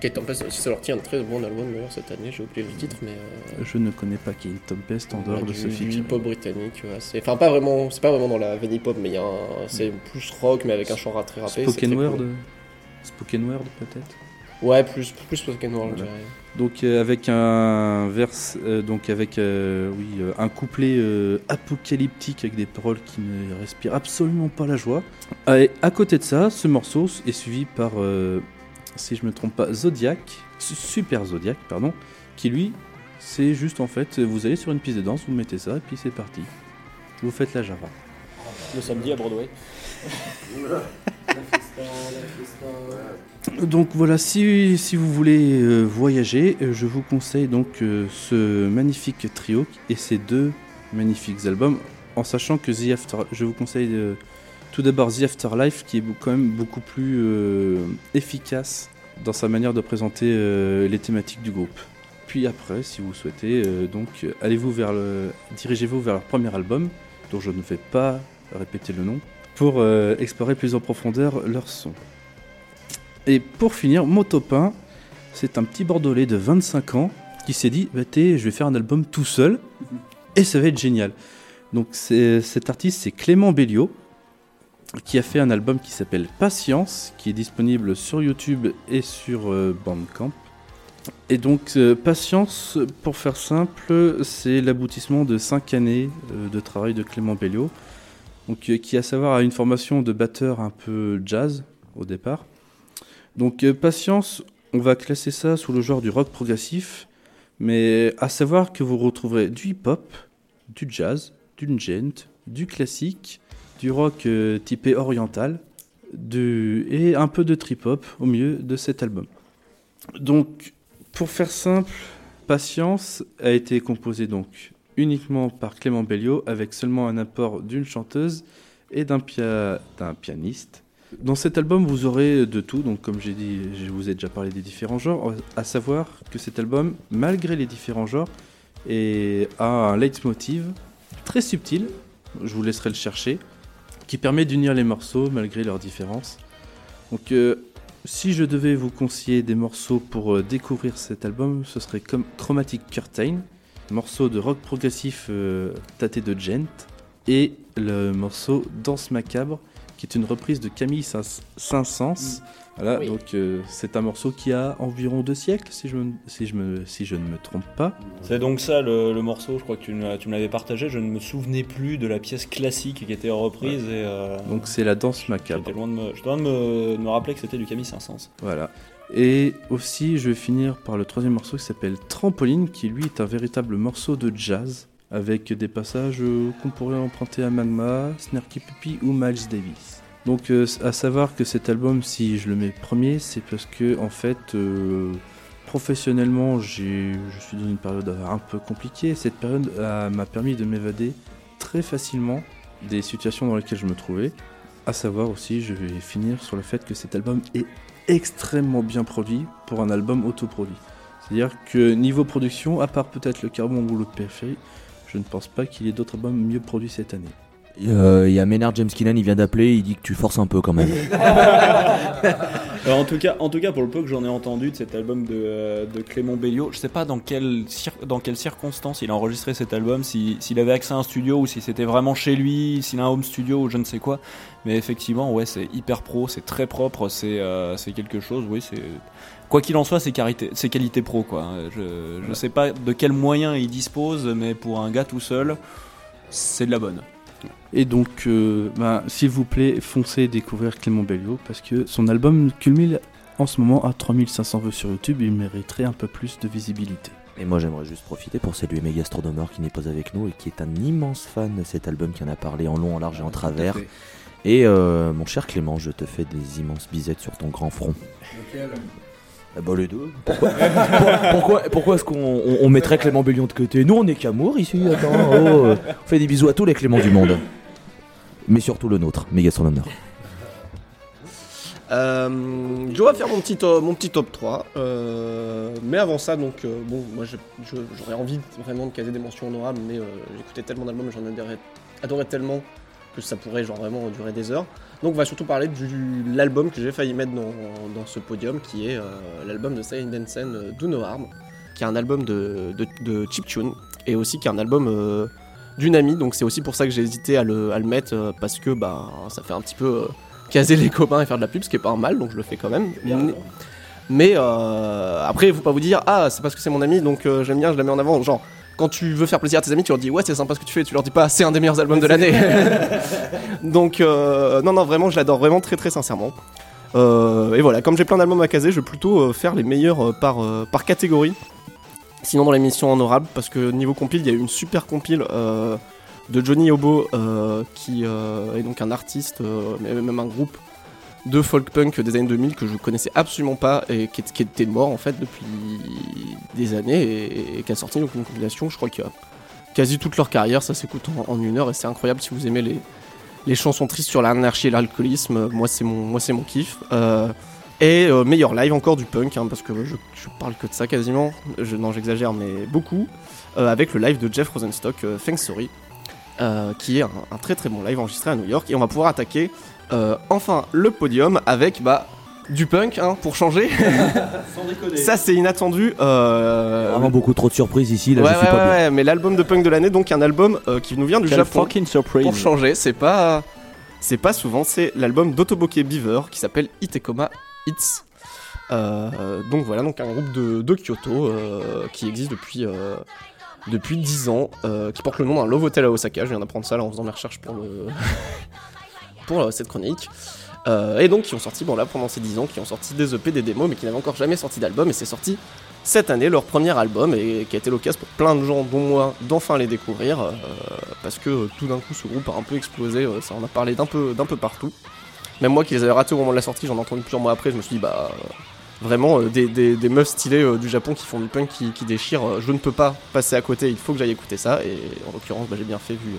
Kate Tempest a aussi sorti un très bon album d'ailleurs cette année, j'ai oublié le titre, mais. euh, Je ne connais pas Kate Tempest en dehors de ce du feat. hip-hop britannique, ouais, c'est- enfin pas vraiment, c'est pas vraiment dans la veine mais un- c'est plus rock, mais avec un chant très c'est Spoken word cool. Spoken word peut-être Ouais, plus, plus spoken word, je Voilà. dirais. Donc euh, avec un verse, euh, donc avec euh, oui euh, un couplet euh, apocalyptique avec des paroles qui ne respirent absolument pas la joie. Et à côté de ça, ce morceau est suivi par, euh, si je me trompe pas, Zodiac, Su- Super Zodiac, pardon, qui lui, c'est juste en fait, vous allez sur une piste de danse, vous mettez ça et puis c'est parti. Vous faites la Java. Le samedi à Broadway. Donc voilà, si, si vous voulez euh, voyager, euh, je vous conseille donc euh, ce magnifique trio et ces deux magnifiques albums, en sachant que The After, je vous conseille tout d'abord The Afterlife, qui est quand même beaucoup plus efficace dans sa manière de présenter les thématiques du groupe. Puis après, si vous souhaitez, donc allez-vous vers le, dirigez-vous vers leur premier album, dont je ne vais pas répéter le nom, pour euh, explorer plus en profondeur leur son. Et pour finir, mon top 1, c'est un petit bordelais de 25 ans qui s'est dit bah, je vais faire un album tout seul et ça va être génial. Donc cet artiste c'est Clément Belliot qui a fait un album qui s'appelle Patience qui est disponible sur YouTube et sur euh, Bandcamp. Et donc euh, Patience, pour faire simple, c'est l'aboutissement de 5 années de travail de Clément Belliot. Euh, qui à savoir a une formation de batteur un peu jazz au départ. Donc euh, Patience, on va classer ça sous le genre du rock progressif, mais à savoir que vous retrouverez du hip-hop, du jazz, du gent, du classique, du rock euh, typé oriental, et un peu de trip-hop au milieu de cet album. Donc, pour faire simple, Patience a été composé donc uniquement par Clément Belliot avec seulement un apport d'une chanteuse et d'un pia- d'un pianiste. Dans cet album, vous aurez de tout. Donc, comme j'ai dit, je vous ai déjà parlé des différents genres. À savoir que cet album, malgré les différents genres, a un leitmotiv très subtil. Je vous laisserai le chercher, qui permet d'unir les morceaux malgré leurs différences. Donc, euh, si je devais vous conseiller des morceaux pour euh, découvrir cet album, ce serait comme Chromatic Curtain, morceau de rock progressif euh, tâté de gent, et le morceau Danse macabre, qui est une reprise de Camille Saint- Saint-Saëns. Voilà, Oui. donc euh, c'est un morceau qui a environ deux siècles, si je, me- si je, me, si je ne me trompe pas. C'est donc ça le, le morceau, je crois que tu tu me l'avais partagé, je ne me souvenais plus de la pièce classique qui était reprise. Et, euh, Donc c'est la danse macabre. j'étais loin de me, je dois de me, de me rappeler que c'était du Camille Saint-Saëns. Voilà. Et aussi, je vais finir par le troisième morceau qui s'appelle Trampoline, qui lui est un véritable morceau de jazz, avec des passages euh, qu'on pourrait emprunter à Magma, Snarky Puppy ou Miles Davis. Donc, euh, à savoir que cet album, si je le mets premier, c'est parce que, en fait, euh, professionnellement, je suis dans une période un peu compliquée. Cette période m'a permis de m'évader très facilement des situations dans lesquelles je me trouvais. À savoir aussi, je vais finir sur le fait que cet album est extrêmement bien produit pour un album autoproduit. C'est-à-dire que niveau production, à part peut-être le Carbon ou le Périphérie, je ne pense pas qu'il y ait d'autres albums mieux produits cette année. Euh, Il y a Ménard James Keenan, il vient d'appeler, il dit que tu forces un peu quand même. Alors, en, tout cas, en tout cas, pour le peu que j'en ai entendu de cet album de, euh, de Clément Belliot, je sais pas dans, quelle dans quelles circonstances il a enregistré cet album, si- s'il avait accès à un studio ou si c'était vraiment chez lui, s'il a un home studio ou je ne sais quoi. Mais effectivement, ouais, c'est hyper pro, c'est très propre, c'est euh, c'est quelque chose, oui, c'est. Quoi qu'il en soit, c'est qualité, c'est qualité pro, quoi. Je, je sais pas de quels moyens il dispose, mais pour un gars tout seul, c'est de la bonne. Et donc, euh, ben, s'il vous plaît, foncez découvrir Clément Belliot parce que son album culmine en ce moment à 3500 vues sur YouTube. Il mériterait un peu plus de visibilité. Et moi j'aimerais juste profiter pour saluer Megastronomer qui n'est pas avec nous et qui est un immense fan de cet album qui en a parlé en long, en large et en travers. fait. Et euh, mon cher Clément, je te fais des immenses bisettes sur ton grand front. Ah bah les deux. Pourquoi, pourquoi, est-ce qu'on on- on mettrait Clément Bellion de côté? Nous on est qu'amour ici, attends. oh, on fait des bisous à tous les Cléments du monde. Mais surtout le nôtre, Megastronomer. Euh, je vais faire mon petit, top, mon petit top 3. euh, mais avant ça, donc, euh, bon, moi j'aurais envie vraiment de caser des mentions honorables, mais euh, j'écoutais tellement d'albums, j'en adorais, adorais tellement que ça pourrait genre vraiment durer des heures. Donc on va surtout parler de l'album que j'ai failli mettre dans, dans, ce podium, qui est euh, l'album de Silent Densen euh, Do No Harm, qui est un album de, de, de chiptune, et aussi qui est un album euh, d'une amie, donc c'est aussi pour ça que j'ai hésité à le, à le mettre, parce que bah, ça fait un petit peu caser les copains et faire de la pub, ce qui est pas mal, donc je le fais quand même. Mais, mais, après, il faut pas vous dire, ah, c'est parce que c'est mon ami, donc j'aime bien, je la mets en avant. Genre, quand tu veux faire plaisir à tes amis, tu leur dis, ouais, c'est sympa ce que tu fais, tu leur dis pas, c'est un des meilleurs albums de l'année. donc, euh, non, non, vraiment, je l'adore vraiment très, très sincèrement. Euh, et voilà, comme j'ai plein d'albums à caser, je vais plutôt euh, faire les meilleurs euh, par, par catégorie. Sinon, dans l'émission honorable, parce que niveau compile, il y a eu une super compile de Johnny Obo, qui est donc un artiste, mais même un groupe de folk punk des années 2000 que je connaissais absolument pas et qui, qui était mort en fait depuis des années et, qui a sorti donc une compilation, je crois qu'il y a quasi toute leur carrière, ça s'écoute en, en une heure et c'est incroyable si vous aimez les, les chansons tristes sur l'anarchie et l'alcoolisme, moi c'est mon, moi mon kiff. Euh, et euh, meilleur live encore du punk, hein, parce que je, je parle que de ça quasiment, je, non j'exagère mais beaucoup, euh, avec le live de Jeff Rosenstock, Thanks Sorry, qui est un très très bon live enregistré à New York. Et on va pouvoir attaquer euh, enfin le podium avec bah, du punk hein, pour changer. Sans déconner. Ça c'est inattendu. Euh, Vraiment beaucoup trop de surprises ici, là ouais, je suis ouais, pas ouais, bien. ouais, mais l'album de punk de l'année, donc un album euh, qui nous vient du Quelle Japon. fucking surprise. Pour changer, c'est pas, c'est pas souvent, c'est l'album d'Otoboke Beaver qui s'appelle Itekoma Hits. Euh, donc voilà, donc un groupe de, de Kyoto euh, qui existe depuis euh, depuis 10 ans, euh, qui porte le nom d'un Love Hotel à Osaka. Je viens d'apprendre ça là en faisant mes recherches pour le pour cette chronique. Euh, et donc qui ont sorti, bon là pendant ces 10 ans, qui ont sorti des EP, des démos, mais qui n'avaient encore jamais sorti d'album, et c'est sorti cette année, leur premier album, et qui a été l'occasion pour plein de gens, dont moi, d'enfin les découvrir, euh, parce que euh, tout d'un coup ce groupe a un peu explosé, ça en a parlé d'un peu, peu partout. Même moi qui les avais ratés au moment de la sortie, j'en ai entendu plusieurs mois après, je me suis dit, bah vraiment des, des, meufs stylés du Japon qui font du punk, qui, déchirent, je ne peux pas passer à côté, il faut que j'aille écouter ça, et en l'occurrence bah, j'ai bien fait vu,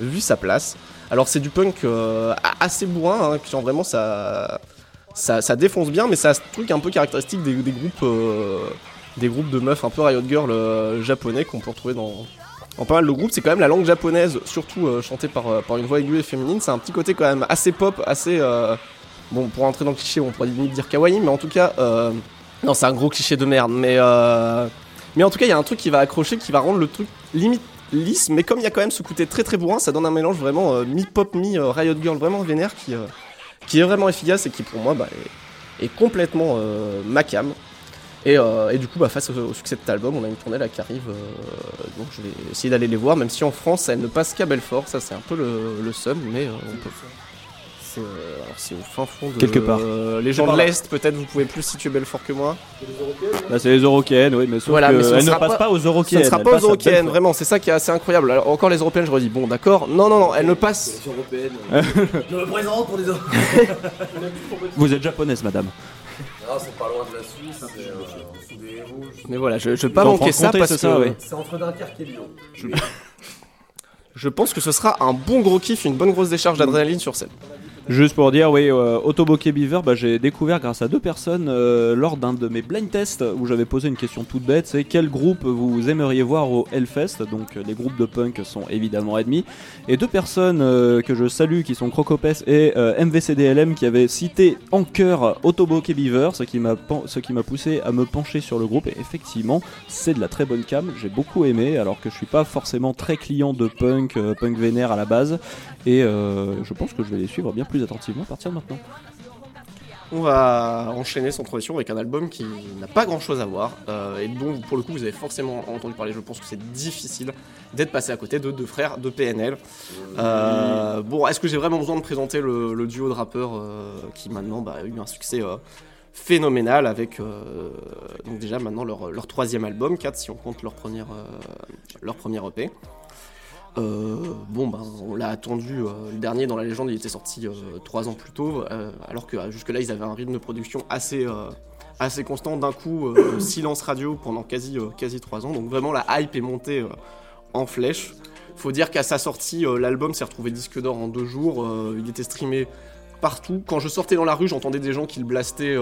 vu sa place. Alors c'est du punk euh, assez bourrin, hein, qui genre vraiment ça, ça, défonce bien, mais ça a ce truc un peu caractéristique des, groupes, euh, des groupes de meufs un peu riot girl euh, japonais qu'on peut retrouver dans, pas mal de groupes. C'est quand même la langue japonaise, surtout chantée par, une voix aiguë et féminine. C'est un petit côté quand même assez pop, assez bon pour entrer dans le cliché, on pourrait limite dire kawaii, mais en tout cas, non c'est un gros cliché de merde, mais mais en tout cas il y a un truc qui va accrocher, qui va rendre le truc limite lisse, mais comme il y a quand même ce côté très très bourrin, ça donne un mélange vraiment euh, mi-pop, mi-riot girl, vraiment vénère, qui, euh, qui est vraiment efficace et qui pour moi bah, est, complètement euh, ma. Et, euh, du coup, bah, face au, succès de cet album, on a une tournée là qui arrive, euh, donc je vais essayer d'aller les voir, même si en France elle ne passe qu'à Belfort, ça c'est un peu le, le seum, mais euh, on peut. C'est euh, alors, c'est au fin fond de. Quelque part. euh, les gens de l'Est, peut-être vous pouvez plus situer Belfort que moi. C'est les Européennes, oui, mais sauf Voilà, que mais ce elles ne sera passent pas, aux Ce Européennes. ne sera pas aux Européennes, Belfort. vraiment, c'est ça qui est assez incroyable. Alors, encore les Européennes, je redis, bon d'accord, non, non, non, elles ne passent. Je me présente pour les autres. Vous êtes japonaise, madame. Non, c'est pas loin de la Suisse, c'est euh, des héros. Mais voilà, je, je vais pas manquer ça parce c'est que ça. C'est entre Dunkerque et Lyon. je... je pense que ce sera un bon gros kiff, une bonne grosse décharge d'adrénaline sur scène. Juste pour dire, oui, euh, Beaver, bah, j'ai découvert grâce à deux personnes euh, lors d'un de mes blind tests où j'avais posé une question toute bête, c'est quel groupe vous aimeriez voir au Hellfest? Donc euh, les groupes de punk sont évidemment admis. Et deux personnes euh, que je salue qui sont Crocopes et euh, MVCDLM qui avaient cité en chœur Autoboke Beaver, ce qui m'a poussé à me pencher sur le groupe. Et effectivement, c'est de la très bonne cam, j'ai beaucoup aimé, alors que je suis pas forcément très client de punk, euh, punk vénère à la base. Et euh, je pense que je vais les suivre bien plus attentivement partir maintenant. On va enchaîner sans transition avec un album qui n'a pas grand chose à voir euh, et dont pour le coup vous avez forcément entendu parler. Je pense que c'est difficile d'être passé à côté de deux frères de PNL. Euh, bon, est-ce que j'ai vraiment besoin de présenter le, duo de rappeurs euh, qui maintenant bah, a eu un succès phénoménal avec déjà maintenant leur, troisième album, 4 si on compte leur première, leur premier EP. Euh, bon, ben, on l'a attendu. euh, le dernier dans la légende, il était sorti euh, trois ans plus tôt, alors que jusque-là, ils avaient un rythme de production assez, assez constant. D'un coup, silence radio pendant quasi, quasi trois ans. Donc vraiment, la hype est montée en flèche. Faut dire qu'à sa sortie, l'album s'est retrouvé disque d'or en deux jours. il était streamé partout. Quand je sortais dans la rue, j'entendais des gens qui le blastaient.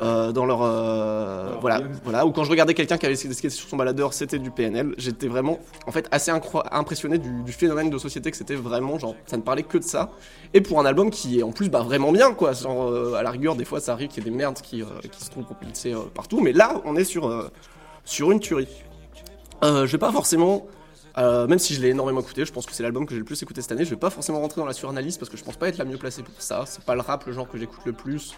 Euh, euh, dans leur euh, voilà voilà ou quand je regardais quelqu'un qui avait était sur son baladeur c'était du PNL j'étais vraiment en fait assez impressionné du, du phénomène de société que c'était vraiment genre ça ne parlait que de ça et pour un album qui est en plus bah vraiment bien quoi genre euh, à la rigueur des fois ça arrive qu'il y ait des merdes qui, qui se trouvent euh, partout mais là on est sur sur une tuerie je vais pas forcément euh, même si je l'ai énormément écouté, je pense que c'est l'album que j'ai le plus écouté cette année. Je vais pas forcément rentrer dans la suranalyse parce que je pense pas être la mieux placée pour ça. C'est pas le rap le genre que j'écoute le plus.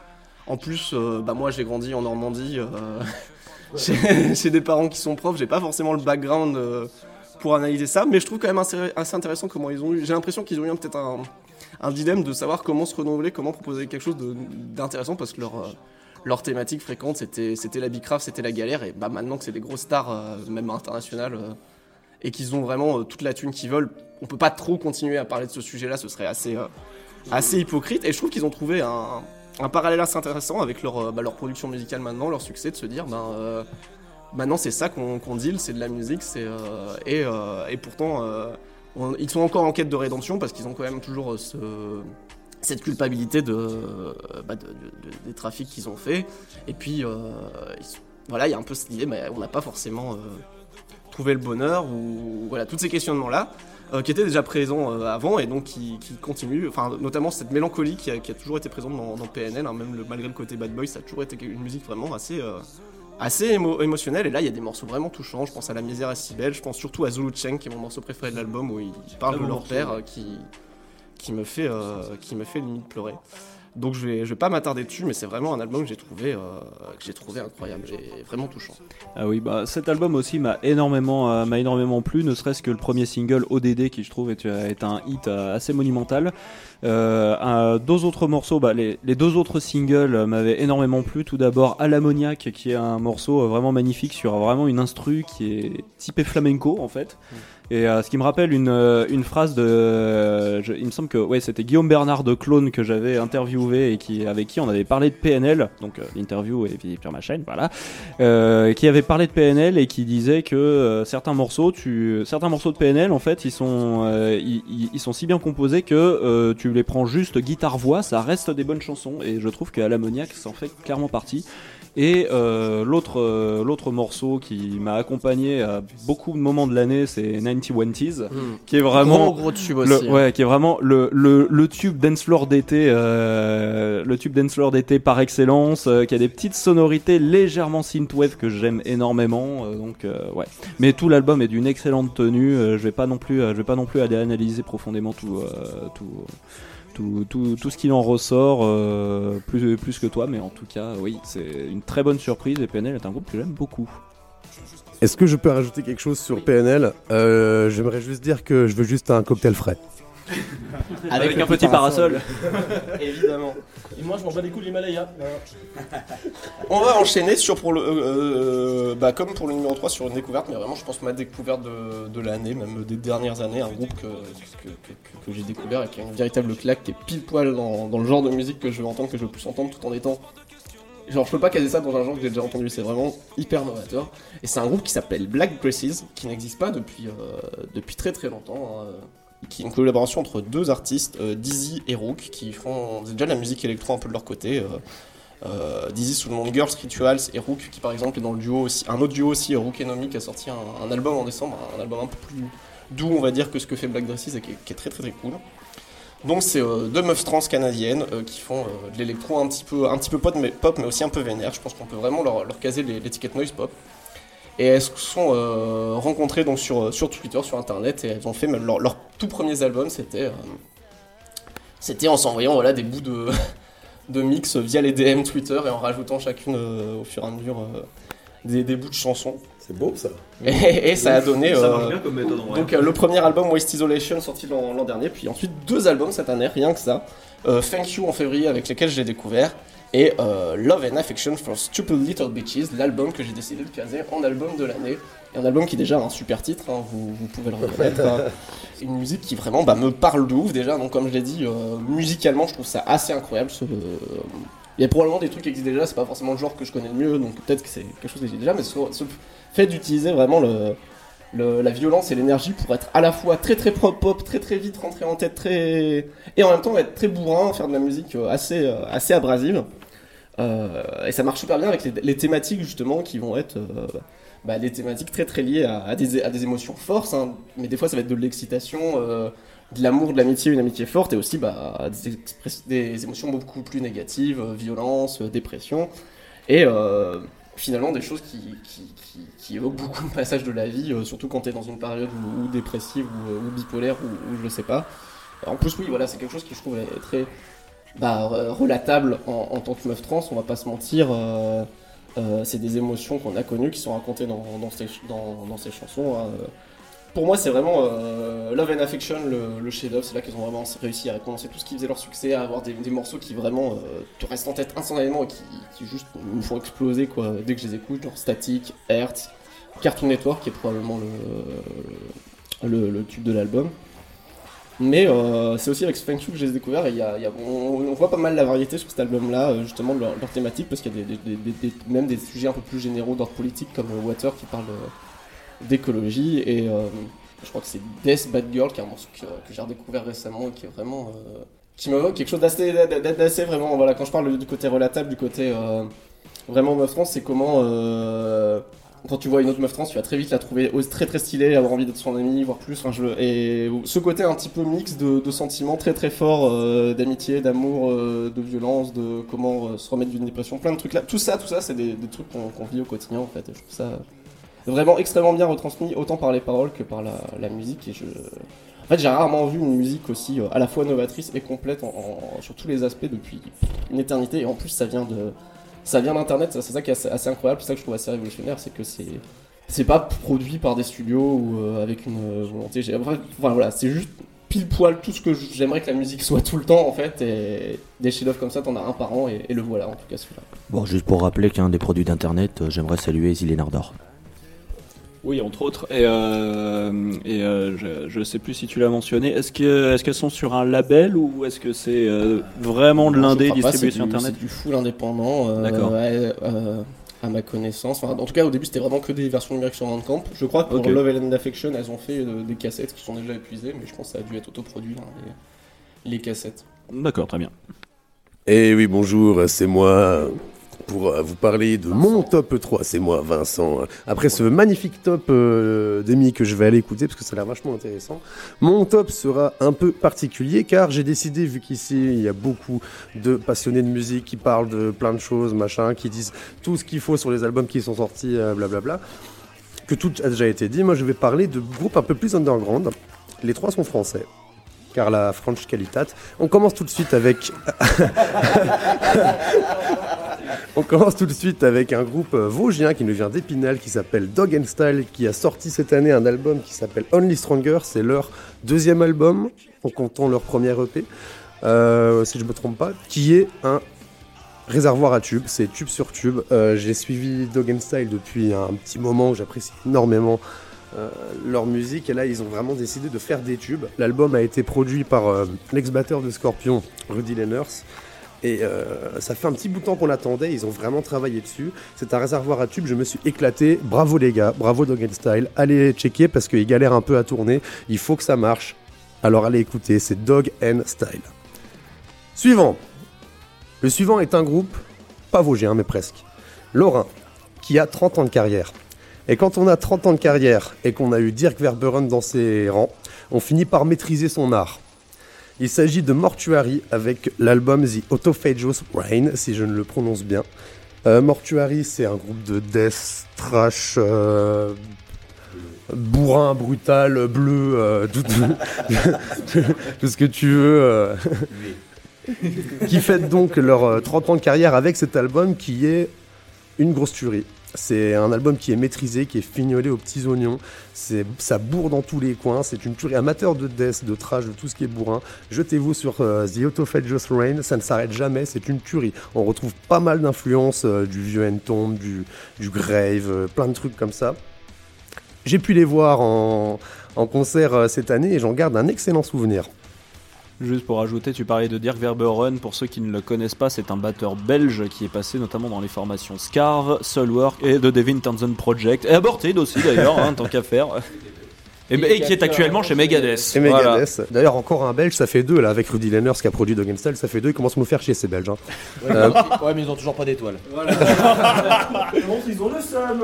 En plus, euh, bah moi j'ai grandi en Normandie euh, chez des parents qui sont profs. J'ai pas forcément le background euh, pour analyser ça, mais je trouve quand même assez, intéressant comment ils ont eu. J'ai l'impression qu'ils ont eu peut-être un, dilemme de savoir comment se renouveler, comment proposer quelque chose d'intéressant parce que leur thématique fréquente c'était la bicraft, c'était la galère et bah maintenant que c'est des grosses stars même internationales et qu'ils ont vraiment toute la thune qu'ils veulent, on peut pas trop continuer à parler de ce sujet-là, ce serait assez hypocrite et je trouve qu'ils ont trouvé un, un parallèle assez intéressant avec leur euh, bah, leur production musicale maintenant, leur succès de se dire ben euh, maintenant c'est ça qu'on qu'on deal, c'est de la musique, c'est euh, et, et pourtant ils sont encore en quête de rédemption parce qu'ils ont quand même toujours ce cette culpabilité bah, de- de- de- des trafics qu'ils ont fait. Et puis, voilà, il y a un peu cette idée, mais on n'a pas forcément trouvé le bonheur, ou voilà, tous ces questionnements-là, euh, qui étaient déjà présents euh, avant et donc qui, qui continuent, enfin, notamment cette mélancolie qui a, qui a toujours été présente dans, dans PNL, hein, même le, malgré le côté bad boy, ça a toujours été une musique vraiment assez. euh, assez émo- émotionnelle et là il y a des morceaux vraiment touchants je pense à La misère est si belle je pense surtout à Zulu Cheng qui est mon morceau préféré de l'album où ils parlent de leur père euh, qui, qui me fait euh, qui me fait limite pleurer. Donc je vais je vais pas m'attarder dessus, mais c'est vraiment un album que j'ai trouvé euh, que j'ai trouvé incroyable, vraiment touchant. Ah oui, bah cet album aussi m'a énormément, euh, m'a énormément plu, ne serait-ce que le premier single ODD qui je trouve est, euh, est un hit assez monumental. Euh, deux autres morceaux, bah, les, les deux autres singles m'avaient énormément plu. Tout d'abord À l'ammoniaque qui est un morceau vraiment magnifique sur vraiment une instru qui est typé flamenco en fait. Et euh, ce qui me rappelle une, euh, une phrase de, euh, je- il me semble que ouais c'était Guillaume Bernard de Clone que j'avais interviewé et qui avec qui on avait parlé de PNL, donc euh, l'interview est visible sur ma chaîne, voilà, euh, qui avait parlé de PNL et qui disait que certains morceaux, tu, certains morceaux de PNL en fait ils sont, ils, ils- sont si bien composés que tu les prends juste guitare voix, ça reste des bonnes chansons. Et je trouve qu'à l'ammoniaque ça fait clairement partie. Et euh, l'autre euh, l'autre morceau qui m'a accompagné à beaucoup de moments de l'année, c'est 90 Mm. qui est vraiment Gros, gros tube le- aussi, hein. ouais, qui est vraiment le le, le tube dance floor d'été, euh, le tube dance floor d'été par excellence, euh, qui a des petites sonorités légèrement synthwave que j'aime énormément. euh, donc euh, ouais, mais tout l'album est d'une excellente tenue. euh, je vais pas non plus, euh, je vais pas non plus aller analyser profondément tout euh, tout. Tout, tout, tout ce qu'il en ressort euh, plus, plus que toi, mais en tout cas, oui, c'est une très bonne surprise et PNL est un groupe que j'aime beaucoup. Est-ce que je peux rajouter quelque chose sur PNL Euh, J'aimerais juste dire que je veux juste un cocktail frais. Avec un petit parasol. Évidemment. Et moi, je m'en bats les couilles de l'Himalaya. On va enchaîner sur pour le euh, euh, bah, comme pour le numéro 3 sur une découverte, mais vraiment je pense ma découverte de, l'année, même des dernières années, un groupe que, j'ai découvert et qui a une véritable claque, qui est pile poil dans, le genre de musique que je veux entendre, que je veux plus entendre tout en étant. Genre je peux pas caser ça dans un genre que j'ai déjà entendu, c'est vraiment hyper novateur. Et c'est un groupe qui s'appelle Black Dresses, qui n'existe pas depuis, euh, très très longtemps. hein, qui est une collaboration entre deux artistes, euh, Dizzy et Rook, qui font déjà de la musique électro un peu de leur côté. euh, euh, Dizzy sous le nom de Girls Rituals et Rook qui par exemple est dans le duo aussi, un autre duo aussi, Rook et Nomi qui a sorti un, album en décembre, un album un peu plus doux on va dire que ce que fait Black Dresses et qui est, très très très cool. Donc c'est deux meufs trans canadiennes qui font de l'électro un petit peu un petit peu pop mais, pop, mais aussi un peu vénère. Je pense qu'on peut vraiment leur, caser l'étiquette noise pop. Et elles se sont euh, rencontrées donc sur, sur Twitter, sur internet et elles ont fait même leur, leurs tout premiers albums, c'était euh, c'était en s'envoyant voilà des bouts de de mix via les DM Twitter et en rajoutant chacune euh, au fur et à mesure euh, des, des bouts de chansons. C'est beau ça. Et, et ça a donné Ça euh, marche bien comme méthode, en vrai. donc euh, le premier album Waste Isolation sorti l'an dernier, puis ensuite deux albums cette année, rien que ça. Euh, Thank You en février avec lesquels je l'ai découvert et euh, Love and Affection for Stupid Little Bitches, l'album que j'ai décidé de caser en album de l'année. Et un album qui déjà a un super titre, hein, vous, vous pouvez le reconnaître. hein. Une musique qui vraiment bah, me parle de ouf déjà, donc comme je l'ai dit, euh, musicalement je trouve ça assez incroyable. ce- Il y a probablement des trucs qui existent déjà, c'est pas forcément le genre que je connais le mieux, donc peut-être que c'est quelque chose que j'ai déjà, mais ce, ce fait d'utiliser vraiment le, le- la violence et l'énergie pour être à la fois très très pop pop, très très vite rentrer en tête, très et en même temps être très bourrin, faire de la musique euh, assez euh, assez abrasive. Euh, et ça marche super bien avec les, thématiques justement qui vont être euh, bah, des thématiques très très liées à, des, des émotions fortes, hein. mais des fois ça va être de l'excitation, euh, de l'amour, de l'amitié, une amitié forte, et aussi bah, des, des émotions beaucoup plus négatives, violence, dépression, et finalement des choses qui, évoquent beaucoup le passage de la vie, surtout quand tu es dans une période ou, dépressive ou, ou bipolaire ou, ou je sais pas. En plus oui voilà c'est quelque chose qui je trouve est très bah, re- relatable en, tant que meuf trans, on va pas se mentir. euh, euh, c'est des émotions qu'on a connues qui sont racontées dans, ces, chansons. hein. Pour moi, c'est vraiment euh, Love and Affection, le, chef-d'œuvre. C'est là qu'ils ont vraiment réussi à récompenser tout ce qui faisait leur succès, à avoir des, morceaux qui vraiment euh, te restent en tête instantanément et qui, juste nous font exploser quoi, dès que je les écoute. Genre Static, Hertz, Cartoon Network, qui est probablement le, le, le tube de l'album. Mais euh, c'est aussi avec Thank You que je les ai découverts et y a, on, voit pas mal la variété sur cet album-là, euh, justement de leur, thématique, parce qu'il y a des, même des sujets un peu plus généraux d'ordre politique, comme euh, Water qui parle d'écologie, et je crois que c'est Death Bad Girl, qui est un morceau que, j'ai redécouvert récemment et qui est vraiment. euh, qui m'évoque quelque chose d'assez, d'assez vraiment. Voilà, quand je parle du côté relatable, du côté vraiment meuf trans, c'est comment. Quand tu vois une autre meuf trans, tu vas très vite la trouver très très stylée, avoir envie d'être son amie, voire plus. Et ce côté un petit peu mix de, sentiments très très forts, euh, d'amitié, d'amour, euh, de violence, de comment euh, se remettre d'une dépression, plein de trucs là. Tout ça, tout ça, c'est des, trucs qu'on vit au quotidien en fait. Et je trouve ça vraiment extrêmement bien retransmis, autant par les paroles que par la, musique. En fait, j'ai rarement vu une musique aussi à la fois novatrice et complète sur tous les aspects depuis une éternité. Et en plus, ça vient de, ça vient d'internet. C'est ça qui est assez, incroyable. C'est ça que je trouve assez révolutionnaire, c'est que c'est, c'est pas produit par des studios ou euh, avec une euh, volonté. Enfin, voilà, c'est juste pile poil tout ce que j'aimerais que la musique soit tout le temps en fait. Et des chefs-d'œuvre comme ça, t'en as un par an et, le voilà en tout cas celui-là. Bon, juste pour rappeler qu'un des produits d'internet, euh, j'aimerais saluer Easy Nardor. Oui, entre autres. Et, euh, et euh, je, je sais plus si tu l'as mentionné. Est-ce que est-ce qu'elles sont sur un label ou est-ce que c'est euh, vraiment de l'indé distribué c'est sur du- internet C'est du full indépendant. euh, D'accord. ouais, euh, à ma connaissance. Enfin, en tout cas, au début, c'était vraiment que des versions numériques sur Bandcamp. Je crois que pour. Love and Affection, elles ont fait euh, des cassettes qui sont déjà épuisées, mais je pense que ça a dû être autoproduit, hein, les, les cassettes. D'accord, très bien. Eh oui, bonjour, c'est moi. Pour euh, vous parler de mon top 3, c'est moi, Vincent. Après ce magnifique top euh, d'Emi que je vais aller écouter parce que ça a l'air vachement intéressant, mon top sera un peu particulier car j'ai décidé, vu qu'ici il y a beaucoup de passionnés de musique qui parlent de plein de choses, machin, qui disent tout ce qu'il faut sur les albums qui sont sortis, euh, blablabla, que tout a déjà été dit. Moi je vais parler de groupes un peu plus underground. Les trois sont français la French Qualitat. On commence tout de suite avec. On commence tout de suite avec un groupe euh, vosgien qui nous vient d'Épinal qui s'appelle Dog and Style qui a sorti cette année un album qui s'appelle Only Stronger. C'est leur deuxième album en comptant leur premier EP, euh, si je me trompe pas, qui est un réservoir à tubes. C'est tube sur tube. Euh, J'ai suivi Dog and Style depuis un petit moment. J'apprécie énormément euh, leur musique et là ils ont vraiment décidé de faire des tubes. L'album a été produit par euh, l'ex-batteur de Scorpion, Rudy Lenners. Et euh, ça fait un petit bout de temps qu'on l'attendait, ils ont vraiment travaillé dessus. C'est un réservoir à tubes, je me suis éclaté. Bravo les gars, bravo Dog and Style. Allez checker parce qu'ils galèrent un peu à tourner. Il faut que ça marche. Alors allez écouter, c'est Dog and Style. Suivant. Le suivant est un groupe, pas vosgien mais presque, lorrain, qui a 30 ans de carrière. Et quand on a 30 ans de carrière et qu'on a eu Dirk Verberen dans ses rangs, on finit par maîtriser son art. Il s'agit de Mortuary avec l'album The Autophagus Rain, si je ne le prononce bien. Euh, Mortuary, c'est un groupe de death, trash, euh, bourrin, brutal, bleu, euh, tout, tout- ce que tu veux. qui fêtent donc leurs euh, 30 ans de carrière avec cet album qui est une grosse tuerie. C'est un album qui est maîtrisé, qui est fignolé aux petits oignons. C'est, ça bourre dans tous les coins. C'est une tuerie. Amateur de death, de trash, de tout ce qui est bourrin. Jetez-vous sur euh, The Autophagus Rain. Ça ne s'arrête jamais. C'est une tuerie. On retrouve pas mal d'influences euh, du vieux Entomb, du, du Grave, euh, plein de trucs comme ça. J'ai pu les voir en, en concert cette année et j'en garde un excellent souvenir. Juste pour ajouter, tu parlais de Dirk Verberen. Pour ceux qui ne le connaissent pas, c'est un batteur belge qui est passé notamment dans les formations Scarve, Soulwork et The Devin Townsend Project. Et Aborted aussi d'ailleurs, hein, tant qu'à faire. Et, et qui est actuellement chez Megadeth. Et Voilà. Megadeth. D'ailleurs, encore un belge, ça fait deux là, avec Rudy Lenners qui a produit Dog Style, ça fait deux, ils commencent à nous faire chier ces belges. hein. Euh, Ouais, mais ils ont toujours pas d'étoiles. ils ont le seum.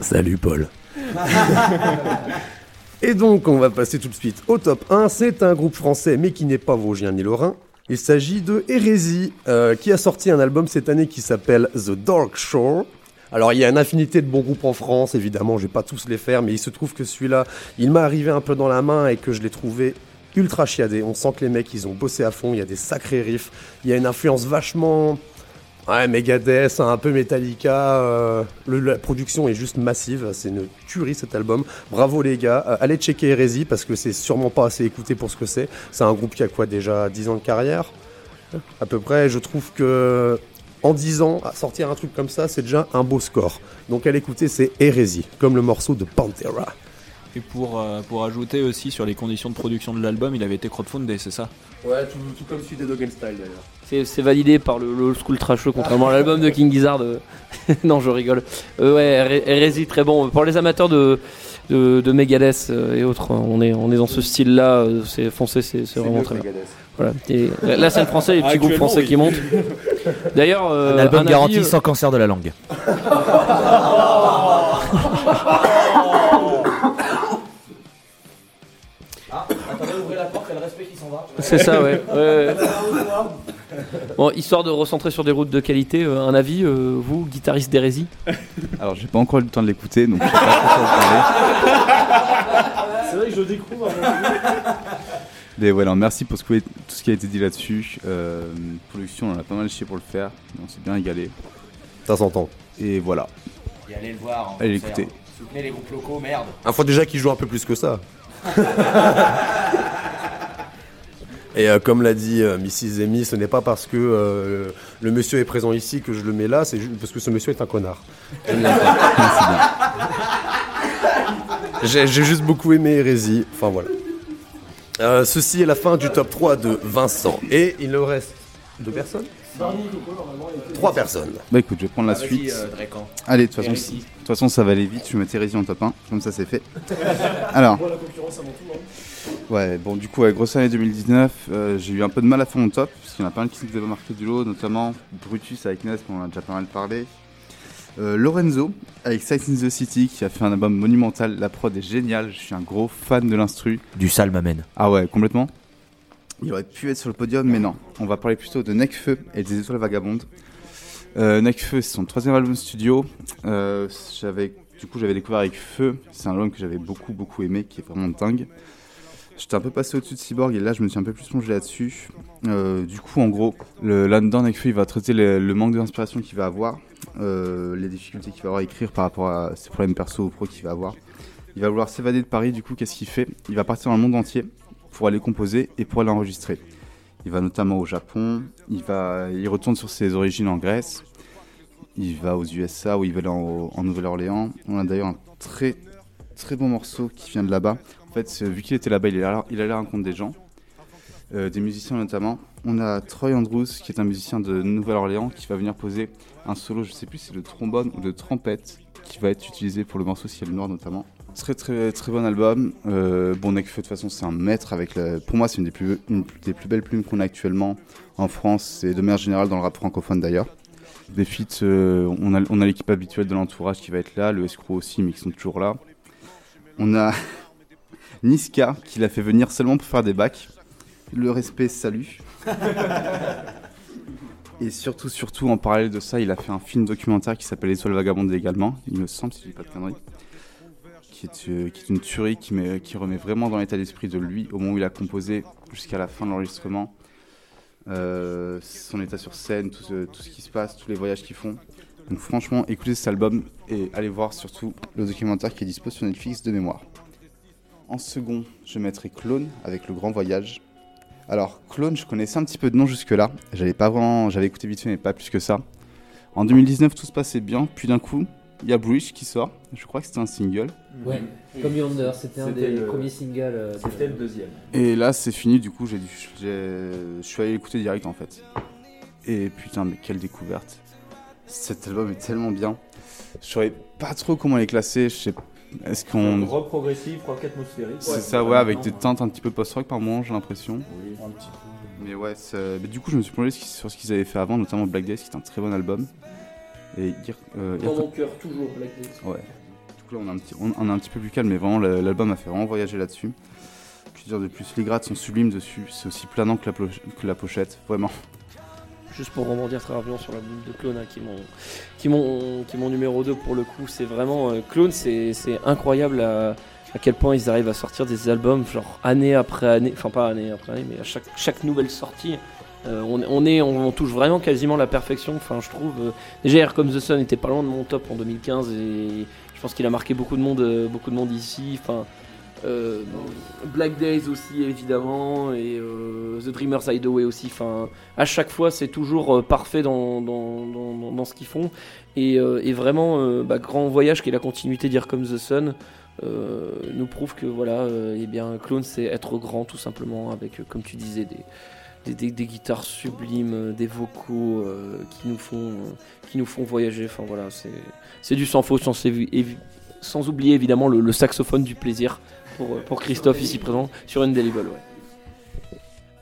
Salut Paul. Et donc, on va passer tout de suite au top 1. C'est un groupe français, mais qui n'est pas vosgien ni lorrain. Il s'agit de Hérésie, euh, qui a sorti un album cette année qui s'appelle The Dark Shore. Alors, il y a une infinité de bons groupes en France, évidemment, je vais pas tous les faire, mais il se trouve que celui-là, il m'est arrivé un peu dans la main et que je l'ai trouvé ultra chiadé. On sent que les mecs, ils ont bossé à fond, il y a des sacrés riffs, il y a une influence vachement Ouais, Megadeth, un peu Metallica. euh, la production est juste massive. C'est une tuerie cet album. Bravo les gars. Euh, allez checker Hérésie parce que c'est sûrement pas assez écouté pour ce que c'est. C'est un groupe qui a quoi déjà 10 ans de carrière? À peu près. Je trouve que en 10 ans, sortir un truc comme ça, c'est déjà un beau score. Donc à l'écouter, c'est Hérésie, comme le morceau de Pantera. Et pour, euh, pour ajouter aussi sur les conditions de production de l'album, il avait été crowdfundé, c'est ça Ouais, tout, tout comme celui des Dog Style d'ailleurs. C'est c'est validé par le, le school trasheux, contrairement à l'album de King Gizzard. euh. non, je rigole. Euh, ouais, Hé- Hérésie, très bon. Pour les amateurs de, de, de Megadeth euh, et autres, on est, on est dans ce style-là. C'est foncé, c'est c'est vraiment mieux très que bien. Voilà. Et là, c'est le français, les petits groupes français oui. qui montent. D'ailleurs, euh, Un album garanti euh, sans cancer de la langue. C'est ça, ouais. Bon, histoire de recentrer sur des routes de qualité, euh, un avis, euh, vous, guitariste d'hérésie? Alors, j'ai pas encore eu le temps de l'écouter, donc je sais pas trop parler. C'est vrai que je découvre Mais voilà, merci pour ce que- tout ce qui a été dit là-dessus. Euh, production, on en a pas mal chié pour le faire, on s'est bien égalé. Ça s'entend. Et voilà. Et allez le voir. en Allez l'écouter. Soutenez les groupes locaux, merde. Il faut déjà qu'il joue un peu plus que ça. Et euh, comme l'a dit euh, Mrs. Amy, ce n'est pas parce que euh, le monsieur est présent ici que je le mets là, c'est juste parce que ce monsieur est un connard. J'ai j'ai juste beaucoup aimé Hérésie. Enfin voilà. Euh, ceci est la fin du top 3 de Vincent. Et il nous reste deux personnes? Trois personnes. Bah écoute, je vais prendre la Ah, suite. euh. Allez, de toute façon, de toute façon, ça va aller vite. Je vais mettre Hérésie en top 1, comme ça c'est fait. Alors, ouais, bon, du coup, ouais, grosse année 2019, euh, j'ai eu un peu de mal à faire mon top, parce qu'il y en a pas mal qui devaient marquer du lot, notamment Brutus avec Nes, on en a déjà pas mal parlé. Euh, Lorenzo avec Sight in the City qui a fait un album monumental. La prod est géniale. Je suis un gros fan de l'instru. Du sale m'amène. Ah ouais, complètement. Il aurait pu être sur le podium, mais non. On va parler plutôt de Necfeu et des Étoiles Vagabondes. Euh, Necfeu, c'est son troisième album studio. Euh, j'avais, du coup, j'avais découvert avec Feu. C'est un album que j'avais beaucoup, beaucoup aimé, qui est vraiment dingue. J'étais un peu passé au-dessus de Cyborg et là, je me suis un peu plus plongé là-dessus. Euh, du coup, en gros, là-dedans, Necfeu, il va traiter le, le manque d'inspiration qu'il va avoir, euh, les difficultés qu'il va avoir à écrire par rapport à ses problèmes perso ou pro qu'il va avoir. Il va vouloir s'évader de Paris, du coup, qu'est-ce qu'il fait? Il va partir dans le monde entier pour aller composer et pour aller enregistrer. Il va notamment au Japon, il, va, il retourne sur ses origines en Grèce, il va aux USA où il va aller en, en Nouvelle-Orléans. On a d'ailleurs un très très bon morceau qui vient de là-bas. En fait, euh, vu qu'il était là-bas, il il est allé rencontrer des gens, euh, des musiciens notamment. On a Troy Andrews qui est un musicien de Nouvelle-Orléans qui va venir poser un solo, je sais plus si c'est de trombone ou de trompette, qui va être utilisé pour le morceau Ciel Noir notamment. Très très très bon album. Euh, bon Necfeu de toute façon c'est un maître avec la- pour moi c'est une des plus une des plus belles plumes qu'on a actuellement en France et de manière générale dans le rap francophone d'ailleurs. Des feats, euh, on a on a l'équipe habituelle de l'entourage qui va être là, le escroc aussi mais qui sont toujours là. On a Niska qui l'a fait venir seulement pour faire des bacs. Le respect salut. Et surtout, surtout, en parallèle de ça, il a fait un film documentaire qui s'appelle Étoile Vagabonde également, il me semble, si je dis pas de conneries. Qui est, euh, qui est une tuerie qui, met- qui remet vraiment dans l'état d'esprit de lui au moment où il a composé jusqu'à la fin de l'enregistrement. Euh, son état sur scène, tout ce, tout ce qui se passe, tous les voyages qu'ils font. Donc franchement, écoutez cet album et allez voir surtout le documentaire qui est dispo sur Netflix de mémoire. En second, je mettrai Clone avec le grand voyage. Alors, Clone, je connaissais un petit peu de nom jusque-là. J'avais pas vraiment, j'avais écouté vite fait, mais pas plus que ça. En 2019, tout se passait bien. Puis d'un coup, il y a Bridge qui sort. Je crois que c'était un single. Ouais, comme Yonder, c'était un des le- premiers singles. euh, de- c'était le deuxième. Et là, c'est fini. Du coup, j'ai dû, j'ai- je suis allé l'écouter direct en fait. Et putain, mais quelle découverte! Cet album est tellement bien. Je saurais pas trop comment les classer. Je sais Est-ce qu'on. Rock progressif, rock atmosphérique. C'est ça, ouais, avec des teintes un petit peu post-rock par moment, j'ai l'impression. un petit peu. Mais ouais, mais du coup, je me suis plongé sur ce qu'ils avaient fait avant, notamment Black Days, qui est un très bon album. Et euh, Dans mon cœur, toujours, Black Days. Ouais. Du coup, là, on est un petit, on, on est un petit peu plus calme, mais vraiment, l'album a fait vraiment voyager là-dessus. Que dire de plus Les grades sont sublimes dessus, c'est aussi planant que la, plo- que la pochette, vraiment. Juste pour rebondir très rapidement sur la boule de Clone, hein, qui est mon, qui qui numéro 2 pour le coup, c'est vraiment. euh, Clone, c'est incroyable à, quel point ils arrivent à sortir des albums, genre année après année, enfin pas année après année, mais à chaque, chaque nouvelle sortie. euh, on, est, on, touche vraiment quasiment la perfection. Enfin, je trouve. euh, déjà, Air Come the Sun était pas loin de mon top en 2015 et je pense qu'il a marqué beaucoup de monde, euh, beaucoup de monde ici. Enfin, euh, Black Days aussi évidemment et euh, The Dreamer's Hideaway aussi. Enfin, à chaque fois c'est toujours euh, parfait dans, dans, ce qu'ils font et, et vraiment bah, Grand Voyage qui est la continuité d'Here Comes the Sun nous prouve que voilà euh, eh bien Clone c'est être grand tout simplement avec comme tu disais des des, guitares sublimes, des vocaux qui nous font qui nous font voyager. Enfin voilà, c'est du sans faute, sans, sans oublier évidemment le saxophone du plaisir pour, euh, pour Christophe ici présent sur Indelible. Ouais.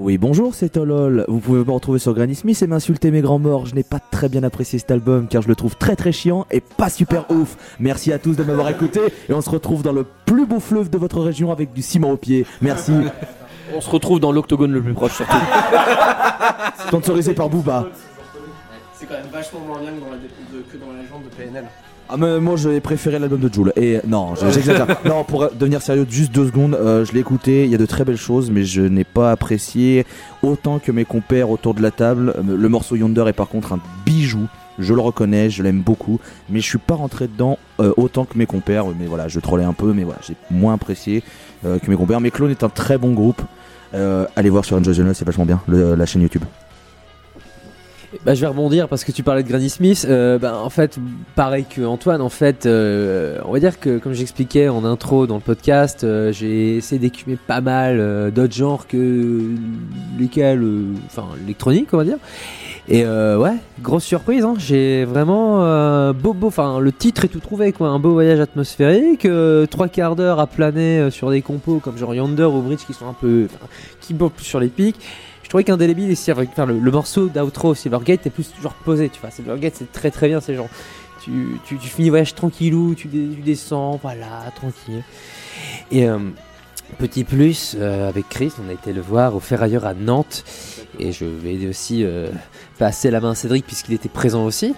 Oui, bonjour, c'est Tolol. Vous pouvez me retrouver sur Granny Smith et m'insulter mes grands morts. Je n'ai pas très bien apprécié cet album car je le trouve très très chiant et pas super ouf. Merci à tous de m'avoir écouté et on se retrouve dans le plus beau fleuve de votre région avec du ciment au pied. Merci. On se retrouve dans l'octogone le plus proche surtout. Sponsorisé par Booba. C'est quand même vachement moins bien que dans la, que dans la légende de PNL. Ah mais moi j'ai préféré l'album de Joule. Et non je- j'exagère. Non pour devenir sérieux juste deux secondes euh, je l'ai écouté. Il y a de très belles choses mais je n'ai pas apprécié autant que mes compères autour de la table. Le morceau Yonder est par contre un bijou. Je le reconnais je l'aime beaucoup. Mais je suis pas rentré dedans euh, autant que mes compères. Mais voilà je trollais un peu mais voilà j'ai moins apprécié euh, que mes compères. Mais Clone est un très bon groupe. Allez voir sur Enjoy the c'est vachement bien le- la chaîne YouTube Bah, je vais rebondir parce que tu parlais de Granny Smith. Euh, bah, en fait, pareil que Antoine, en fait, euh, on va dire que comme j'expliquais en intro dans le podcast, euh, j'ai essayé d'écumer pas mal euh, d'autres genres que lesquels, enfin, l'électronique, on va dire. Et ouais, grosse surprise. Hein, j'ai vraiment beau, beau. Enfin, le titre est tout trouvé, quoi. Un beau voyage atmosphérique, trois quarts d'heure à planer sur des compos comme genre Yonder ou Bridge qui sont un peu, qui bombent sur les pics. Je trouvais qu'Indélébile et Silver- enfin, le, le morceau d'outro Silvergate est plus toujours posé, tu vois. Silvergate c'est très très bien, c'est genre tu, tu, tu finis voyage tranquillou, tu, descends, voilà, tranquille. Et euh, petit plus, euh, avec Chris, on a été le voir au Ferrailleur à Nantes. Et je vais aussi euh, passer la main à Cédric puisqu'il était présent aussi.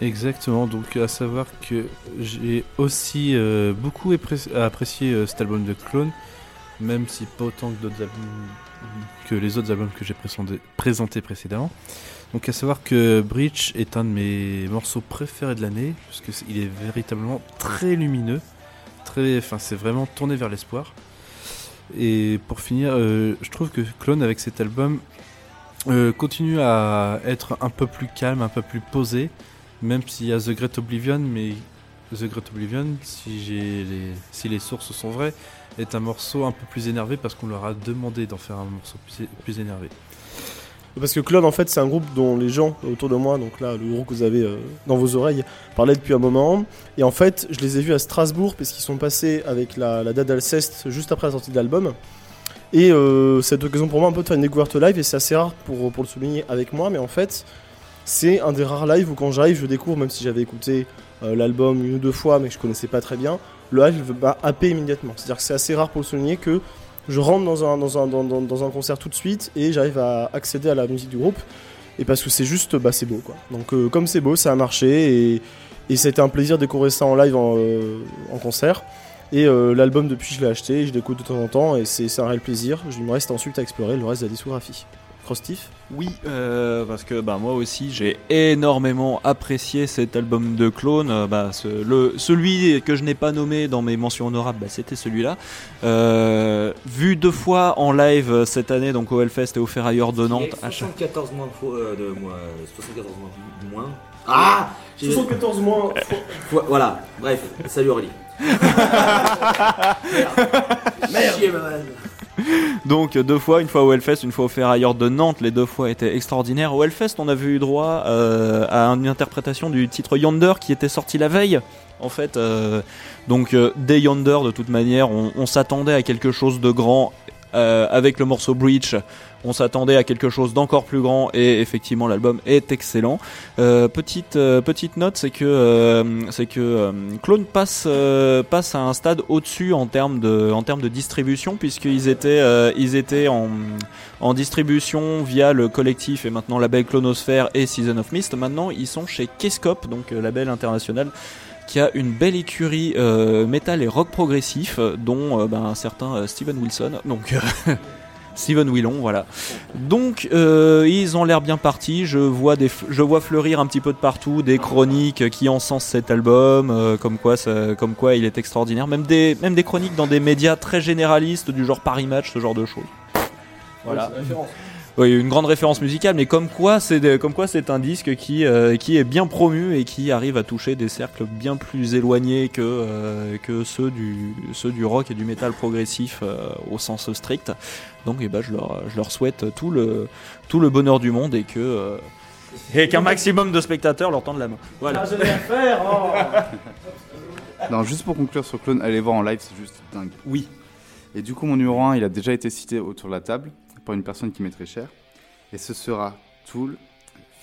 Exactement, donc à savoir que j'ai aussi beaucoup apprécié cet album de Clone, même si pas autant que, d'autres albums, que les autres albums que j'ai présenté- présentés précédemment. Donc à savoir que Breach est un de mes morceaux préférés de l'année, parce qu'il est véritablement très lumineux, très, enfin c'est vraiment tourné vers l'espoir. Et pour finir, euh, je trouve que Clone avec cet album euh, continue à être un peu plus calme, un peu plus posé, même s'il y a The Great Oblivion, mais The Great Oblivion, si les sources sont vraies, est un morceau un peu plus énervé parce qu'on leur a demandé d'en faire un morceau plus, énervé. Parce que Clone, en fait, c'est un groupe dont les gens autour de moi, donc là, le groupe que vous avez euh, dans vos oreilles, parlaient depuis un moment. Et en fait, je les ai vus à Strasbourg parce qu'ils sont passés avec la, la date d'Alceste juste après la sortie de l'album. Et euh, cette occasion pour moi un peu de faire une découverte live, et c'est assez rare pour, pour le souligner avec moi, mais en fait, c'est un des rares lives où quand j'arrive, je découvre, même si j'avais écouté euh, l'album une ou deux fois, mais que je connaissais pas très bien, le live m'a happé immédiatement. C'est-à-dire que c'est assez rare pour le souligner que je rentre dans un, concert tout de suite et j'arrive à accéder à la musique du groupe. Et parce que c'est juste, bah, c'est beau. Donc euh, comme c'est beau, ça a marché et, c'était un plaisir de découvrir ça en live en, euh, concert. Et euh, l'album depuis je l'ai acheté, je l'écoute de temps en temps et c'est un réel plaisir. Il me reste ensuite à explorer le reste de la discographie. Oui, euh, parce que bah, moi aussi j'ai énormément apprécié cet album de Clone. Euh, bah, ce- le, celui que je n'ai pas nommé dans mes mentions honorables, bah, c'était celui-là. Euh, vu deux fois en live cette année, donc au Hellfest et au Ferrailleur de Nantes. à chaque- 74 moins de fois euh, de moi, euh, 74 moins. moins. Ah j'ai- 74 moins. Fois- Voilà, bref, salut Aurélie. Merde. Chier, madame. Donc deux fois, une fois au Hellfest, une fois au Ferrailleur de Nantes, les deux fois étaient extraordinaires. Au Hellfest, on avait eu droit euh, à une interprétation du titre Yonder qui était sorti la veille. En fait, euh, donc euh, Yonder, de toute manière, on, on s'attendait à quelque chose de grand euh, avec le morceau Breach. On s'attendait à quelque chose d'encore plus grand et effectivement l'album est excellent. Euh, petite euh, petite note, c'est que euh, c'est que Clone passe passe à un stade au-dessus en termes de en termes de distribution puisqu'ils étaient ils étaient en en distribution via le collectif et maintenant label Clonosphère et Season of Mist. Maintenant, ils sont chez Kescope, donc label international qui a une belle écurie métal et rock progressif, dont ben, un certain Steven Wilson. Donc. Steven Willon, voilà. Donc euh, ils ont l'air bien partis. Je vois des, je vois fleurir un petit peu de partout des chroniques qui encensent cet album, euh, comme quoi, ça- comme quoi il est extraordinaire. Même des, même des chroniques dans des médias très généralistes du genre Paris Match, ce genre de choses. Voilà. Oui, une grande référence musicale, mais comme quoi c'est comme quoi c'est un disque qui euh, qui est bien promu et qui arrive à toucher des cercles bien plus éloignés que euh, que ceux du ceux du rock et du métal progressif euh, au sens strict. Donc eh ben, je leur je leur souhaite tout le tout le bonheur du monde et que euh, et qu'un maximum de spectateurs leur tendent la main. Voilà. Non, juste pour conclure sur Clone, allez voir en live, c'est juste dingue. Oui. Et du coup, mon numéro 1, il a déjà été cité autour de la table par une personne qui m'est très chère. Et ce sera Tool,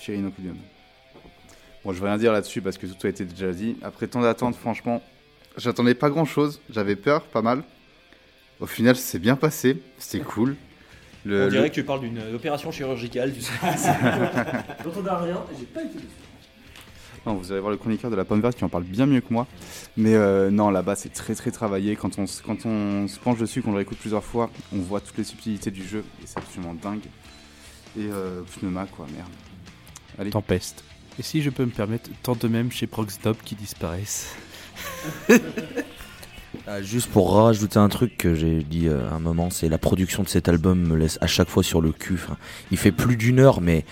Fear Inoculum. Bon, je vais rien dire là-dessus parce que tout a été déjà dit. Après tant d'attentes, franchement, j'attendais pas grand-chose. J'avais peur, pas mal. Au final, c'est bien passé. C'était cool. Le- On dirait le- que tu parles d'une opération chirurgicale, tu sais. J'entendais rien et j'ai pas été. Non, vous allez voir le chroniqueur de la pomme verte qui en parle bien mieux que moi. Mais euh, non, là-bas, c'est très très travaillé. Quand on, s- quand on se penche dessus, qu'on le réécoute plusieurs fois, on voit toutes les subtilités du jeu et c'est absolument dingue. Et euh, Pneuma, quoi, merde. Allez. Tempeste. Et si je peux me permettre, tant de même chez Proxdop qui disparaissent. Ah, juste pour rajouter un truc que j'ai dit euh, un moment, c'est la production de cet album me laisse à chaque fois sur le cul. Il fait plus d'une heure, mais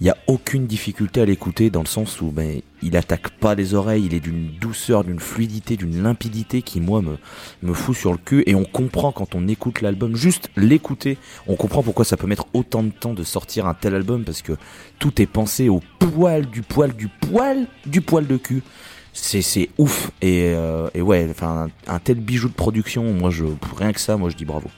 il n'y a aucune difficulté à l'écouter dans le sens où ben, il attaque pas les oreilles, il est d'une douceur, d'une fluidité, d'une limpidité qui moi me, me fout sur le cul et on comprend quand on écoute l'album, juste l'écouter, on comprend pourquoi ça peut mettre autant de temps de sortir un tel album parce que tout est pensé au poil du poil du poil du poil de cul c'est ouf et, euh, ouais enfin un, tel bijou de production moi je rien que ça moi je dis bravo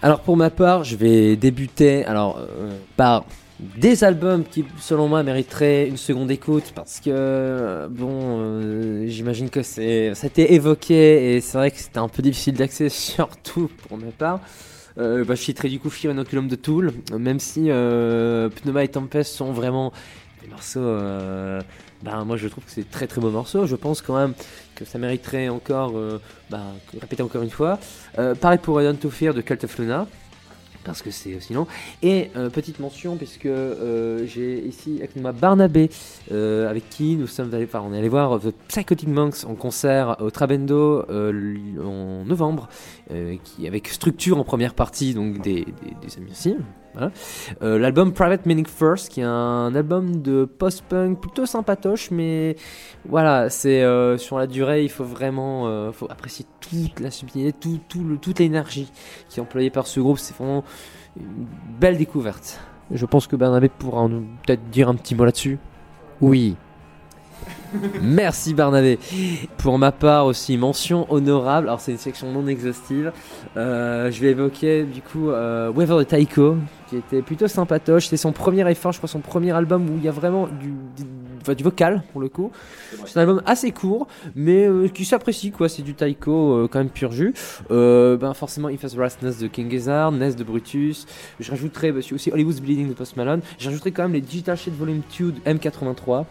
Alors pour ma part, je vais débuter alors euh, par des albums qui selon moi mériteraient une seconde écoute parce que euh, bon j'imagine que ça a été évoqué et c'est vrai que c'était un peu difficile d'accès surtout pour ma part. Bah, je citerai du coup Fear Inoculum de Tool, même si Pneuma et Tempest sont vraiment des morceaux. Bah, moi je trouve que c'est très très beaux morceaux. Je pense quand même que ça mériterait encore, euh, que- répéter encore une fois. Euh, pareil pour Run to Fear de Cult of Luna. Parce que c'est aussi long. Et euh, petite mention, puisque euh, j'ai ici avec moi Barnabé, euh, avec qui nous sommes allés, on est voir The Psychotic Monks en concert au Trabendo en novembre, qui avec structure en première partie, donc des, des, des amis aussi. Voilà. Euh, L'album Private Meaning First, qui est un album de post-punk plutôt sympatoche, mais voilà, c'est euh, sur la durée, il faut vraiment euh, faut apprécier toute la subtilité, tout, tout le, toute l'énergie qui est employée par ce groupe. C'est vraiment une belle découverte. Je pense que Bernabé pourra nous peut-être dire un petit mot là-dessus. Oui. Merci Barnabé. Pour ma part aussi, mention honorable. Alors c'est une section non exhaustive. Euh, je vais évoquer du coup euh, Weather de Taiko, qui était plutôt sympatoche. C'est son premier effort, je crois son premier album où il y a vraiment du, du, enfin, du vocal pour le coup. C'est un album assez court, mais euh, qui s'apprécie quoi. C'est du Taiko euh, quand même pur jus. Euh, ben forcément If As Rust Nest de King Gizzard, Nest de Brutus. Je rajouterai bah, aussi Hollywood's Bleeding de Post Malone. Je rajouterai quand même les Digital Shade Volume 2 de M83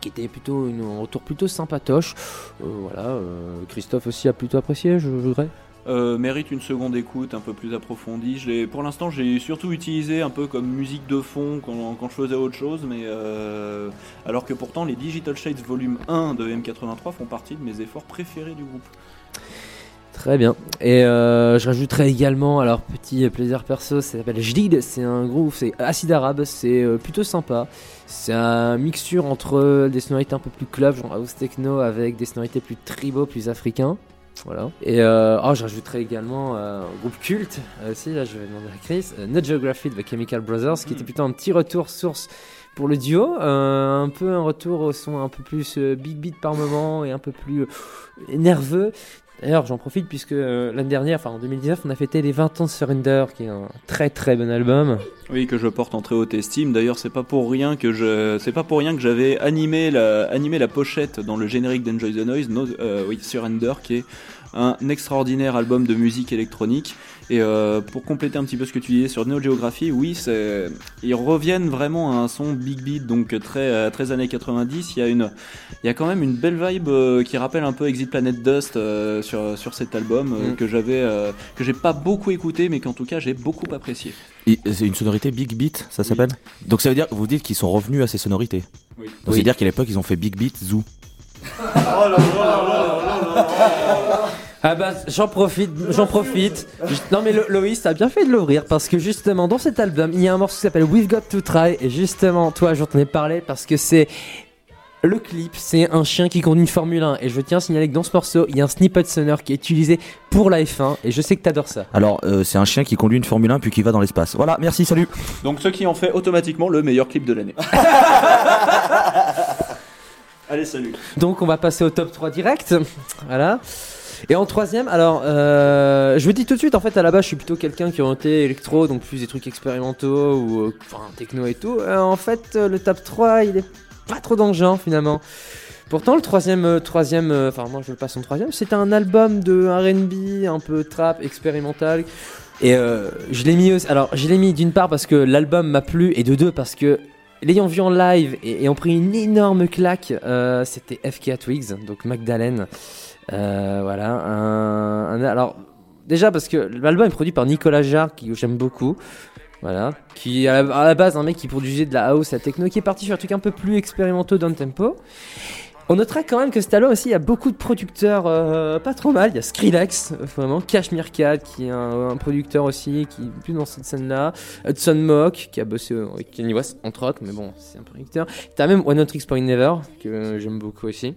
qui était plutôt un retour plutôt sympatoche. Euh, voilà, euh, Christophe aussi a plutôt apprécié, je voudrais. Euh, mérite une seconde écoute un peu plus approfondie. Je pour l'instant, j'ai surtout utilisé un peu comme musique de fond quand, quand je faisais autre chose, mais alors que pourtant les Digital Shades Volume 1 de M83 font partie de mes efforts préférés du groupe. Très bien. Et euh, je rajouterai également, alors petit plaisir perso, ça s'appelle Jdid, c'est un groupe, c'est acide arabe, c'est euh, plutôt sympa. C'est un mixture entre des sonorités un peu plus club, genre house techno, avec des sonorités plus tribaux, plus africains. Voilà. Et euh, oh, je rajouterais également euh, un groupe culte euh, aussi, là je vais demander à Chris, Not Geography de The Chemical Brothers, qui était plutôt un petit retour source pour le duo, euh, un peu un retour au son un peu plus euh, big beat par moment et un peu plus euh, nerveux. D'ailleurs, j'en profite puisque euh, l'année dernière, enfin en 2019, on a fêté les 20 ans de Surrender, qui est un très très bon album. Oui, que je porte en très haute estime. D'ailleurs, c'est pas pour rien que je, c'est pas pour rien que j'avais animé la, animé la pochette dans le générique d'Enjoy the Noise, no, euh, oui, Surrender, qui est un extraordinaire album de musique électronique. Et euh, pour compléter un petit peu ce que tu disais sur Neo Geography, oui, c'est, ils reviennent vraiment à un son big beat, donc très, euh, très années 90. Il y a une, il y a quand même une belle vibe euh, qui rappelle un peu Exit Planet Dust euh, sur, sur cet album euh, Mm. que j'avais, euh, que j'ai pas beaucoup écouté, mais qu'en tout cas j'ai beaucoup apprécié. C'est une sonorité Big Beat, ça s'appelle Donc ça veut dire, vous dites qu'ils sont revenus à ces sonorités Oui. Donc Oui. c'est dire qu'à l'époque ils ont fait Big Beat, Zoo. Ah bah j'en profite, j'en profite. Non mais Lo- Loïs, t'as bien fait de l'ouvrir parce que justement dans cet album, il y a un morceau qui s'appelle We've Got to Try et justement toi j'en ai parlé parce que c'est le clip, c'est un chien qui conduit une Formule 1 et je tiens à signaler que dans ce morceau, il y a un snippet sonore qui est utilisé pour la F1 et je sais que t'adores ça. Alors euh, c'est un chien qui conduit une Formule 1 puis qui va dans l'espace. Voilà, merci, salut. Donc ce qui en fait automatiquement le meilleur clip de l'année. Allez, salut. Donc on va passer au top 3 direct. Voilà. Et en troisième, alors euh, je vous dis tout de suite, en fait à la base je suis plutôt quelqu'un qui est orienté électro, donc plus des trucs expérimentaux ou euh, enfin, techno et tout. Euh, en fait le top 3 il est pas trop dans le genre finalement. Pourtant le troisième, troisième, enfin moi je le passe en troisième, c'est un album de R&B un peu trap expérimental. Et je l'ai mis alors je l'ai mis d'une part parce que l'album m'a plu et de deux parce que L'ayant vu en live et ayant pris une énorme claque, c'était FK Twigs, donc Magdalene. Euh, voilà. Alors, déjà parce que l'album est produit par Nicolas Jarre, qui j'aime beaucoup. Voilà. Qui est à la, à base un mec qui produisait de la house, la techno, qui est parti sur un truc un peu plus expérimentaux down tempo. On notera quand même que cet album aussi, il y a beaucoup de producteurs euh, pas trop mal. Il y a Skrillex, vraiment, Cashmere Cat, qui est un, producteur aussi, qui est plus dans cette scène-là. Hudson Mock, qui a bossé euh, avec Kanye West, entre autres, mais bon, c'est un producteur. T'as même One Not Tricks Never, que j'aime beaucoup aussi.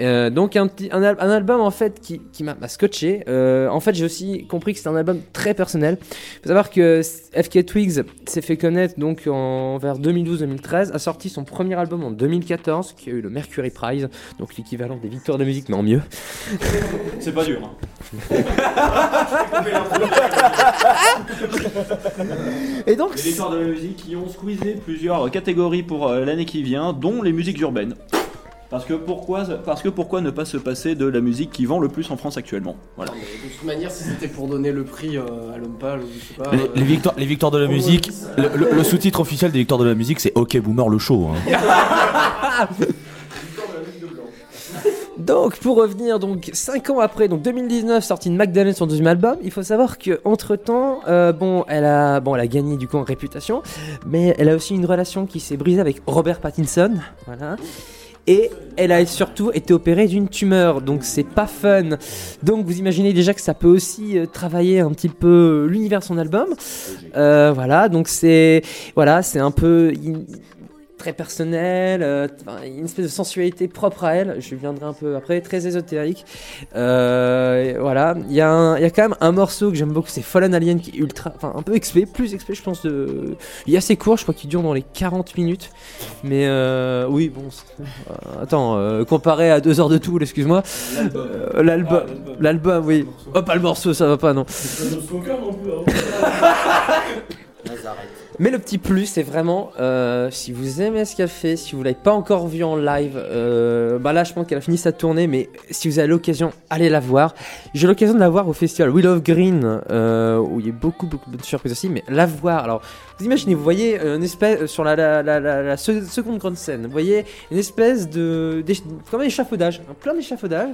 Euh, donc un, petit, un, al- un album en fait qui, qui m'a scotché. Euh, en fait j'ai aussi compris que c'était un album très personnel. Faut savoir que FK Twigs s'est fait connaître donc en vers 2012-2013, a sorti son premier album en 2014 qui a eu le Mercury Prize, donc l'équivalent des victoires de musique mais en mieux. C'est pas dur. hein. Et donc les victoires de la musique qui ont squeezé plusieurs catégories pour euh, l'année qui vient, dont les musiques urbaines. Parce que pourquoi, parce que pourquoi ne pas se passer de la musique qui vend le plus en France actuellement? Voilà. De toute manière, si c'était pour donner le prix euh, à l'homme pâle, ou je sais pas. Les, euh, les victoires, les victoires de la on musique, le, le- le sous-titre officiel des victoires de la musique c'est Ok Boomer le show. hein. Donc pour revenir donc 5 ans après donc 2019 sortie de Magdalene son deuxième album, il faut savoir que entre temps bon elle a bon elle a gagné du coup en réputation, mais elle a aussi une relation qui s'est brisée avec Robert Pattinson, voilà. Et elle a surtout été opérée d'une tumeur, donc c'est pas fun. Donc vous imaginez déjà que ça peut aussi euh, travailler un petit peu l'univers de son album. Euh, voilà, donc c'est voilà, c'est un peu très personnel, euh, une espèce de sensualité propre à elle. Je viendrai un peu après, très ésotérique. Euh, voilà, il y, a y quand même un morceau que j'aime beaucoup, c'est Fallen Alien qui est ultra, enfin un peu XP, plus XP je pense. De... Il est assez court, je crois qu'il dure dans les 40 minutes. Mais euh, oui, bon, attends, comparé à deux heures de tout, excuse-moi. L'album. Euh, L'album, l'album, oui. Oh, pas le morceau, ça va pas, non. Mais le petit plus, c'est vraiment, euh, si vous aimez ce qu'elle fait, si vous l'avez pas encore vu en live, euh, bah là je pense qu'elle a fini sa tournée, mais si vous avez l'occasion, allez la voir. J'ai l'occasion de la voir au festival Will of Green, euh, où il y a beaucoup beaucoup de surprises aussi, mais la voir, alors vous imaginez, vous voyez euh, une espèce, sur la, la, la, la- la se- seconde grande scène, vous voyez une espèce de, comme un échafaudage, un plein d'échafaudage,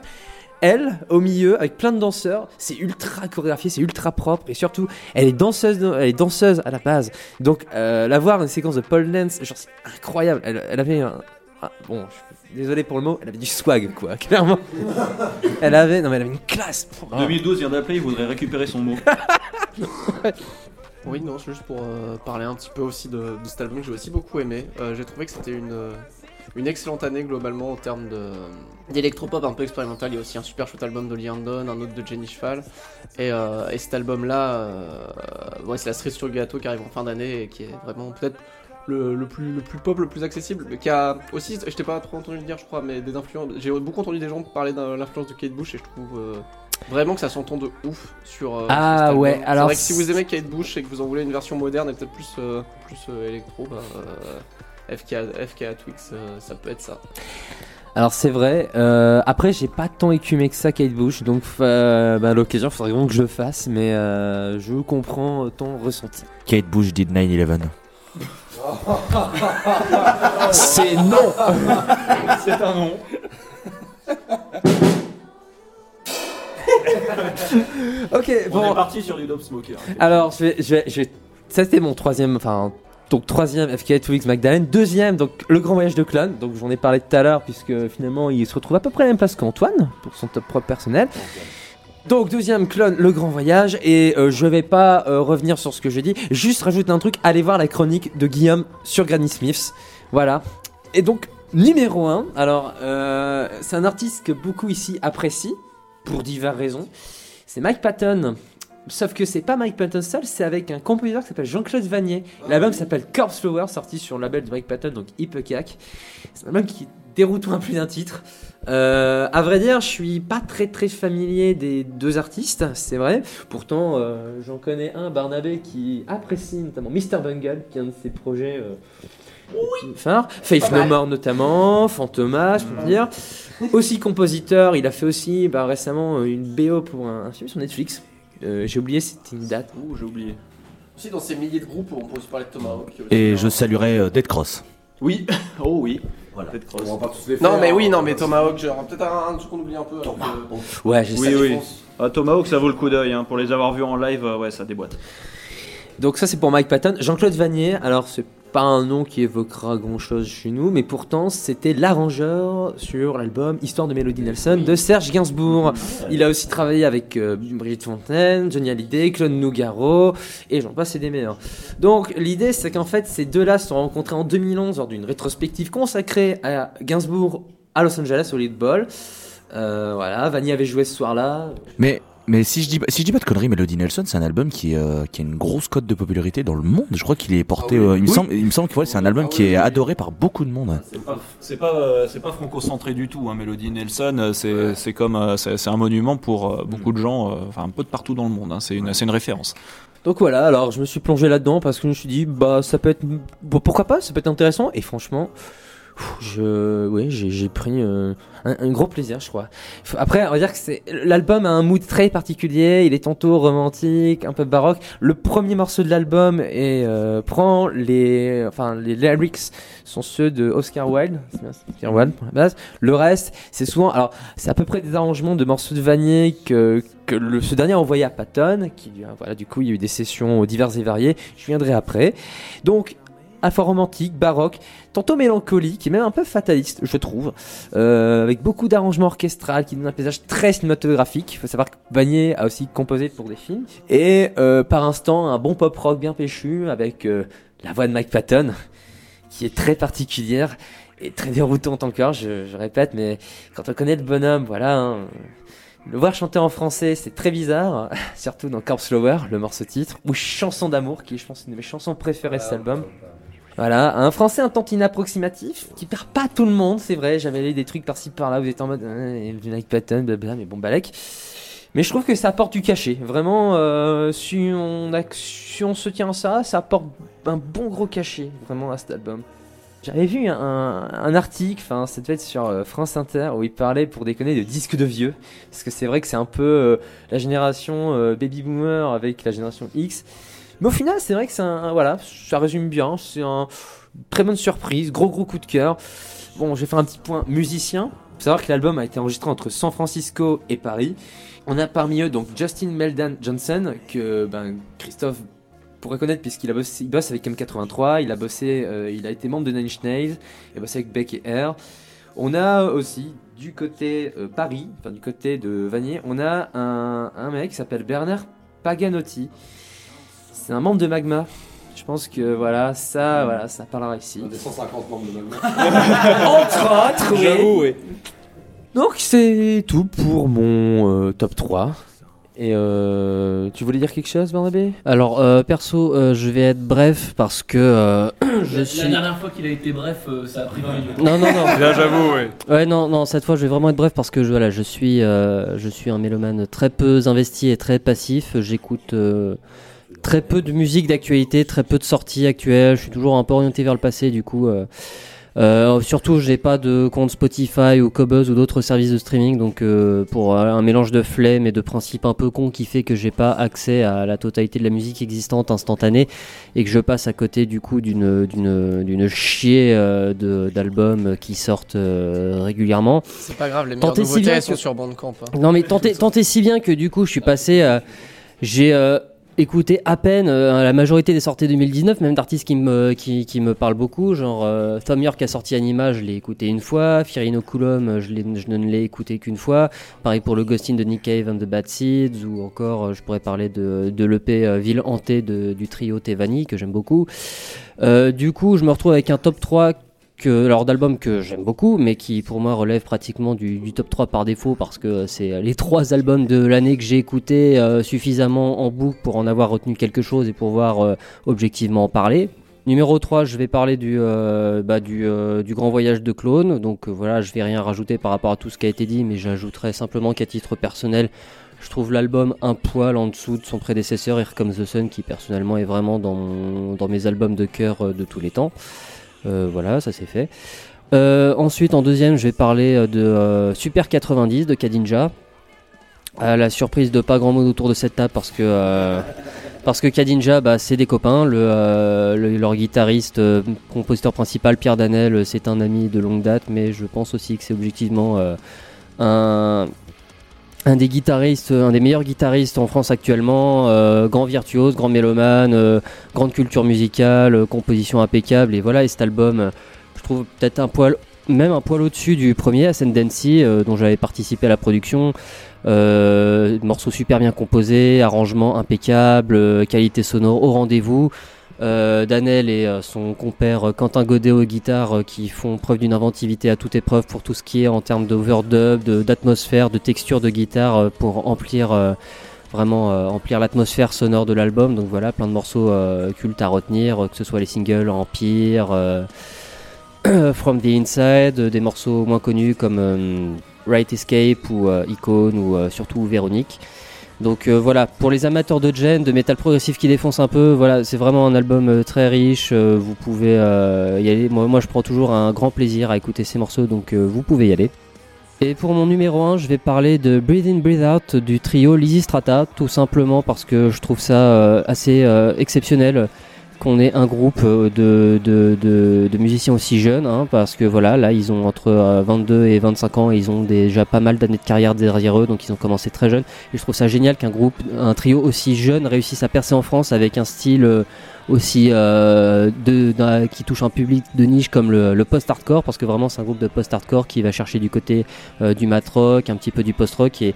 elle, au milieu, avec plein de danseurs, c'est ultra chorégraphié, c'est ultra propre, et surtout, elle est danseuse, elle est danseuse à la base. Donc, euh, la voir dans une séquence de pole dance, genre, c'est incroyable. Elle, elle avait un, ah, bon, je suis désolé pour le mot, elle avait du swag, quoi, clairement. elle avait, non mais elle avait une classe. Ah. 2012 vient d'appeler, il voudrait récupérer son mot. Oui, non, c'est juste pour euh, parler un petit peu aussi de, de cet album que j'ai aussi beaucoup aimé. Euh, j'ai trouvé que c'était une, euh, une excellente année globalement en termes de d'électropop un peu expérimental. Il y a aussi un super chouette album d'Oli Andon, un autre de Jenny Cheval. Et, euh, et cet album-là, euh, ouais, c'est la cerise sur le gâteau qui arrive en fin d'année et qui est vraiment peut-être le, le plus, le plus pop, le plus accessible. Mais qui a aussi, je t'ai pas trop entendu le dire, je crois, mais des influences. J'ai beaucoup entendu des gens parler de l'influence de Kate Bush et je trouve. euh, Vraiment que ça s'entend de ouf sur. euh, Ah, sur ouais, C'est alors vrai que si vous aimez Kate Bush et que vous en voulez une version moderne et peut-être plus, euh, plus euh, électro, bah, euh, FK, FK Twix, euh, ça peut être ça. Alors c'est vrai. euh, après, j'ai pas tant écumé que ça, Kate Bush, donc euh, bah, à l'occasion, faudrait vraiment que je le fasse, mais euh, je comprends ton ressenti. Kate Bush did 9-11. C'est non. C'est un non. ok, bon. On est parti sur du Dope Smoker. Alors, je vais, je vais, je vais- ça c'était mon troisième, enfin, donc troisième FK Twix Magdalene. Deuxième, donc le grand voyage de Clone. Donc j'en ai parlé tout à l'heure, puisque finalement il se retrouve à peu près à la même place qu'Antoine pour son top propre personnel. Donc deuxième clone, le grand voyage, et euh, je vais pas euh, revenir sur ce que je dis, juste rajouter un truc, allez voir la chronique de Guillaume sur Granny Smiths, voilà. Et donc numéro 1, alors euh, c'est un artiste que beaucoup ici apprécient, pour diverses raisons, c'est Mike Patton. Sauf que c'est pas Mike Patton seul, c'est avec un compositeur qui s'appelle Jean-Claude Vanier. L'album s'appelle Corpse Flower, sorti sur le label de Mike Patton, donc Hippocrack. C'est un album qui déroutant à plus d'un titre. Euh, à vrai dire, je suis pas très très familier des deux artistes, c'est vrai. Pourtant, euh, j'en connais un, Barnabé, qui apprécie notamment Mr. Bungle, qui est un de ses projets. Euh, phares. Faith No More notamment, Fantomas, je peux dire. Aussi compositeur, il a fait aussi bah, récemment euh, une BO pour un, un film sur Netflix. Euh, j'ai oublié, c'était une date. Ouh, j'ai oublié. Aussi, dans ces milliers de groupes, on peut aussi parler de Tomahawk. Et je saluerai euh, Dead Cross. Oui, oh oui. Voilà. On va pas tous les Non, faire, mais oui, hein. non, mais Tomahawk, genre, peut-être un, un truc qu'on oublie un peu. que- Ouais, j'ai Oui, ça. oui. Ah, Tomahawk, ça vaut le coup d'œil. hein. Pour les avoir vus en live, euh, ouais, ça déboîte. Donc ça c'est pour Mike Patton. Jean-Claude Vanier, alors c'est pas un nom qui évoquera grand chose chez nous, mais pourtant c'était l'arrangeur sur l'album Histoire de Mélodie Nelson de Serge Gainsbourg. Il a aussi travaillé avec euh, Brigitte Fontaine, Johnny Hallyday, Claude Nougaro, et j'en passe et des meilleurs. Donc l'idée c'est qu'en fait ces deux-là se sont rencontrés en 2011 lors d'une rétrospective consacrée à Gainsbourg à Los Angeles au Lead Ball. Euh, voilà, Vanier avait joué ce soir-là. Mais, mais si, je dis, si je dis pas de conneries, Melody Nelson, c'est un album qui, euh, qui a une grosse cote de popularité dans le monde. Je crois qu'il est porté. Ah oui. euh, il, me Oui. semble, il me semble que ouais, c'est un album qui est adoré par beaucoup de monde. C'est pas, c'est pas, euh, c'est pas franco-centré du tout. Hein. Melody Nelson, c'est, c'est comme, euh, c'est, un monument pour euh, beaucoup de gens, euh, enfin un peu de partout dans le monde. hein. C'est une, c'est une référence. Donc voilà, alors je me suis plongé là-dedans parce que je me suis dit, bah ça peut être. pourquoi pas, ça peut être intéressant. Et franchement, pff, je, oui, j'ai, pris euh, un, gros plaisir, je crois. Après, on va dire que c'est l'album a un mood très particulier. Il est tantôt romantique, un peu baroque. Le premier morceau de l'album est, euh, prend les, enfin les lyrics sont ceux de Oscar Wilde, Oscar Wilde pour la base. Le reste, c'est souvent, alors c'est à peu près des arrangements de morceaux de Vanier que que le, ce dernier a envoyé à Patton, qui voilà du coup il y a eu des sessions diverses et variées. Je viendrai après. Donc à fois romantique, baroque, tantôt mélancolique et même un peu fataliste, je trouve, euh, avec beaucoup d'arrangements orchestrales qui donnent un paysage très cinématographique. Il faut savoir que Vanier a aussi composé pour des films. Et euh, par instant, un bon pop rock bien péchu avec euh, la voix de Mike Patton, qui est très particulière et très déroutante encore, je, je répète, mais quand on connaît le bonhomme, voilà, hein, le voir chanter en français, c'est très bizarre, surtout dans Corpse Lower, le morceau titre, ou Chanson d'amour, qui est, je pense, une de mes chansons préférées de cet album. Voilà, un français un tantinet approximatif, qui perd pas tout le monde, c'est vrai, j'avais lu des trucs par-ci par-là, vous êtes en mode, euh, du Nike Patton, blabla, mais bon, balek. Mais je trouve que ça apporte du cachet, vraiment, euh, si, on si on se tient à ça, ça apporte un bon gros cachet, vraiment, à cet album. J'avais vu un, un article, enfin ça devait être sur euh, France Inter, où il parlait pour déconner de disques de vieux, parce que c'est vrai que c'est un peu euh, la génération baby boomer avec la génération X. Mais au final, c'est vrai que c'est un, voilà, ça résume bien, c'est un très bonne surprise, gros gros coup de cœur. Bon, j'ai fait un petit point musicien. Faut savoir que l'album a été enregistré entre San Francisco et Paris. On a parmi eux donc Justin Meldan Johnson que ben, Christophe pourrait connaître puisqu'il a il bosse avec M83, il a bossé, euh, il a été membre de Nine Inch Nails, il a bossé avec Beck et Air. On a aussi du côté euh, Paris, enfin du côté de Vanier, on a un, un mec qui s'appelle Bernard Paganotti. C'est un membre de Magma. Je pense que voilà, ça, voilà, ça parlera ici. Des 150 membres de Magma. Entre autres, oui. J'avoue, oui. Donc c'est tout pour mon euh, top 3. Et euh, tu voulais dire quelque chose, Barnabé Alors, euh, perso, euh, je vais être bref parce que euh, je La suis. dernière fois qu'il a été bref, euh, ça a pris 20 minutes. Non, non, non. Là, j'avoue, ouais. Ouais, non, non, cette fois, je vais vraiment être bref parce que je, voilà, je suis, euh, je suis un mélomane très peu investi et très passif. J'écoute euh, très peu de musique d'actualité, très peu de sorties actuelles. Je suis toujours un peu orienté vers le passé, du coup. euh, euh, surtout, j'ai pas de compte Spotify ou Cobuzz ou d'autres services de streaming, donc euh, pour euh, un mélange de flemme et de principes un peu cons qui fait que j'ai pas accès à la totalité de la musique existante instantanée et que je passe à côté du coup d'une d'une d'une chier euh, d'albums qui sortent euh, régulièrement. C'est pas grave, les meilleures si nouveautés bien elles sont que- sur Bandcamp. hein. non mais tentez, tentez si bien que du coup je suis passé, j'ai écouté à peine euh, la majorité des sorties 2019, même d'artistes qui me qui, qui me parlent beaucoup, genre euh, Thom York a sorti Anima, je l'ai écouté une fois, Firino Coulomb, je, ne l'ai écouté qu'une fois, pareil pour le Ghosting de Nick Cave and the Bad Seeds, ou encore euh, je pourrais parler de, de l'EP euh, Ville hantée de- du trio Tevani que j'aime beaucoup. Du coup je me retrouve avec un top 3 alors d'albums que j'aime beaucoup, mais qui pour moi relèvent pratiquement du, top 3 par défaut parce que c'est les trois albums de l'année que j'ai écoutés euh, suffisamment en boucle pour en avoir retenu quelque chose et pouvoir euh, objectivement en parler. Numéro 3, je vais parler du, euh, bah, du, euh, grand voyage de clone. Donc euh, voilà, je vais rien rajouter par rapport à tout ce qui a été dit, mais j'ajouterai simplement qu'à titre personnel, je trouve l'album un poil en dessous de son prédécesseur, Here Comes the Sun, qui personnellement est vraiment dans, dans mes albums de cœur euh, de tous les temps. Euh, voilà, ça c'est fait. Euh, ensuite, en deuxième, je vais parler euh, de Super 90 de Kadinja. À la surprise de pas grand monde autour de cette table parce que parce que Kadinja, bah, c'est des copains. Le, euh, le- leur guitariste, euh, compositeur principal, Pierre Danel, c'est un ami de longue date, mais je pense aussi que c'est objectivement euh, un un des guitaristes, un des meilleurs guitaristes en France actuellement, euh, grand virtuose, grand mélomane, euh, grande culture musicale, euh, composition impeccable et voilà. Et cet album, je trouve peut-être un poil, même un poil au-dessus du premier Ascendancy dont j'avais participé à la production. Morceau super bien composé, arrangement impeccable, qualité sonore au rendez-vous. Euh, Danel et euh, son compère euh, Quentin Godet aux guitares qui font preuve d'une inventivité à toute épreuve pour tout ce qui est en termes d'overdub, d'atmosphère, de, texture de guitare pour vraiment l'atmosphère sonore de l'album. Donc voilà, plein de morceaux cultes à retenir, que ce soit les singles Empire, From the Inside, des morceaux moins connus comme Right Escape ou Icon ou surtout Véronique. Donc euh, voilà, pour les amateurs de gen, de métal progressif qui défonce un peu, voilà, c'est vraiment un album euh, très riche. euh, vous pouvez y aller. Moi, moi, je prends toujours un grand plaisir à écouter ces morceaux, donc vous pouvez y aller. Et pour mon numéro 1, je vais parler de Breathe In Breathe Out du trio Lysistrata, tout simplement parce que je trouve ça assez exceptionnel qu'on ait un groupe euh, de, de, de, musiciens aussi jeunes, hein, parce que voilà, là ils ont entre euh, 22 et 25 ans, et ils ont déjà pas mal d'années de carrière derrière eux, donc ils ont commencé très jeunes. Et je trouve ça génial qu'un groupe, un trio aussi jeune réussisse à percer en France avec un style euh, aussi euh, de, qui touche un public de niche comme le, post-hardcore, parce que vraiment c'est un groupe de post-hardcore qui va chercher du côté euh, du mat rock, un petit peu du post-rock, et,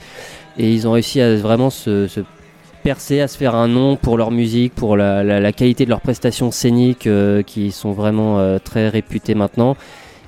et ils ont réussi à vraiment se, se percer, à se faire un nom pour leur musique, pour la, la- la qualité de leurs prestations scéniques euh, qui sont vraiment euh, très réputées maintenant.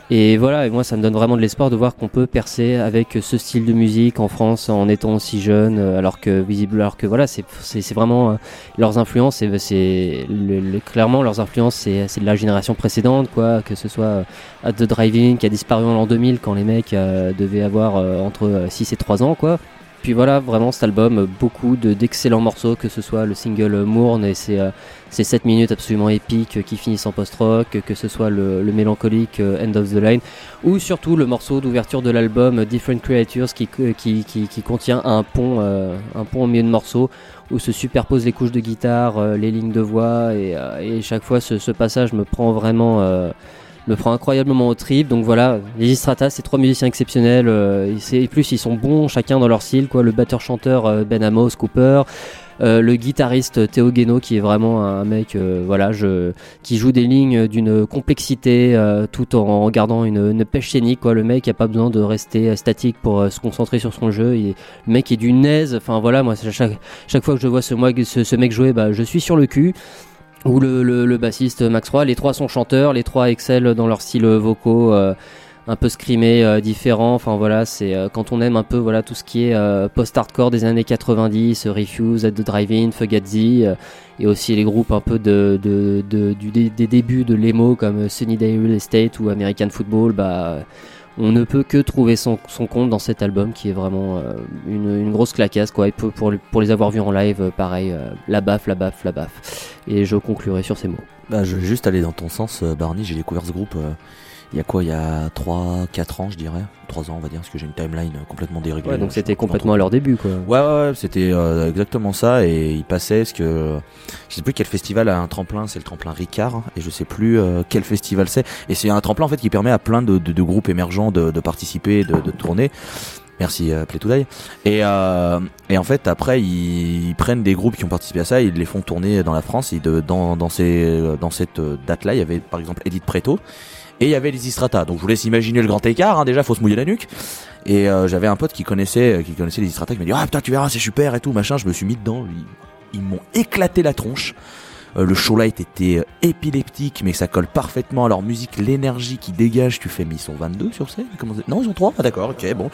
Et voilà, et moi ça me donne vraiment de l'espoir de voir qu'on peut percer avec ce style de musique en France en étant aussi jeune, euh, alors que visible, alors que voilà, c'est vraiment euh, leurs influences, c'est c'est le- le- clairement leurs influences, c'est de la génération précédente, quoi, que ce soit euh, At the Driving qui a disparu en l'an 2000 quand les mecs euh, devaient avoir euh, entre euh, 6 et 3 ans, quoi. Puis voilà, vraiment cet album, euh, beaucoup de- d'excellents morceaux, que ce soit le single euh, Mourne et ses, euh, ces 7 minutes absolument épiques euh, qui finissent en post-rock, que ce soit le, mélancolique euh, End of the Line, ou surtout le morceau d'ouverture de l'album euh, Different Creatures qui, qui contient un pont, euh, un pont au milieu de morceaux où se superposent les couches de guitare, euh, les lignes de voix, et, euh, chaque fois ce passage me prend vraiment... me prend incroyablement au trip. Donc voilà, les Strata, c'est trois musiciens exceptionnels. euh, et plus, ils sont bons chacun dans leur style. Quoi. Le batteur-chanteur euh, Ben Amos, Cooper. euh, le guitariste Théo Guéno qui est vraiment un mec voilà je qui joue des lignes d'une complexité tout en gardant une, une pêche scénique quoi le mec a pas besoin de rester statique pour se concentrer sur son jeu Il le mec est d'une aise enfin voilà moi chaque, chaque fois que je vois ce, moi, ce, ce mec jouer bah, je suis sur le cul ou le, le, le bassiste Max Roy. Les trois sont chanteurs, les trois excellent dans leur style vocaux. euh, un peu screamé, euh, différent. Enfin voilà, c'est euh, quand on aime un peu voilà tout ce qui est euh, post-hardcore des années 90, euh, Refuse, At the Drive-In, Fugazi, euh, et aussi les groupes un peu de, de, de- du, des, débuts de l'emo comme Sunny Day Real Estate ou American Football. Bah, on ne peut que trouver son, son compte dans cet album qui est vraiment euh, une, une grosse claquasse quoi. Et pour, pour, les avoir vus en live, euh, pareil, euh, la baffe, la baffe, la baffe. Et je conclurai sur ces mots. Bah, je vais juste aller dans ton sens, Barney. J'ai découvert ce groupe il y a quoi Il y a 3-4 ans, je dirais. 3 ans, on va dire, parce que j'ai une timeline complètement déréglée. Ouais, donc Je c'était complètement à leur début quoi. Ouais, ouais, ouais, c'était euh, exactement ça. Et il passait ce que. Je sais plus quel festival a un tremplin, c'est le tremplin Ricard. Et je sais plus euh, quel festival c'est. Et c'est un tremplin en fait qui permet à plein de, de- de groupes émergents de, de participer, de, de tourner. Merci euh, Play to Die. Et, euh, et en fait, après, ils, prennent des groupes qui ont participé à ça, ils les font tourner dans la France. Et de, dans, dans, ces, dans cette euh, date-là, il y avait par exemple Edith Preto. Et il y avait les Strata. Donc je vous laisse imaginer le grand écart. Hein, déjà, faut se mouiller la nuque. Et euh, j'avais un pote qui connaissait, qui connaissait les Strata, qui m'a dit ah putain tu verras c'est super et tout machin. Je me suis mis dedans. Ils, m'ont éclaté la tronche. Euh, le show light était euh, épileptique, mais ça colle parfaitement à leur musique, l'énergie qui dégage. Tu fais, mais ils sont 22 sur scène? Non, ils sont 3 Ah, d'accord, ok, bon.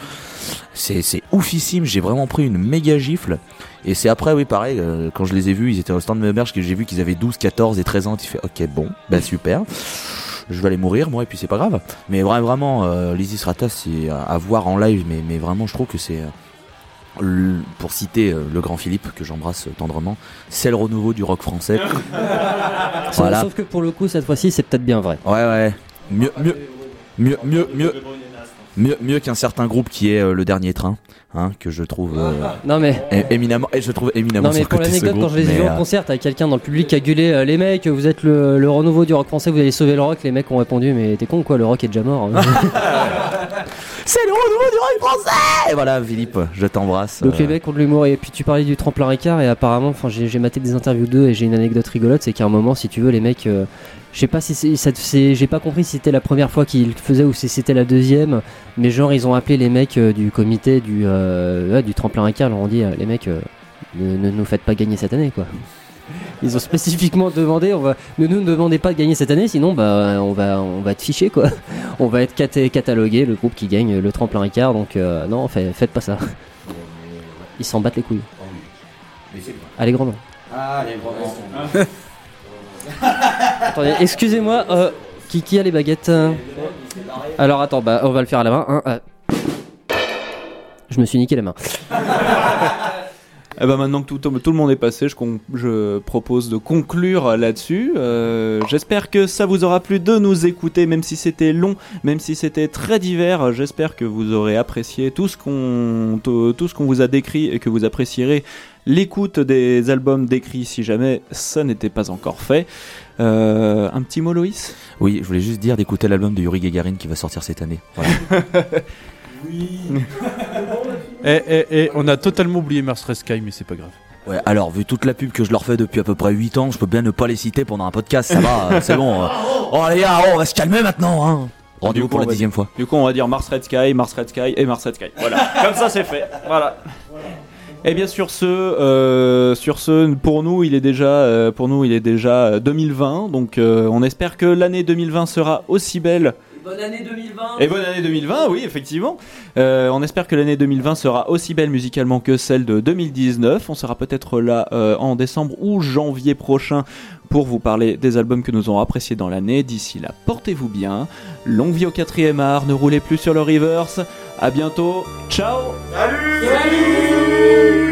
C'est c'est oufissime, j'ai vraiment pris une méga gifle. Et c'est après, oui, pareil, euh, quand je les ai vus, ils étaient au stand de Meberge, que j'ai vu qu'ils avaient 12, 14 et 13 ans. Tu fais, ok, bon, bah super. Je vais aller mourir, moi, et puis c'est pas grave. Mais vra- vraiment, euh, Lizzy Strata, c'est à, à voir en live, mais, mais vraiment, je trouve que c'est. euh, le- pour citer euh, le grand Philippe, que j'embrasse euh, tendrement, c'est le renouveau du rock français. Sauf- voilà. Sauf que pour le coup, cette fois-ci, c'est peut-être bien vrai. Ouais, ouais. Mieux, mieux, mieux, mieux, mieux, mieux, mieux qu'un certain groupe qui est euh, le dernier train, hein, que je trouve euh, Non, mais- é- éminemment, et je trouve éminemment Non mais pour l'anecdote, quand je les ai vus en euh, concert, t'as quelqu'un dans le public qui a gueulé euh, Les mecs, vous êtes le, le renouveau du rock français, vous allez sauver le rock. Les mecs ont répondu Mais t'es con quoi, le rock est déjà mort. hein. C'est le renouveau du rock français Et voilà, Philippe, je t'embrasse. Donc les mecs ont de l'humour. Et puis tu parlais du tremplin Ricard, et apparemment, enfin j'ai j'ai maté des interviews d'eux, et j'ai une anecdote rigolote c'est qu'à un moment, si tu veux, les mecs. Je sais pas si c'est, te- j'ai pas compris si c'était la première fois qu'ils le faisaient ou si c'était la deuxième, mais genre ils ont appelé les mecs euh, du comité du, euh, ouais, du tremplin Ricard, ils leur ont dit euh, les mecs, euh, ne, ne nous faites pas gagner cette année quoi. Ils ont spécifiquement demandé, on va, ne nous demandez pas de gagner cette année, sinon bah on va, on va être fiché quoi. On va être caté- catalogué le groupe qui gagne le tremplin Ricard, donc euh, non, fait- faites pas ça. Ils s'en battent les couilles. Allez grand nom. Allez, vraiment. Excusez-moi, euh, qui, a les baguettes euh Alors attends, bah on va le faire à la main. hein, euh. Je me suis niqué la main. Eh ben maintenant que tout, le monde est passé, je, propose de conclure là-dessus. J'espère que ça vous aura plu de nous écouter, même si c'était long, même si c'était très divers. J'espère que vous aurez apprécié tout ce qu'on vous a décrit et que vous apprécierez l'écoute des albums décrits si jamais ça n'était pas encore fait. Euh, un petit mot, Loïs? Oui, je voulais juste dire d'écouter l'album de Yuri Gagarin qui va sortir cette année. Voilà. Et, et, et on a totalement oublié Mars Red Sky, mais c'est pas grave. Ouais, alors, vu toute la pub que je leur fais depuis à peu près 8 ans, je peux bien ne pas les citer pendant un podcast, ça va, c'est bon. euh. Oh les gars, oh, on va se calmer maintenant, hein. Rendez-vous pour la dixième fois. Du coup, on va dire Mars Red Sky, Mars Red Sky et Mars Red Sky. Voilà, comme ça c'est fait. Voilà. Et bien sur ce, euh, sur ce, pour nous, il est déjà, euh, pour nous, il est déjà euh, 2020. Donc, euh, on espère que l'année 2020 sera aussi belle. Bonne année 2020 Et bonne année 2020, oui, effectivement. Euh, on espère que l'année 2020 sera aussi belle musicalement que celle de 2019. On sera peut-être là euh, en décembre ou janvier prochain pour vous parler des albums que nous avons appréciés dans l'année. D'ici là, portez-vous bien. Longue vie au quatrième art, ne roulez plus sur le reverse. À bientôt. Ciao Salut Música